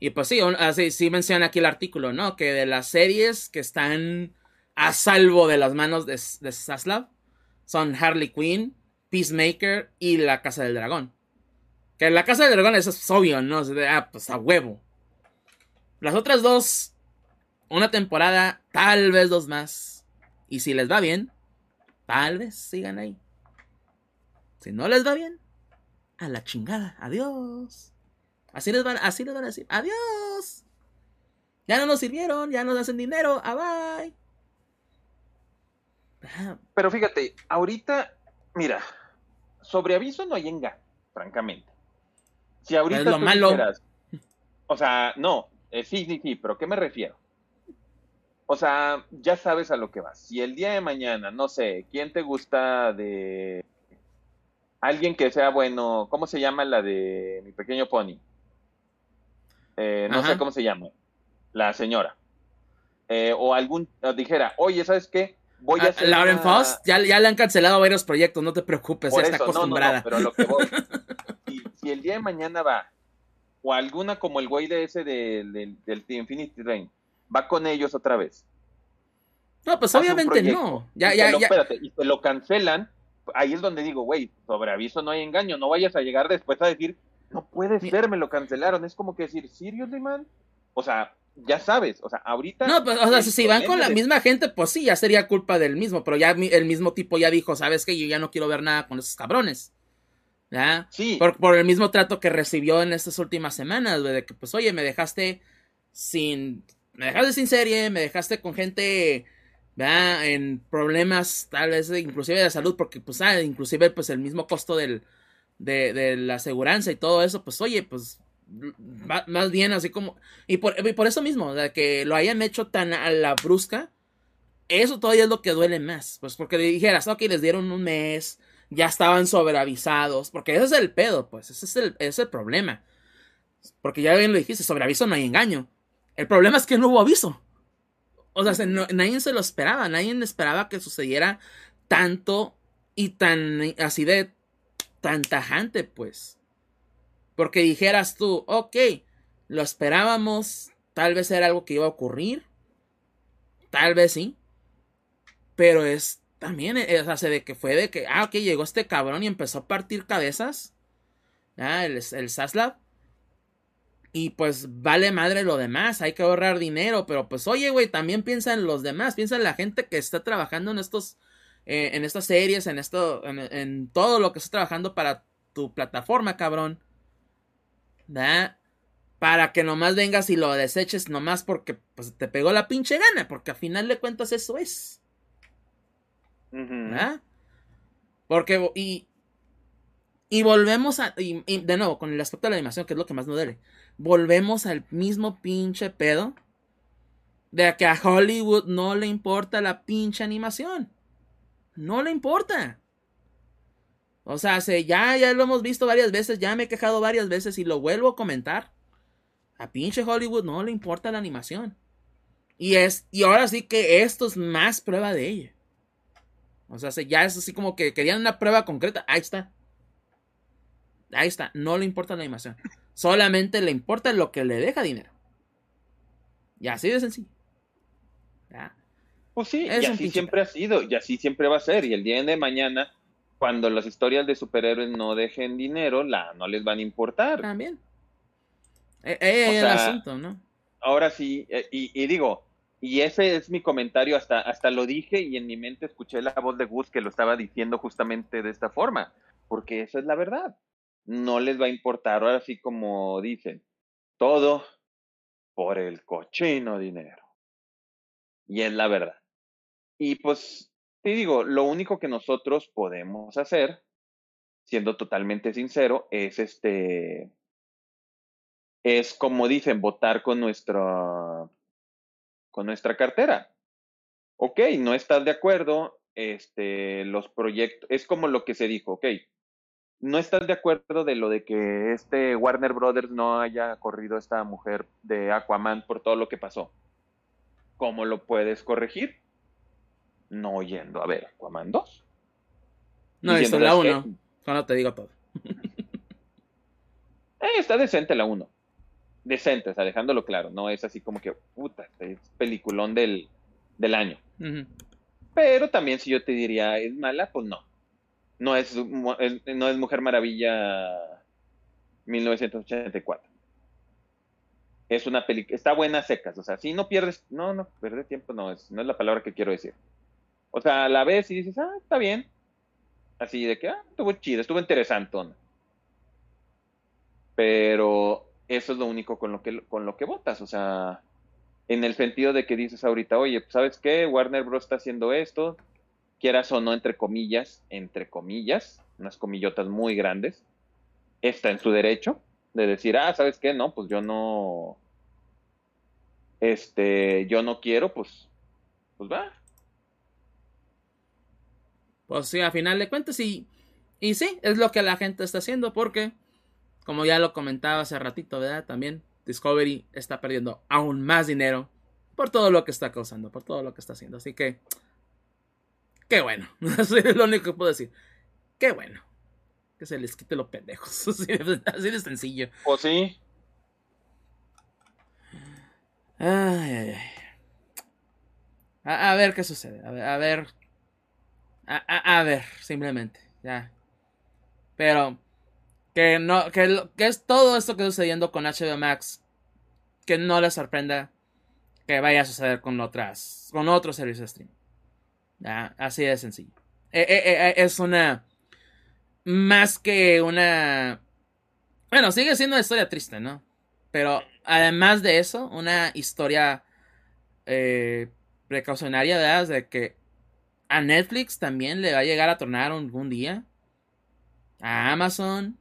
Y pues sí, así, sí menciona aquí el artículo, ¿no? Que de las series que están a salvo de las manos de, de Saslav, son Harley Quinn, Peacemaker y La Casa del Dragón. Que La Casa del Dragón es obvio, ¿no? Ah, pues a huevo. Las otras dos, una temporada, tal vez dos más. Y si les va bien, tal vez sigan ahí. Si no les va bien, a la chingada, adiós. Así les van, así les van a decir, adiós. Ya no nos sirvieron, ya nos hacen dinero, a ah, bye. Pero fíjate, ahorita, mira, sobre aviso no hay francamente. Si ahorita lo malo. o sea, no, eh, sí, sí, sí, pero ¿qué me refiero? O sea, ya sabes a lo que vas. Si el día de mañana, no sé, ¿quién te gusta de alguien que sea bueno? ¿Cómo se llama la de mi pequeño pony? Eh, no sé cómo se llama. La señora. Eh, o algún, dijera, oye, ¿sabes qué? Voy a ah, hacer Lauren Foss, ya, ya, le han cancelado varios proyectos, no te preocupes, ya está acostumbrada. pero lo que voy, si, el día de mañana va, o alguna como el güey de ese del, del, Infinity Rain, va con ellos otra vez. No, pues obviamente no. Ya, ya, ya. Espérate, y te lo cancelan, ahí es donde digo, güey, sobre aviso no hay engaño, no vayas a llegar después a decir, no puede ser, me lo cancelaron. Es como que decir, ¿seriously, man? O sea, ya sabes, o sea, ahorita. No, pues, o sea, si van con la misma gente, pues sí, ya sería culpa del mismo, pero ya el mismo tipo ya dijo, ¿sabes qué? Yo ya no quiero ver nada con esos cabrones. ¿Ya? Sí. Por, por el mismo trato que recibió en estas últimas semanas, de que, pues, oye, me dejaste sin. Me dejaste sin serie, me dejaste con gente. ¿verdad? En problemas, tal vez, inclusive de salud, porque, pues, ah, inclusive, pues, el mismo costo del, de, de la aseguranza y todo eso, pues, oye, pues, más bien así como... Y por, por eso mismo, de que lo hayan hecho tan a la brusca, eso todavía es lo que duele más. Pues porque dijeras, ok, les dieron un mes, ya estaban sobreavisados, porque ese es el pedo, pues, ese es el, es el problema. Porque ya bien lo dijiste, sobre aviso no hay engaño. El problema es que no hubo aviso. O sea, nadie se lo esperaba, nadie esperaba que sucediera tanto y tan así de tan tajante, pues. Porque dijeras tú, ok, lo esperábamos, tal vez era algo que iba a ocurrir, tal vez sí, pero es también, es, eh, hace de que fue de que, ah, ok, llegó este cabrón y empezó a partir cabezas, ah, el, el Saslav, y pues vale madre lo demás, hay que ahorrar dinero, pero pues oye, güey, también piensa en los demás, piensa en la gente que está trabajando en estos, eh, en estas series, en esto, en, en todo lo que está trabajando para tu plataforma, cabrón. ¿Verdad? Para que nomás vengas y lo deseches nomás porque pues, te pegó la pinche gana, porque al final de cuentas eso es. ¿Verdad? Porque, y, y volvemos a, y, de nuevo, con el aspecto de la animación, que es lo que más nos duele, volvemos al mismo pinche pedo de que a Hollywood no le importa la pinche animación. No le importa. O sea, ya, ya lo hemos visto varias veces, ya me he quejado varias veces y lo vuelvo a comentar. A pinche Hollywood no le importa la animación. Y es, y ahora sí que esto es más prueba de ello. O sea, ya es así como que querían una prueba concreta. Ahí está. Ahí está. No le importa la animación. Solamente le importa lo que le deja dinero. Y así de sencillo. Pues sí, y así siempre ha sido, y así siempre va a ser. Y el día de mañana, cuando las historias de superhéroes no dejen dinero, la, no les van a importar. También. Eh, eh, el asunto, ¿no? Ahora sí, eh, y, digo, y ese es mi comentario, hasta, hasta lo dije y en mi mente escuché la voz de Gus que lo estaba diciendo justamente de esta forma, porque esa es la verdad. No les va a importar, ahora sí como dicen, todo por el cochino dinero. Y es la verdad. Y pues, te digo, lo único que nosotros podemos hacer, siendo totalmente sincero, es este, es como dicen, votar con nuestra, con nuestra cartera. Ok, no estás de acuerdo, este, los proyectos, es como lo que se dijo, ok, no estás de acuerdo de lo de que este Warner Brothers no haya corrido a esta mujer de Aquaman por todo lo que pasó. ¿Cómo lo puedes corregir? No yendo a ver Aquaman 2. No, es la 1. Cuando te digo todo. eh, está decente la 1. Decente, o sea, dejándolo claro. No es así como que, puta, es peliculón del, del año. Pero también si yo te diría, ¿es mala? Pues no. No es, no es Mujer Maravilla 1984. Es una película, está buena secas, o sea, si no pierdes, no, no, perder tiempo no es, no es la palabra que quiero decir. O sea, la ves y dices, ah, está bien. Así de que, ah, estuvo chido, estuvo interesante. Pero eso es lo único con lo que con lo que votas, o sea, en el sentido de que dices ahorita, oye, pues, ¿sabes qué? Warner Bros. está haciendo esto, quieras o no, entre comillas, entre comillas, unas comillotas muy grandes, está en su derecho de decir, ah, ¿sabes qué? No, pues yo no, este, yo no quiero, pues, pues va, pues sí, a final de cuentas, y, y sí, es lo que la gente está haciendo, porque, como ya lo comentaba hace ratito, ¿verdad? También Discovery está perdiendo aún más dinero por todo lo que está causando, por todo lo que está haciendo. Así que, qué bueno. Eso es lo único que puedo decir. Qué bueno. Que se les quite los pendejos. Así de, sencillo. Pues sí. Ay, ay, ay. A, a, ver qué sucede. A ver, a ver a, ver, simplemente, ya. Pero que no, que, que, es todo esto que está sucediendo con HBO Max, que no les sorprenda que vaya a suceder con otras, con otros servicios de streaming. Ya, así de sencillo. Eh, eh, eh, es una, más que una, bueno, sigue siendo una historia triste, ¿no? Pero además de eso, una historia precaucionaria, ¿verdad? De que a Netflix también le va a llegar a tornar algún día. A Amazon,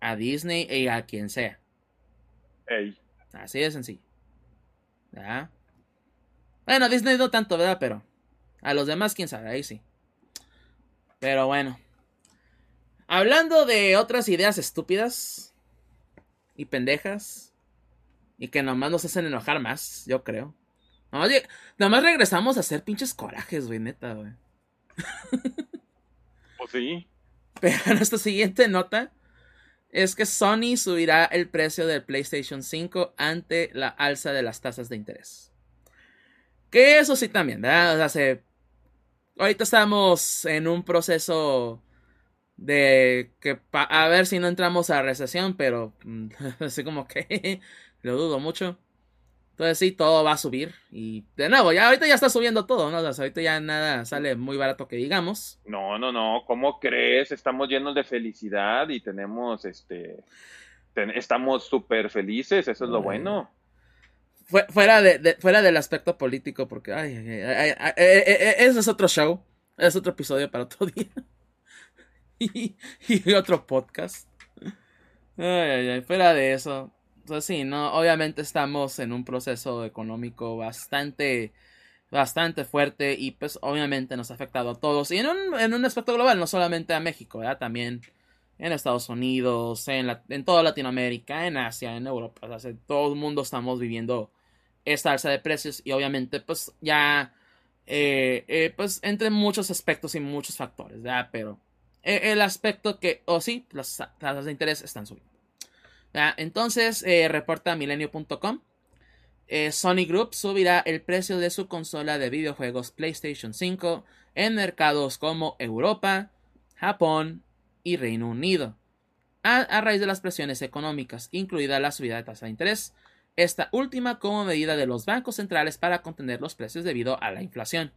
a Disney y a quien sea. Así de sencillo. ¿Ya? Bueno, Disney no tanto, ¿verdad? Pero a los demás, quién sabe, ahí sí. Pero bueno. Hablando de otras ideas estúpidas y pendejas y que nomás nos hacen enojar más, yo creo. Nada más, regresamos a hacer pinches corajes, güey, neta, güey. Pues sí. Pero nuestra siguiente nota es que Sony subirá el precio del PlayStation 5 ante la alza de las tasas de interés. Que eso sí también, ¿verdad? O sea, ahorita estamos en un proceso de que a ver si no entramos a recesión, pero mm, así como que lo dudo mucho. Entonces sí, todo va a subir. Y de nuevo, ya ahorita ya está subiendo todo, ¿no? O sea, ahorita ya nada sale muy barato que digamos. No, no, no. ¿Cómo crees? Estamos llenos de felicidad y tenemos este estamos súper felices, eso es lo bueno. Fuera, de, fuera del aspecto político, porque ay, ay, ay, eso es otro show, es otro episodio para otro día. y, y, otro podcast. fuera de eso. Pues sí, no, obviamente estamos en un proceso económico bastante bastante fuerte y pues obviamente nos ha afectado a todos y en un, en un aspecto global, no solamente a México, ¿verdad? también en Estados Unidos, en, la, en toda Latinoamérica, en Asia, en Europa, o todo el mundo estamos viviendo esta alza de precios y obviamente pues ya eh, eh, pues entre muchos aspectos y muchos factores, ¿verdad? pero eh, el aspecto que, o sí, las tasas de interés están subiendo. Entonces, reporta milenio.com eh, Sony Group subirá el precio de su consola de videojuegos PlayStation 5 en mercados como Europa, Japón y Reino Unido, a, raíz de las presiones económicas, incluida la subida de tasa de interés, esta última como medida de los bancos centrales para contener los precios debido a la inflación.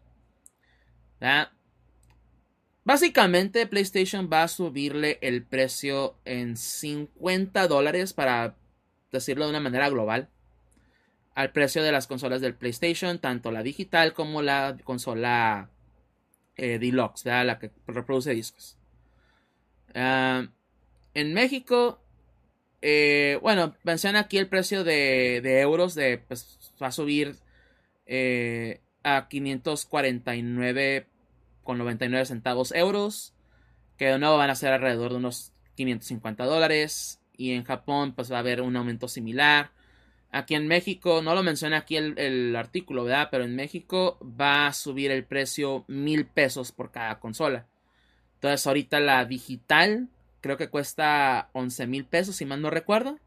Básicamente, PlayStation va a subirle el precio en 50 dólares para decirlo de una manera global al precio de las consolas del PlayStation, tanto la digital como la consola eh, deluxe, la que reproduce discos. Ah, en México, eh, bueno, menciona aquí el precio de, euros, de, pues, va a subir eh, a 549,99 centavos euros, que de nuevo van a ser alrededor de unos 550 dólares. Y en Japón, pues va a haber un aumento similar Aquí en México, no lo menciona aquí el, artículo, ¿verdad? Pero en México va a subir el precio mil pesos por cada consola. Entonces ahorita la digital creo que cuesta 11 mil pesos, si mal no recuerdo.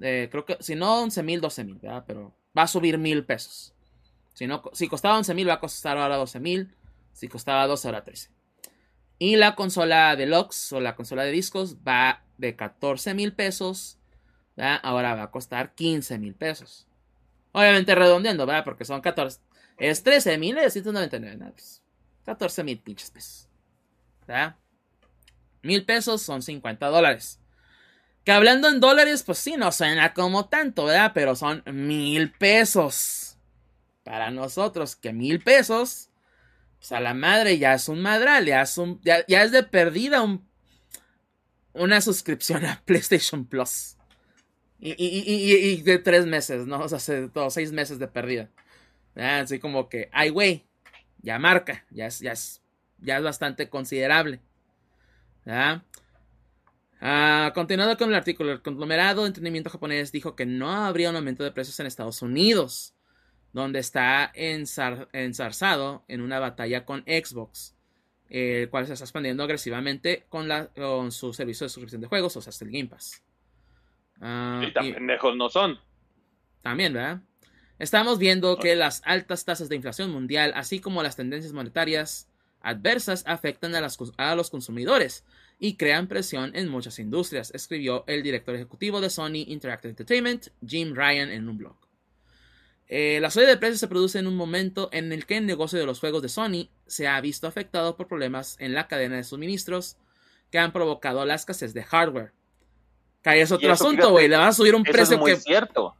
Eh, creo que, si no 11 mil, 12 mil, ¿verdad? Pero va a subir mil pesos. Si, no, si costaba 11 mil, va a costar ahora 12 mil. Si costaba 12, ahora 13. Y la consola deluxe o la consola de discos va de 14 mil pesos ahora va a costar 15 mil pesos. Obviamente redondeando, ¿verdad? Porque son 14. Es 13 mil 199. 14 mil pinches pesos. ¿Verdad? Mil pesos son 50 dólares. Que hablando en dólares, pues sí, no suena como tanto, ¿verdad? Pero son mil pesos. Para nosotros, que mil pesos. Pues a la madre ya es un madral, ya es, un, ya, ya es de perdida un, una suscripción a PlayStation Plus. Y, de tres meses, ¿no? O sea, todos seis meses de pérdida. Así como que, ay, güey, ya marca, ya es, ya es, ya es bastante considerable. ¿Ya? Ah, continuando con el artículo, el conglomerado de entretenimiento japonés dijo que no habría un aumento de precios en Estados Unidos, donde está ensarzado en una batalla con Xbox, el cual se está expandiendo agresivamente con, la, con su servicio de suscripción de juegos, o sea, el Game Pass. Ah, y tan pendejos no son. También, ¿verdad? Estamos viendo que las altas tasas de inflación mundial, así como las tendencias monetarias adversas, afectan a, a los consumidores y crean presión en muchas industrias, escribió el director ejecutivo de Sony Interactive Entertainment, Jim Ryan, en un blog. Eh, la subida de precios se produce en un momento en el que el negocio de los juegos de Sony se ha visto afectado por problemas en la cadena de suministros que han provocado la escasez de hardware. Que es otro asunto, güey. Le vas a subir un precio es muy cierto.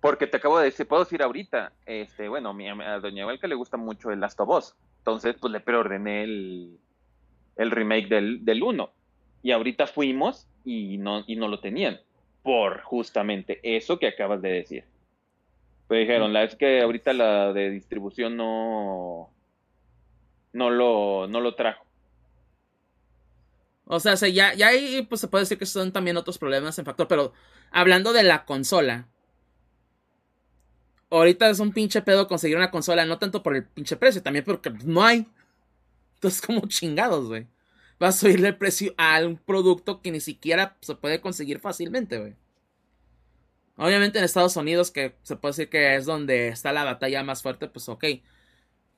Porque te acabo de decir, puedo decir ahorita, este, bueno, a Doña Valka le gusta mucho el Last of Us. Entonces, pues le preordené el, el remake del, del 1. Y ahorita fuimos y no, y no lo tenían. Por justamente eso que acabas de decir. Dijeron, la es que ahorita la de distribución no, no lo, no lo trajo. O sea, ya, ya ahí pues se puede decir que son también otros problemas en factor, pero hablando de la consola. Ahorita es un pinche pedo conseguir una consola, no tanto por el pinche precio, también porque no hay. Entonces, como chingados, güey. Vas a subirle el precio a un producto que ni siquiera se puede conseguir fácilmente, güey. Obviamente en Estados Unidos, que se puede decir que es donde está la batalla más fuerte, pues ok.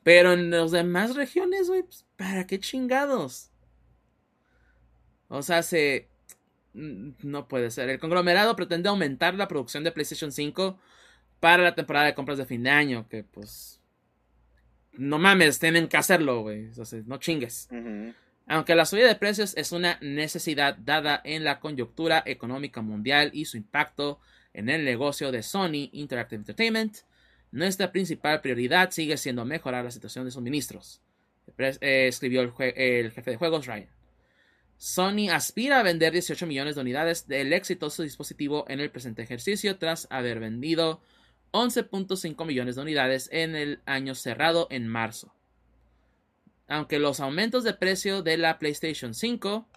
Pero en las demás regiones, güey, pues, ¿para qué chingados? O sea, se... No puede ser. El conglomerado pretende aumentar la producción de PlayStation 5 para la temporada de compras de fin de año. Que pues... No mames, tienen que hacerlo, güey. O sea, no chingues. Aunque la subida de precios es una necesidad dada en la coyuntura económica mundial y su impacto en el negocio de Sony Interactive Entertainment, nuestra principal prioridad sigue siendo mejorar la situación de suministros, eh, escribió el, el, jefe de juegos Ryan. Sony aspira a vender 18 millones de unidades del exitoso dispositivo en el presente ejercicio tras haber vendido 11.5 millones de unidades en el año cerrado en marzo. Aunque los aumentos de precio de la PlayStation 5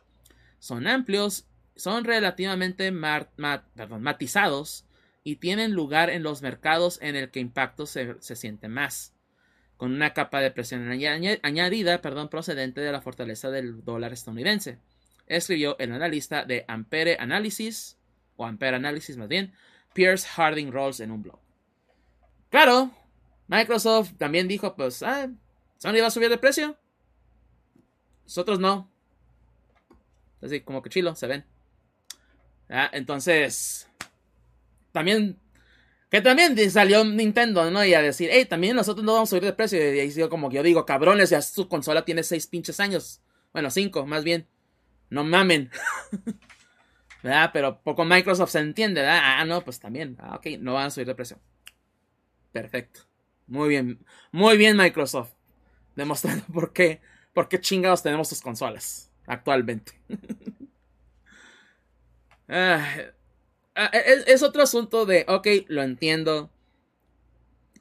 son amplios, son relativamente matizados y tienen lugar en los mercados en el que impacto se, siente más, con una capa de presión añadida perdón, procedente de la fortaleza del dólar estadounidense, escribió el analista de Ampere Analysis, o Ampere Analysis más bien, Pierce Harding Rolls en un blog. Claro, Microsoft también dijo, pues, ah, Sony va a subir de precio. Nosotros no. Así como que chilo, se ven. Entonces, también, que también salió Nintendo, ¿no? Y a decir, hey, también nosotros no vamos a subir de precio. Y ahí sido como que yo digo, cabrones, ya su consola tiene seis pinches años. Bueno, cinco, más bien. No mamen. ¿Verdad? Pero poco Microsoft se entiende, ¿verdad? Ah, no, pues también. Ah, ok, no van a subir de precio. Perfecto. Muy bien. Muy bien, Microsoft. Demostrando por qué, por qué chingados tenemos sus consolas actualmente. Ah, ah, es, otro asunto de, ok, lo entiendo.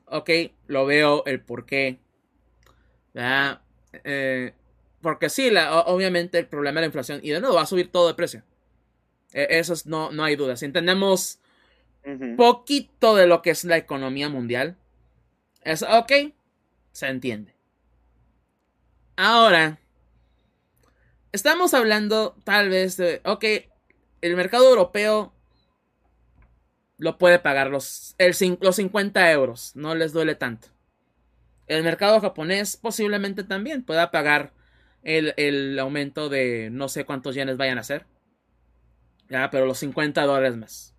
Ok, lo veo, el por qué. Eh, porque sí, obviamente el problema de la inflación. Y de nuevo, va a subir todo de precio. E, eso no, no hay duda. Si entendemos poquito de lo que es la economía mundial. Es ok, se entiende. Ahora, estamos hablando tal vez de, ok, el mercado europeo lo puede pagar los, los 50 euros, no les duele tanto. El mercado japonés posiblemente también pueda pagar el, el aumento de no sé cuántos yenes vayan a ser. Ya, pero los 50 dólares más.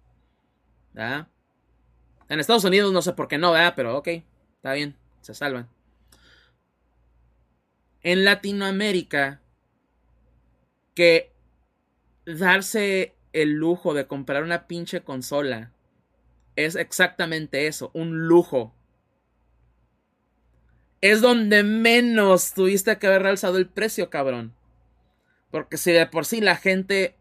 En Estados Unidos no sé por qué no, ¿verdad? Pero ok, está bien, se salvan. En Latinoamérica, que darse el lujo de comprar una pinche consola es exactamente eso, un lujo. Es donde menos tuviste que haber realzado el precio, cabrón. Porque si de por sí la gente,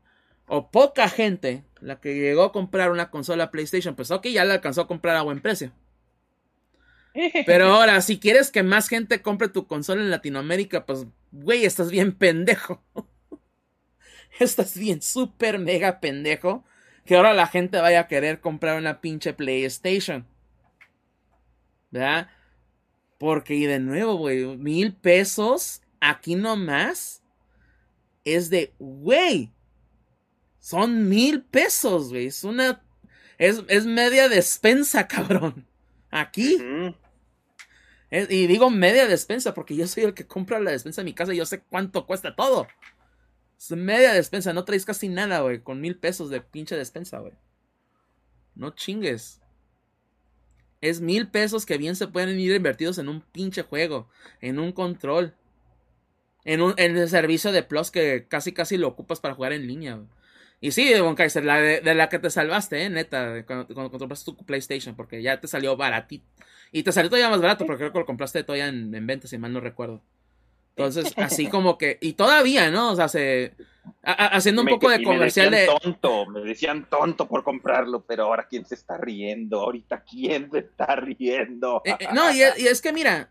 o poca gente, la que llegó a comprar una consola PlayStation, pues ok, ya la alcanzó a comprar a buen precio. Pero ahora, si quieres que más gente compre tu consola en Latinoamérica, pues, güey, estás bien pendejo. estás bien súper mega pendejo. Que ahora la gente vaya a querer comprar una pinche PlayStation. ¿Verdad? Porque, y de nuevo, güey, mil pesos aquí nomás es de, güey, son mil pesos, güey. Es una. Es, media despensa, cabrón. Aquí. y digo media despensa porque yo soy el que compra la despensa en mi casa y yo sé cuánto cuesta todo. Es media despensa, no traes casi nada, güey. Con mil pesos de pinche despensa, güey. No chingues. Es mil pesos que bien se pueden ir invertidos en un pinche juego. En un control. En, un, en el servicio de Plus que casi casi lo ocupas para jugar en línea. Güey. Y sí, Von Kaiser, la de, la que te salvaste, ¿eh? neta, cuando, cuando compraste tu PlayStation, porque ya te salió baratito. Y te salió todavía más barato, porque creo que lo compraste todavía en, en venta, si mal no recuerdo. Entonces, así como que, y todavía, ¿no? O sea, se, haciendo un poco de comercial me decían tonto, me decían tonto por comprarlo, pero ahora quién se está riendo, ahorita quién se está riendo. Eh, eh, no, y, es que mira,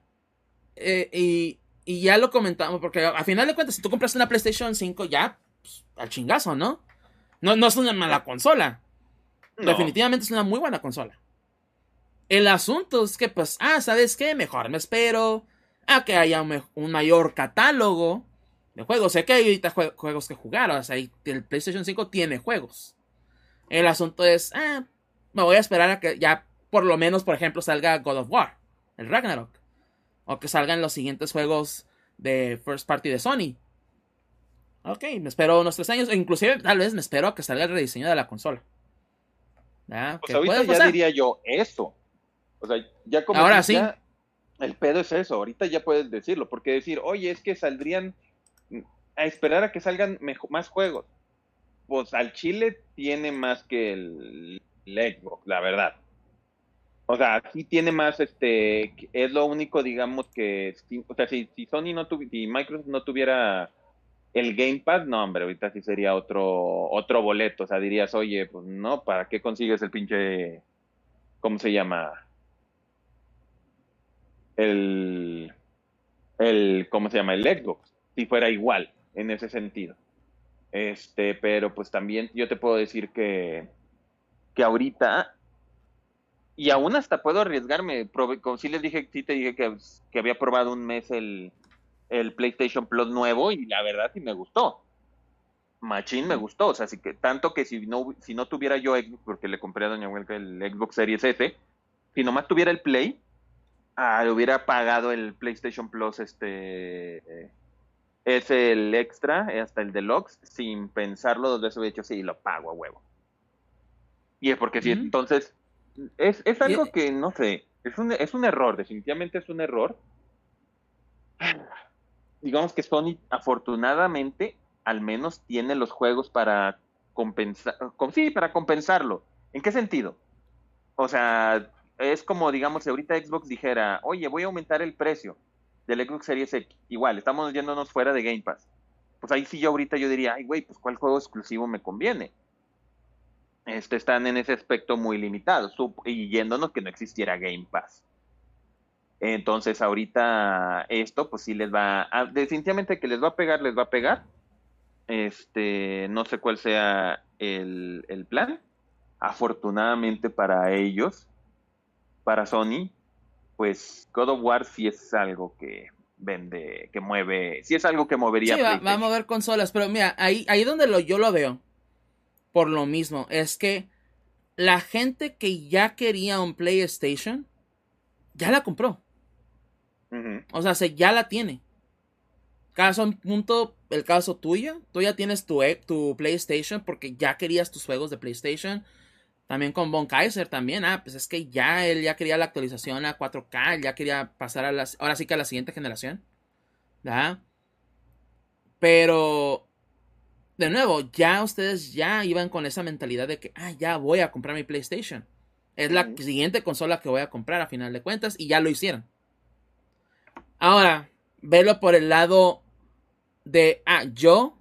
eh, y, y, ya lo comentamos, porque a final de cuentas, si tú compraste una PlayStation 5, ya, pues, al chingazo, ¿no? No, no es una mala consola. Definitivamente es una muy buena consola. El asunto es que, pues, ah, ¿sabes qué? Mejor me espero a que haya un, mayor catálogo de juegos. Sé que hay ahorita juegos que jugar. O sea, el PlayStation 5 tiene juegos. El asunto es, ah, me voy a esperar a que ya por lo menos, por ejemplo, salga God of War, el Ragnarok. O que salgan los siguientes juegos de First Party de Sony. Ok, me espero unos tres años. inclusive, tal vez me espero a que salga el rediseño de la consola. Pues ahorita ya diría yo eso. O sea, ya como. Ahora sí. El pedo es eso. Ahorita ya puedes decirlo. Porque decir, oye, es que saldrían a esperar a que salgan más juegos. Pues al Chile tiene más que el, Xbox, la verdad. O sea, sí tiene más, este, es lo único, digamos, que, o sea, si, Sony no tuviera, si Microsoft no tuviera el Game Pass, no, hombre, ahorita sí sería otro, otro boleto, o sea, dirías, oye, pues no, ¿para qué consigues el pinche, ¿cómo se llama? El, el, ¿cómo se llama? El Xbox, si fuera igual en ese sentido. Este, pero pues también yo te puedo decir que, que ahorita, y aún hasta puedo arriesgarme, como si les dije, sí te dije que, que había probado un mes el, el, PlayStation Plus nuevo y la verdad sí me gustó. Machine me gustó, o sea, así que tanto que si no, si no tuviera yo Xbox, porque le compré a Doña Huelga el Xbox Series S, si nomás tuviera el Play, ah, hubiera pagado el PlayStation Plus este es el extra, hasta el deluxe, sin pensarlo dos veces, he dicho, sí, lo pago a huevo. Y es porque si entonces, es, es algo que, no sé, es un, es un error, definitivamente es un error. Digamos que Sony, afortunadamente, al menos tiene los juegos para compensar, sí, para compensarlo. ¿En qué sentido? O sea, es como, digamos, si ahorita Xbox dijera, oye, voy a aumentar el precio del Xbox Series X. Igual, estamos yéndonos fuera de Game Pass. Pues ahí sí yo ahorita yo diría, ay, güey, pues cuál juego exclusivo me conviene. Este, están en ese aspecto muy limitados. Y yéndonos que no existiera Game Pass. Entonces ahorita esto pues sí les va a, definitivamente que les va a pegar, les va a pegar. Este, no sé cuál sea el, el plan. Afortunadamente para ellos, para Sony, pues God of War sí es algo que vende, que mueve, sí es algo que movería. Sí, va, a mover consolas, pero mira, ahí, ahí donde lo, yo lo veo, por lo mismo, es que la gente que ya quería un PlayStation, ya la compró. O sea, se, ya la tiene. Caso punto, el caso tuyo, tú ya tienes tu, tu PlayStation porque ya querías tus juegos de PlayStation también con Von Kaiser también, ah, pues es que ya él ya quería la actualización a 4K, ya quería pasar a las, ahora sí que a la siguiente generación, ¿verdad? Pero, de nuevo, ya ustedes ya iban con esa mentalidad de que, ah, ya voy a comprar mi PlayStation. Es la siguiente consola que voy a comprar a final de cuentas y ya lo hicieron. Ahora, velo por el lado de, ah, yo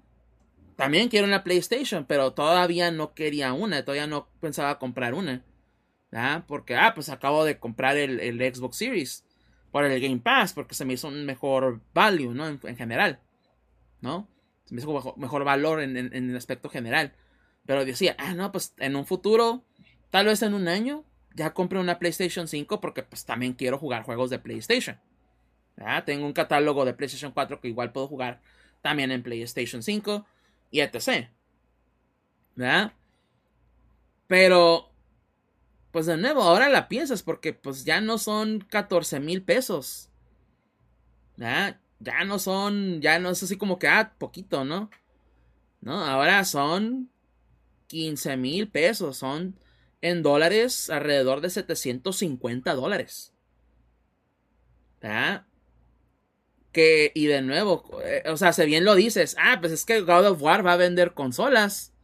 también quiero una PlayStation, pero todavía no quería una, todavía no pensaba comprar una. Porque, ah, pues acabo de comprar el, Xbox Series por el Game Pass, porque se me hizo un mejor value, ¿no? En, general, ¿no? Se me hizo mejor, valor en, el aspecto general. Pero decía, ah, no, pues en un futuro, tal vez en un año, ya compre una PlayStation 5 porque pues también quiero jugar juegos de PlayStation. Tengo un catálogo de PlayStation 4 que igual puedo jugar también en PlayStation 5 y etc. ¿Verdad? Pero, pues de nuevo, ahora la piensas porque pues ya no son 14 mil pesos. ¿Verdad? Ya no son, ya no es así como que, ah, poquito, ¿no? No, ahora son 15 mil pesos, son en dólares alrededor de 750 dólares. ¿Verdad? Que, y de nuevo, eh, o sea, si bien lo dices, ah, pues es que God of War va a vender consolas.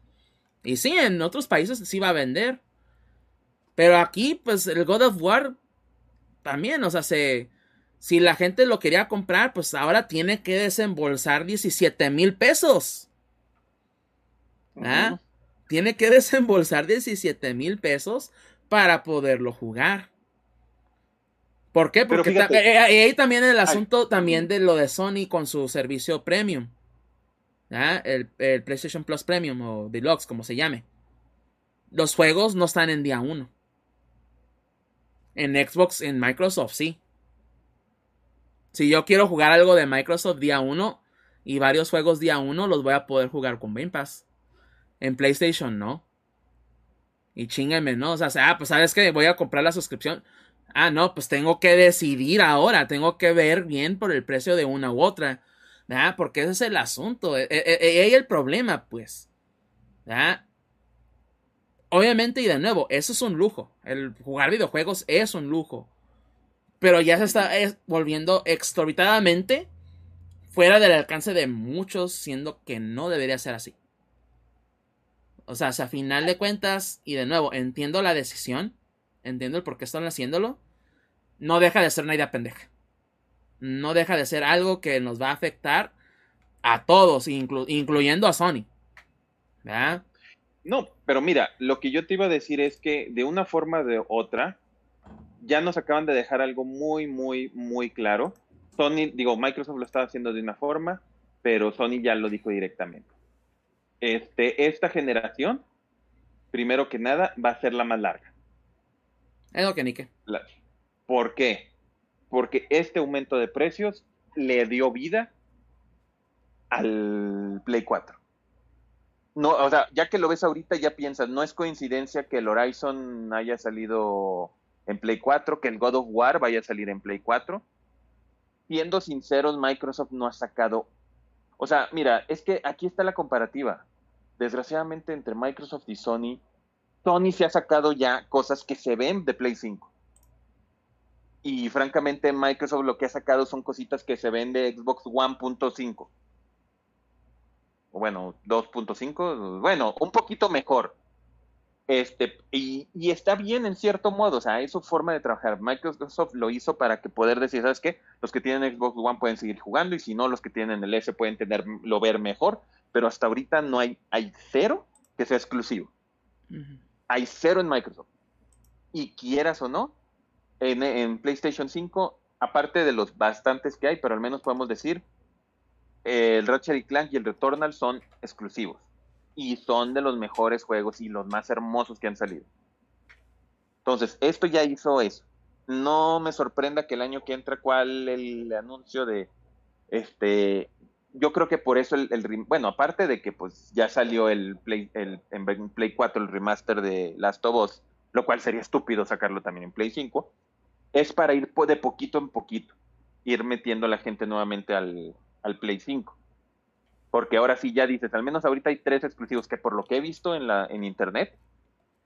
Y sí, en otros países sí va a vender. Pero aquí, pues el God of War también, o sea, se, si la gente lo quería comprar, pues ahora tiene que desembolsar 17 mil pesos. ¿Ah? Tiene que desembolsar 17 mil pesos para poderlo jugar. ¿Por qué? Porque eh, eh, ahí también el asunto también de lo de Sony con su servicio premium. El, PlayStation Plus Premium o Deluxe, como se llame. Los juegos no están en día 1. En Xbox, en Microsoft, sí. Si yo quiero jugar algo de Microsoft día 1 y varios juegos día 1, los voy a poder jugar con Game Pass. En PlayStation no. Y chingame, ¿no? O sea, ah, pues sabes que voy a comprar la suscripción. Ah, no, pues tengo que decidir ahora, tengo que ver bien por el precio de una u otra, ¿verdad? Porque ese es el asunto, e, e, e, el problema, pues, ¿verdad? Obviamente, y de nuevo, eso es un lujo, el jugar videojuegos es un lujo, pero ya se está volviendo exorbitadamente fuera del alcance de muchos, siendo que no debería ser así. O sea, a final de cuentas, y de nuevo, entiendo la decisión, entiendo el por qué están haciéndolo, no deja de ser una idea pendeja. No deja de ser algo que nos va a afectar a todos, incluyendo a Sony. No, pero mira, lo que yo te iba a decir es que de una forma de otra, ya nos acaban de dejar algo muy, muy, muy claro. Sony, digo, Microsoft lo estaba haciendo de una forma, pero Sony ya lo dijo directamente. Este, esta generación, primero que nada, va a ser la más larga. Es lo que ni ¿Por qué? Porque este aumento de precios le dio vida al Play 4. No, o sea, ya que lo ves ahorita, ya piensas, no es coincidencia que el Horizon haya salido en Play 4, que el God of War vaya a salir en Play 4. Siendo sinceros, Microsoft no ha sacado. O sea, mira, es que aquí está la comparativa. Desgraciadamente, entre Microsoft y Sony, Sony se ha sacado ya cosas que se ven de Play 5. Y francamente, Microsoft lo que ha sacado son cositas que se ven de Xbox One.5 bueno, 2.5, bueno, un poquito mejor. Este, y, está bien en cierto modo, o sea, es su forma de trabajar. Microsoft lo hizo para que poder decir, ¿sabes qué? Los que tienen Xbox One pueden seguir jugando y si no, los que tienen el S pueden tenerlo ver mejor, pero hasta ahorita no hay, hay cero que sea exclusivo. Hay cero en Microsoft. Y quieras o no, en, PlayStation 5, aparte de los bastantes que hay, pero al menos podemos decir, el Ratchet y Clank y el Returnal son exclusivos y son de los mejores juegos y los más hermosos que han salido. Entonces, esto ya hizo eso. No me sorprenda que el año que entra, cuál el anuncio de este. Yo creo que por eso el, bueno, aparte de que pues ya salió el Play, el, en Play 4 el remaster de Last of Us, lo cual sería estúpido sacarlo también en Play 5, es para ir de poquito en poquito, ir metiendo a la gente nuevamente al, al Play 5. Porque ahora sí ya dices, al menos ahorita hay tres exclusivos que por lo que he visto en, la, en internet,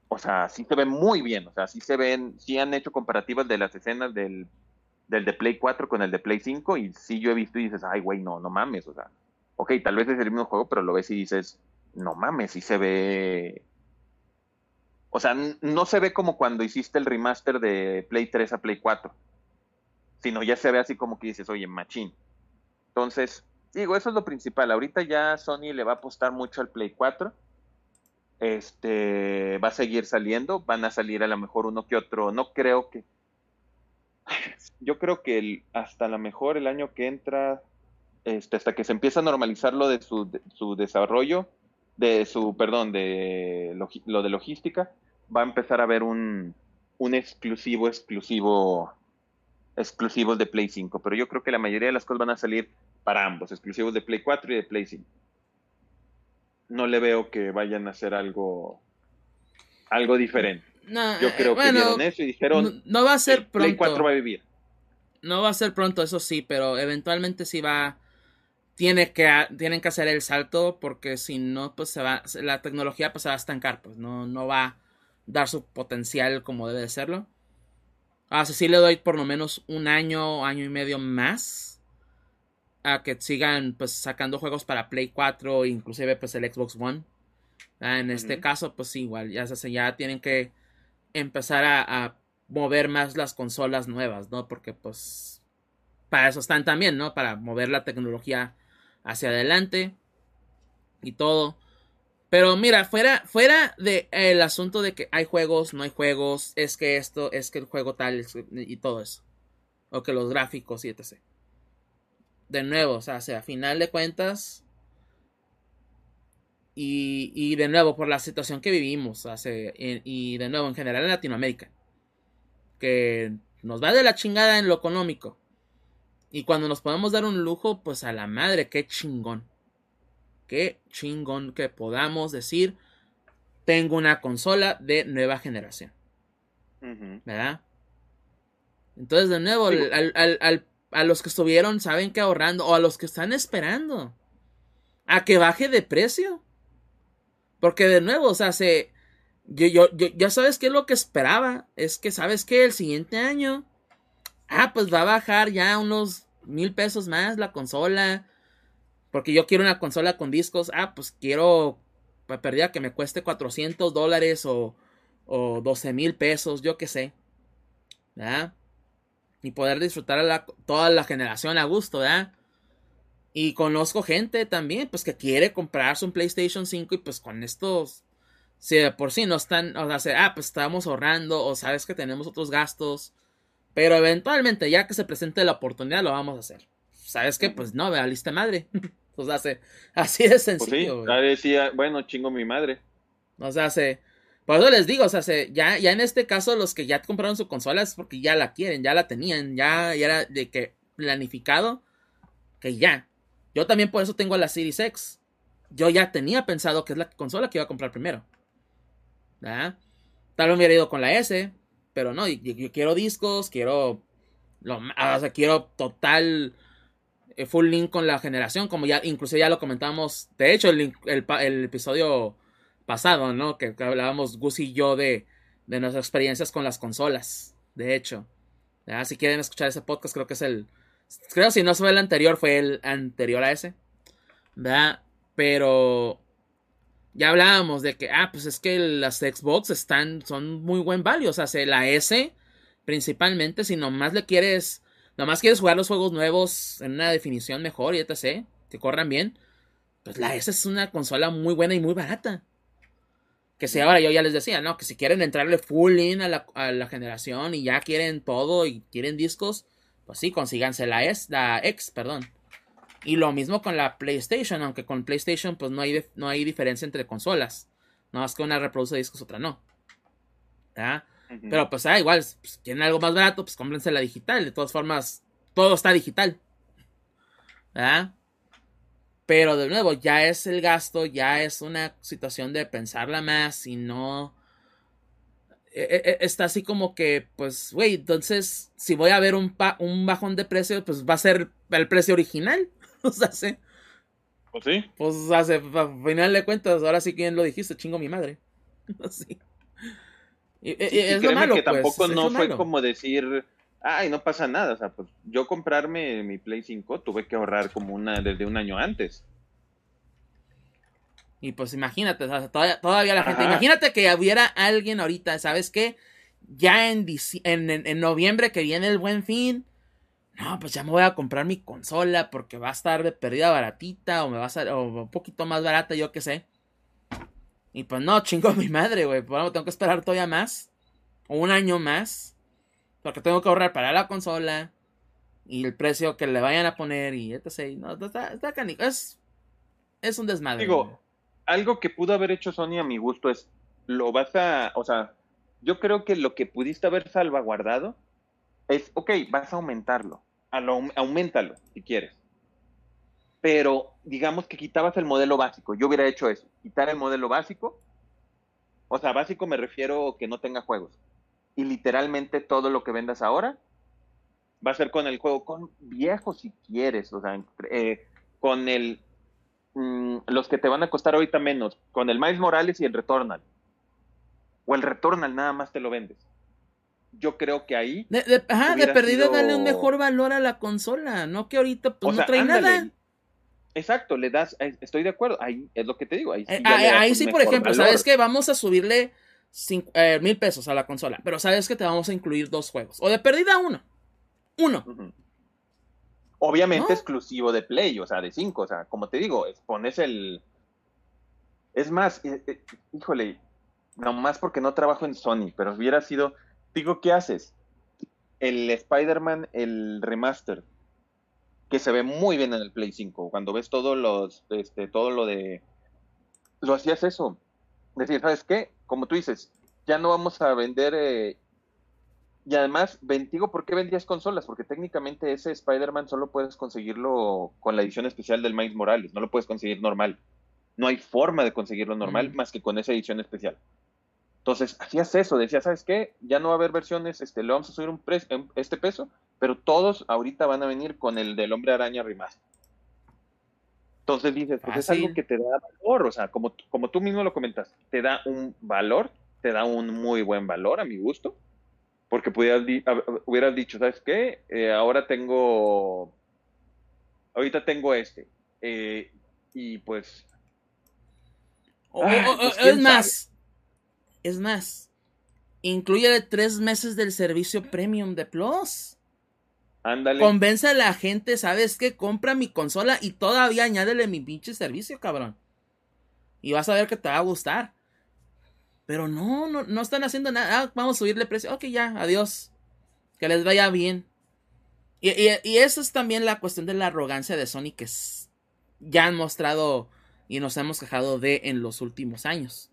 o sea, sí se ven muy bien, o sea, sí se ven, sí han hecho comparativas de las escenas del, del de Play 4 con el de Play 5 y sí yo he visto y dices, ay, güey, no, no mames, o sea, ok, tal vez es el mismo juego, pero lo ves y dices, no mames, sí se ve... O sea, no se ve como cuando hiciste el remaster de Play 3 a Play 4, sino ya se ve así como que dices, oye, machín. Entonces, digo, eso es lo principal. Ahorita ya Sony le va a apostar mucho al Play 4. Este va a seguir saliendo, van a salir a lo mejor uno que otro. No creo que. Yo creo que hasta a lo mejor el año que entra, este, hasta que se empieza a normalizar lo de su, su desarrollo, de su, perdón, de lo, de logística, va a empezar a haber un, un exclusivo, exclusivo exclusivos de Play 5, pero yo creo que la mayoría de las cosas van a salir para ambos, exclusivos de Play 4 y de Play 5. No le veo que vayan a hacer algo algo diferente. Yo creo eh, que vieron eso y dijeron no, va a ser pronto. Play 4 va a vivir. No va a ser pronto, eso sí, pero eventualmente sí va tiene que tienen que hacer el salto porque si no pues se va la tecnología pues se va a estancar, pues no no va a dar su potencial como debe de serlo. Ah, sí le doy por lo menos un año, año y medio más. A que sigan pues sacando juegos para Play 4, inclusive pues el Xbox One. Ah, en este caso, pues igual, ya, se, ya tienen que empezar a, mover más las consolas nuevas, ¿no? Porque pues para eso están también, ¿no? Para mover la tecnología hacia adelante y todo. Pero mira, fuera, fuera de el asunto de que hay juegos, no hay juegos, es que esto, es que el juego tal y todo eso. O que los gráficos y etc. De nuevo, o sea, a final de cuentas. Y, y de nuevo, por la situación que vivimos, hace, y de nuevo, en general en Latinoamérica. Que nos va de la chingada en lo económico. Y cuando nos podemos dar un lujo, pues a la madre, qué chingón. Qué chingón que podamos decir, tengo una consola de nueva generación. ¿Verdad? Entonces, de nuevo, a los que estuvieron, saben que ahorrando, o a los que están esperando, a que baje de precio. Porque de nuevo, o sea, se, yo, yo, ya sabes qué es lo que esperaba. Es que, ¿sabes que El siguiente año, ah, pues va a bajar ya unos mil pesos más la consola Porque yo quiero una consola con discos. Ah, pues quiero. Perdida que me cueste 400 dólares o, o 12 mil pesos, yo qué sé. ¿Verdad? Y poder disfrutar a toda la generación a gusto, ¿verdad? Y conozco gente también, pues que quiere comprarse un PlayStation 5 y pues con estos, si de por sí no están, o sea, ah, pues estamos ahorrando o sabes que tenemos otros gastos, pero eventualmente ya que se presente la oportunidad lo vamos a hacer. ¿Sabes qué? Pues no, vea, lista madre. o sea, así de sencillo. Pues sí, decía, bueno, chingo mi madre. O sea, se, por eso les digo, o sea, ya, ya en este caso los que ya compraron su consola es porque ya la quieren, ya la tenían, ya, ya era de que planificado que ya. Yo también por eso tengo la Series X. Yo ya tenía pensado que es la consola que iba a comprar primero. ¿verdad? Tal vez me hubiera ido con la S, pero no, yo, quiero discos, quiero. Lo, o sea, quiero total. Eh, full link con la generación, como ya, incluso ya lo comentamos. De hecho, el, el, episodio pasado, ¿no? Que, hablábamos Gus y yo de, de nuestras experiencias con las consolas. De hecho. Si quieren escuchar ese podcast, creo que es el Creo si no fue el anterior, fue el anterior a ese. ¿Verdad? Pero ya hablábamos de que, ah, pues es que las Xbox están, son muy buen value. O sea, la S, principalmente, si nomás le quieres, nomás quieres jugar los juegos nuevos en una definición mejor y etc., que corran bien, pues la S es una consola muy buena y muy barata. Que si ahora yo ya les decía, ¿no? Que si quieren entrarle full in a la, a la generación y ya quieren todo y quieren discos, pues sí, consíganse la, S, la X, perdón. Y lo mismo con la PlayStation, aunque con PlayStation pues no hay, no hay diferencia entre consolas. No más que una reproduce discos, otra no. Pero pues ah, igual, si pues, tienen algo más barato, pues cómprense la digital. De todas formas, todo está digital. Pero de nuevo, ya es el gasto, ya es una situación de pensarla más y no está así como que, pues, güey, entonces, si voy a ver un, un bajón de precio, pues va a ser el precio original. o sea, sí. Pues sí. Pues, hace, a final de cuentas, ahora sí que lo dijiste, chingo mi madre. sí. Y, es lo malo, que pues, tampoco no fue como decir, ay, no pasa nada. O sea, pues yo comprarme mi Play 5 tuve que ahorrar como una desde un año antes. Y pues imagínate, todavía, la gente, imagínate que hubiera alguien ahorita, ¿sabes qué? Ya en, en, noviembre que viene el buen fin, no, pues ya me voy a comprar mi consola porque va a estar de perdida baratita o me va a ser o un poquito más barata, yo qué sé. Y pues no, chingo mi madre, güey. Bueno, tengo que esperar todavía más. O un año más. Porque tengo que ahorrar para la consola. Y el precio que le vayan a poner. Y etc. No, está, está Es, es un desmadre. Digo, algo que pudo haber hecho Sony a mi gusto es, lo vas a, o sea, yo creo que lo que pudiste haber salvaguardado es, ok, vas a aumentarlo, a aumentalo si quieres. Pero digamos que quitabas el modelo básico, yo hubiera hecho eso, quitar el modelo básico, o sea, básico me refiero que no tenga juegos. Y literalmente todo lo que vendas ahora va a ser con el juego, con viejo si quieres, o sea, eh, con el Mm, los que te van a costar ahorita menos, con el Miles Morales y el Returnal. O el Returnal nada más te lo vendes. Yo creo que ahí. De, ajá, de perdido darle un mejor valor a la consola, no que ahorita pues no trae nada. Exacto, le das, eh, estoy de acuerdo, ahí es lo que te digo. Ahí sí, eh, sí por ejemplo, sabes que vamos a subirle eh, mil pesos a la consola, pero sabes que te vamos a incluir dos juegos, o de perdida uno, uno. Obviamente exclusivo de Play, o sea, de 5, o sea, como te digo, pones el... Es más, eh, eh, híjole, nomás porque no trabajo en Sony, pero hubiera sido, digo, ¿qué haces? El Spider-Man, el remaster, que se ve muy bien en el Play 5, cuando ves todo, los, este, todo lo de... Lo hacías eso, decir, ¿sabes qué? Como tú dices, ya no vamos a vender eh, y además, digo, ¿por qué vendías consolas? Porque técnicamente ese Spider-Man solo puedes conseguirlo con la edición especial del Miles Morales, no lo puedes conseguir normal. No hay forma de conseguirlo normal más que con esa edición especial. Entonces, hacías eso, decías, ¿sabes qué? Ya no va a haber versiones, este, le vamos a subir un este peso, pero todos ahorita van a venir con el del Hombre Araña Remaster. Entonces dices, pues es algo que te da valor, o sea, como, como tú mismo lo comentas, te da un valor, te da un muy buen valor a mi gusto, porque hubieras dicho, ¿sabes qué? Eh, ahora tengo, ahorita tengo este. Eh, y pues. Ah, pues es más. Es más. Incluye tres meses del servicio premium de Plus. Ándale. Convence a la gente, ¿sabes qué? Compra mi consola y todavía añádele mi pinche servicio, cabrón. Y vas a ver que te va a gustar. Pero no, no, no están haciendo nada. Ah, vamos a subirle precio. Ok, ya, adiós. Que les vaya bien. Y, y, eso es también la cuestión de la arrogancia de Sony que ya han mostrado y nos hemos quejado de en los últimos años.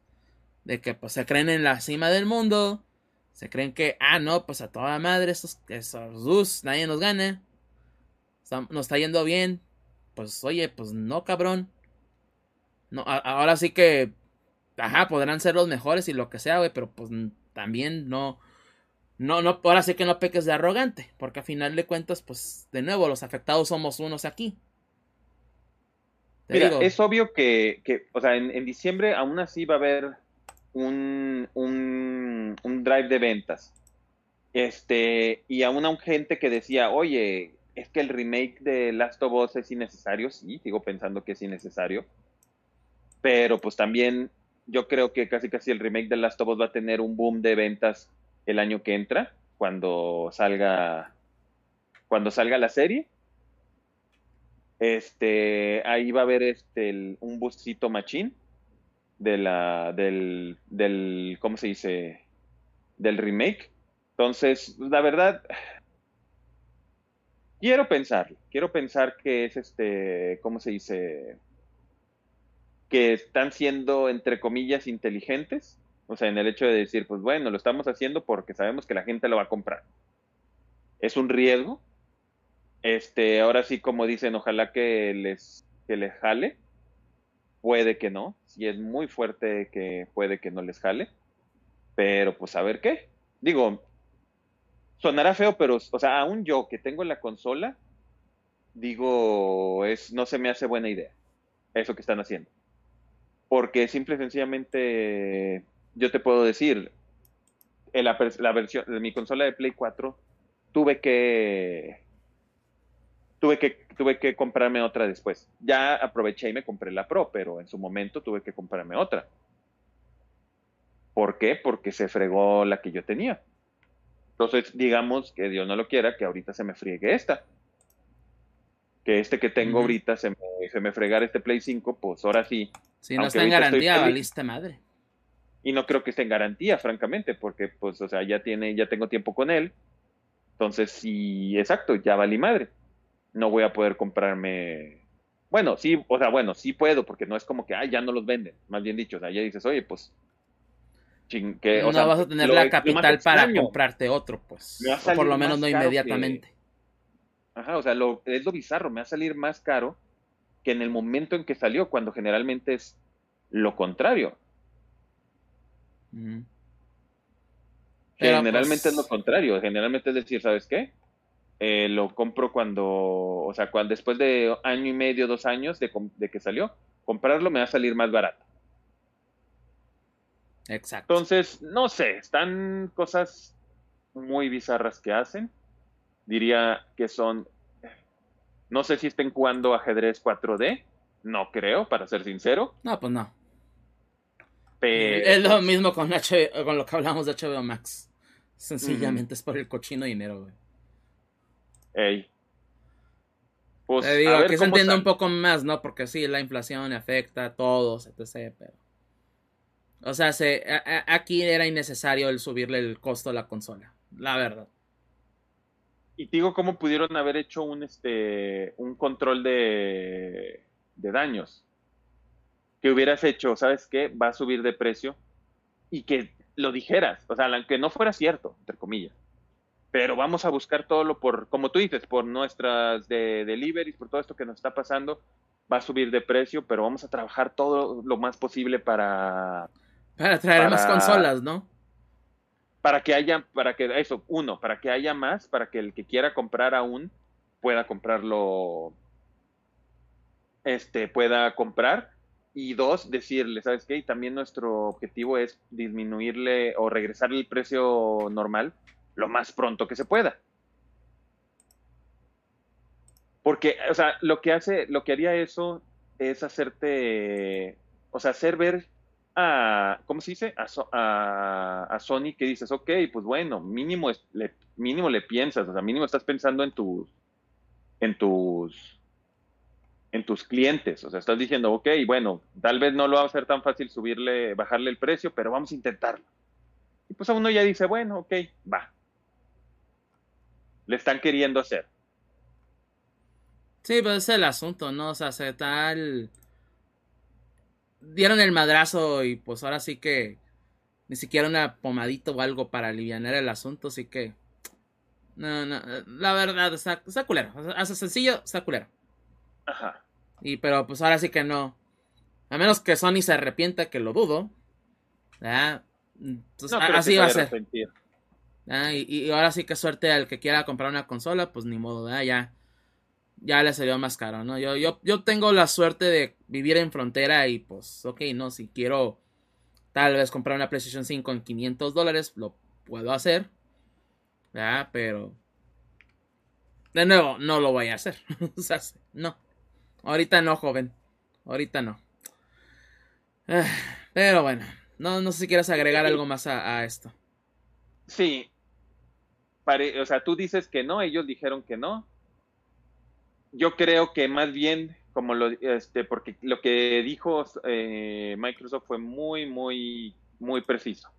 De que pues se creen en la cima del mundo. Se creen que, ah, no, pues a toda madre, esos, esos nadie nos gana. nos está yendo bien. Pues oye, pues no, cabrón. No, ahora sí que, ajá, podrán ser los mejores y lo que sea, güey, pero pues también no, no, no, ahora sí que no peques de arrogante, porque a final de cuentas, pues, de nuevo, los afectados somos unos aquí. Mira, es obvio que, que o sea, en, diciembre aún así va a haber un, un, un, drive de ventas. Este, y aún hay gente que decía, oye, es que el remake de Last of Us es innecesario. Sí, sigo pensando que es innecesario. Pero pues también yo creo que casi casi el remake de Last of Us va a tener un boom de ventas el año que entra, cuando salga, cuando salga la serie. Este, ahí va a haber este, un buscito machín de la, del, del, ¿cómo se dice? Del remake. Entonces, la verdad, quiero pensar, quiero pensar que es este, ¿cómo se dice? Que están siendo, entre comillas, inteligentes o sea, en el hecho de decir, pues bueno, lo estamos haciendo porque sabemos que la gente lo va a comprar. Es un riesgo. Este, ahora sí, como dicen, ojalá que les, que les jale. Puede que no. Si es muy fuerte que puede que no les jale. Pero pues a ver qué. Digo, sonará feo, pero, o sea, aún yo que tengo la consola, digo, es, no se me hace buena idea eso que están haciendo. Porque simple y sencillamente yo te puedo decir, en la, versión de mi consola de Play 4 tuve que tuve que tuve que comprarme otra después. Ya aproveché y me compré la Pro, pero en su momento tuve que comprarme otra. ¿Por qué? Porque se fregó la que yo tenía. Entonces, digamos que Dios no lo quiera, que ahorita se me friegue esta. Que este que tengo ahorita se me, se me fregara este Play 5, pues ahora sí. Si no está en garantía, valiste madre y no creo que esté en garantía, francamente, porque pues, o sea, ya tiene, ya tengo tiempo con él. Entonces, sí, exacto, ya valí madre. No voy a poder comprarme. Bueno, sí, o sea, bueno, sí puedo, porque no es como que, ah, ya no los venden. Más bien dicho, o sea, ya dices, oye, pues. que, o no vas a tener la capital para comprarte otro, pues. Por lo menos no inmediatamente. Ajá, o sea, lo, es lo bizarro, me va a salir más caro que en el momento en que salió, cuando generalmente es lo contrario. Generalmente es lo pues contrario, generalmente es decir, ¿sabes qué? Eh, lo compro cuando, o sea, cuando después de año y medio, dos años de, que salió, comprarlo me va a salir más barato. Exacto. Entonces, no sé, están cosas muy bizarras que hacen. Diría que son, no sé si estén jugando ajedrez 4D, no creo, para ser sincero. No, pues no. Es lo mismo con, con lo que hablamos de HBO Max. Sencillamente es por el cochino dinero, güey. Ey. Pues, Te digo, aquí se entiende un poco más, ¿no? Porque sí, la inflación afecta a todos, etc. Pero. O sea, se, aquí era innecesario el subirle el costo a la consola, la verdad. Y digo, ¿cómo pudieron haber hecho un, este, un control de, de daños? que hubieras hecho, ¿sabes qué? Va a subir de precio y que lo dijeras, o sea, que no fuera cierto, entre comillas. Pero vamos a buscar todo lo por, como tú dices, por nuestras de deliveries, por todo esto que nos está pasando, va a subir de precio, pero vamos a trabajar todo lo más posible para... Para traer más consolas, ¿no? Para que haya, para que, eso, uno, para que haya más, para que el que quiera comprar aún pueda comprarlo, este, pueda comprar y dos, decirle, ¿sabes qué? Y también nuestro objetivo es disminuirle o regresarle el precio normal lo más pronto que se pueda. Porque, o sea, lo que hace, lo que haría eso es hacerte, o sea, hacer ver a, ¿cómo se dice? A, a, Sony que dices, ok, pues bueno, mínimo, le, mínimo le piensas, o sea, mínimo estás pensando en tus, en tus, en tus clientes, o sea, estás diciendo, ok, bueno, tal vez no lo va a ser tan fácil subirle, bajarle el precio, pero vamos a intentarlo. Y pues a uno ya dice, bueno, ok, va. Le están queriendo hacer. Sí, pues es el asunto, ¿no? O sea, se tal. Dieron el madrazo y pues ahora sí que. Ni siquiera una pomadita o algo para aliviar el asunto, así que. No, no, la verdad, está, está culero. Hace sencillo, está culero. Ajá. Y pero pues ahora sí que no. A menos que Sony se arrepienta, que lo dudo. ¿verdad? Entonces, así va a ser. Y, y, ahora sí que suerte al que quiera comprar una consola, pues ni modo, ¿verdad? Ya ya le salió más caro, ¿no? Yo, yo, yo tengo la suerte de vivir en frontera y pues, ok, no, si quiero tal vez comprar una PlayStation 5 en 500 dólares, lo puedo hacer, ¿verdad? Pero, de nuevo, no lo voy a hacer, o sea, no, ahorita no, joven, ahorita no. Pero bueno, no, no sé si quieres agregar algo más a, esto. Sí, o sea, tú dices que no, ellos dijeron que no, yo creo que más bien, como lo, este, porque lo que dijo eh, Microsoft fue muy, muy, muy preciso.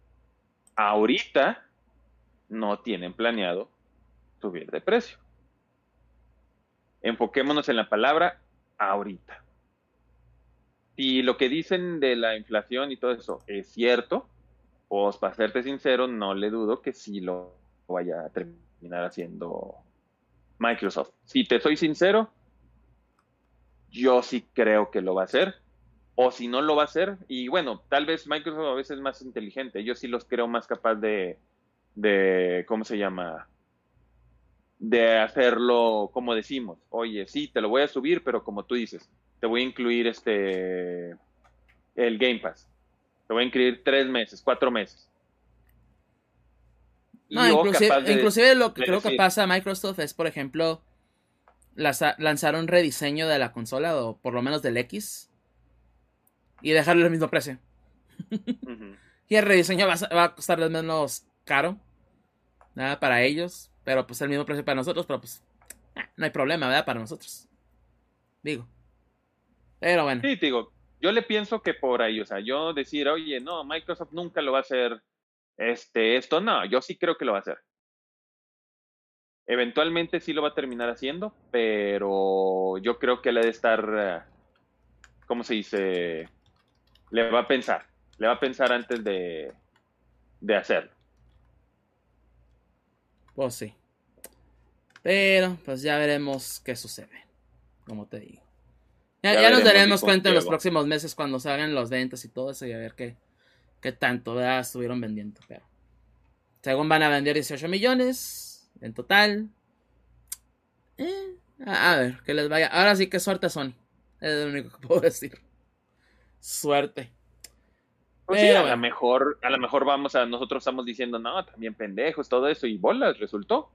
Ahorita no tienen planeado subir de precio. Enfoquémonos en la palabra ahorita. Si lo que dicen de la inflación y todo eso es cierto, pues para serte sincero, no le dudo que sí lo vaya a terminar haciendo Microsoft. Si te soy sincero, yo sí creo que lo va a hacer. O si no lo va a hacer, y bueno, tal vez Microsoft a veces es más inteligente. Yo sí los creo más capaz de, de ¿cómo se llama? De hacerlo como decimos. Oye, sí, te lo voy a subir, pero como tú dices, te voy a incluir este, el Game Pass. Te voy a incluir tres meses, cuatro meses. No, inclusive, lo que creo que pasa a Microsoft es, por ejemplo, lanzaron rediseño de la consola, o por lo menos del X, y dejarle el mismo precio. Y el rediseño va a, va costar menos caro nada para ellos, pero pues el mismo precio para nosotros, pero pues ah, no hay problema, ¿verdad? Para nosotros. Digo. Pero bueno. Sí, digo, yo le pienso que por ahí, o sea, yo decir, oye, no, Microsoft nunca lo va a hacer este, esto, no, yo sí creo que lo va a hacer. Eventualmente sí lo va a terminar haciendo, pero yo creo que le ha de estar, eh, ¿cómo se dice? Le va a pensar, le va a pensar antes de, de hacerlo. Pues sí. Pero, pues ya veremos qué sucede, como te digo. Ya, nos daremos cuenta en los próximos meses cuando salgan los ventas y todo eso y a ver qué, qué tanto estuvieron vendiendo. Pero, según van a vender 18 millones, en total. Eh, a, ver, que les vaya. Ahora sí que suerte son. Es lo único que puedo decir. Suerte. Pues a lo mejor, a lo mejor vamos a, nosotros estamos diciendo, no, también pendejos, todo eso, y bolas, resultó.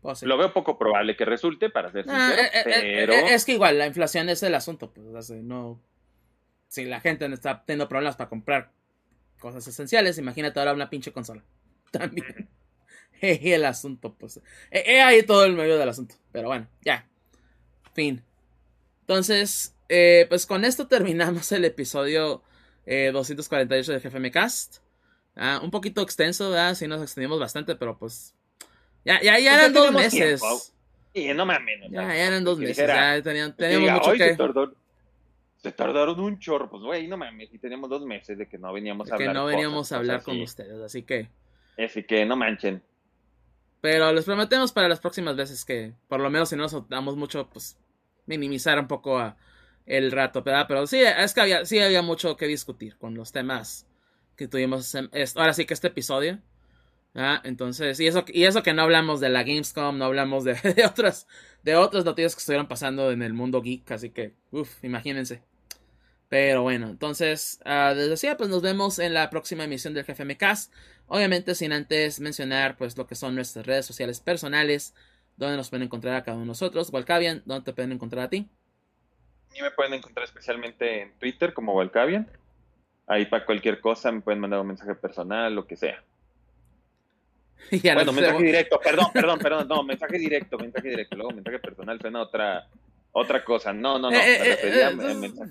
Pues lo veo poco probable que resulte, para ser ah, sincero, eh, eh, pero... es que igual, la inflación es el asunto, pues, no... Si la gente no está teniendo problemas para comprar cosas esenciales, imagínate ahora una pinche consola también. el asunto, pues. He ahí todo el medio del asunto. Pero bueno, ya. Fin. Entonces, eh, pues con esto terminamos el episodio 248 de GFM Cast. Ah, un poquito extenso, ¿verdad? Sí, nos extendimos bastante, pero pues. Ya, ya, ya eran dos meses. Y no mames. ya, ya eran dos meses. Ya teníamos, mucho que. Se tardaron un chorro, pues güey, no mames, y teníamos dos meses de que no veníamos a hablar. Que no veníamos a hablar con ustedes, así que. Así que no manchen. Pero les prometemos para las próximas veces que, por lo menos si no nos damos mucho, pues minimizar un poco el rato, ¿verdad? Pero sí, es que había, sí había mucho que discutir con los temas que tuvimos. ahora sí que este episodio. Entonces, y eso, y eso que no hablamos de la Gamescom, no hablamos de, de, otras, de otras noticias que estuvieron pasando en el mundo geek, así que, uff, imagínense. Pero bueno, entonces, uh, desde decía, pues nos vemos en la próxima emisión del GFM Cast. Obviamente sin antes mencionar pues lo que son nuestras redes sociales personales, ¿Dónde nos pueden encontrar a cada uno de nosotros? Walcavian, ¿dónde te pueden encontrar a ti? Y me pueden encontrar especialmente en Twitter como Walcavian. Ahí para cualquier cosa me pueden mandar un mensaje personal, lo que sea. bueno, mensaje directo, perdón, perdón, perdón, no, mensaje directo, mensaje directo, luego mensaje personal suena otra, otra cosa. No, no, no. Eh, eh,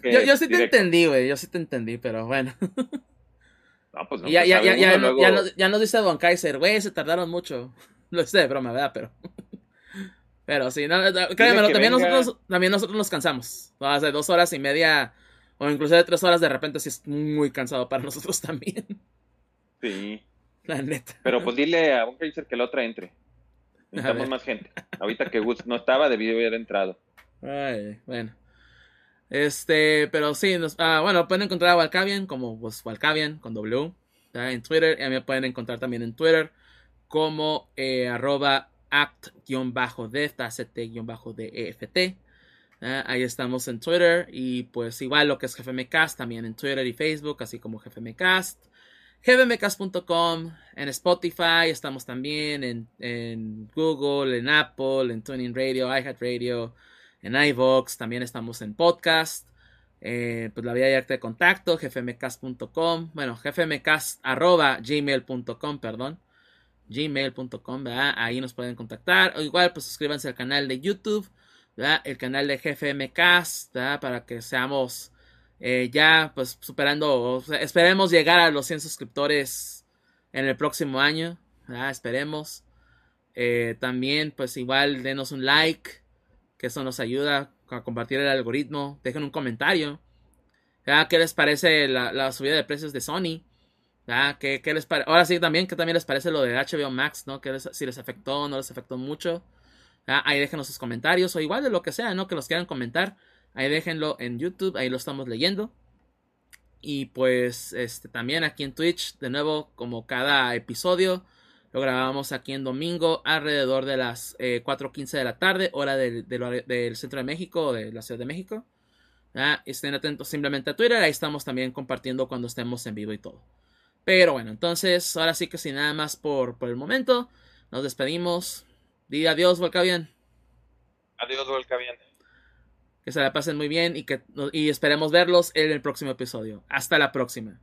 eh, yo, sí te entendí, güey, yo sí te entendí, pero bueno. No, pues no. Ya, pues, ya, ya, ya, ya, nos dice Don Kaiser, güey, se tardaron mucho. Lo sé de broma, ¿verdad? Pero. Pero sí, no, créeme, también nosotros, también nosotros nos cansamos. Hace dos horas y media, o incluso de tres horas de repente, sí es muy cansado para nosotros también. Sí. La neta. Pero pues dile a Don Kaiser que la otra entre. Necesitamos más gente. Ahorita que Gus no estaba, debió haber entrado. Ay, bueno. Este, pero sí, nos, ah, bueno, pueden encontrar a Walcavian como pues, con W en Twitter. Y me pueden encontrar también en Twitter como eh, arroba act-deft, ahí estamos en Twitter y pues igual lo que es GFMcast también en Twitter y Facebook, así como GFMcast. GFMcast.com, en Spotify, estamos también en, en, Google, en Apple, en Tuning Radio, iHeartRadio, en iVox, también estamos en podcast. Eh, pues la vía directa de contacto, gfmcast.com, bueno, gfmcast gmail.com, perdón, gmail.com, ahí nos pueden contactar, o igual pues suscríbanse al canal de YouTube, el canal de GFMcast, para que seamos eh, ya pues superando, esperemos llegar a los 100 suscriptores en el próximo año, esperemos. Eh, también pues igual denos un like, que eso nos ayuda a compartir el algoritmo. Dejen un comentario. ¿Qué les parece la, subida de precios de Sony? ¿Qué, les Ahora sí, también, ¿qué también les parece lo de HBO Max? ¿no? Que si les afectó o no les afectó mucho. Ahí déjenos sus comentarios o igual de lo que sea, ¿no? Que los quieran comentar. Ahí déjenlo en YouTube, ahí lo estamos leyendo. Y pues este también aquí en Twitch, de nuevo, como cada episodio, lo grabamos aquí en domingo alrededor de las 4.15 eh, de la tarde, hora del, centro de México, de la Ciudad de México. Estén atentos simplemente a Twitter, ahí estamos también compartiendo cuando estemos en vivo y todo. Pero bueno, entonces, ahora sí que sin nada más por, por el momento, nos despedimos. Diga adiós, bien. Adiós, bien. Que se la pasen muy bien y que y esperemos verlos en el próximo episodio. Hasta la próxima.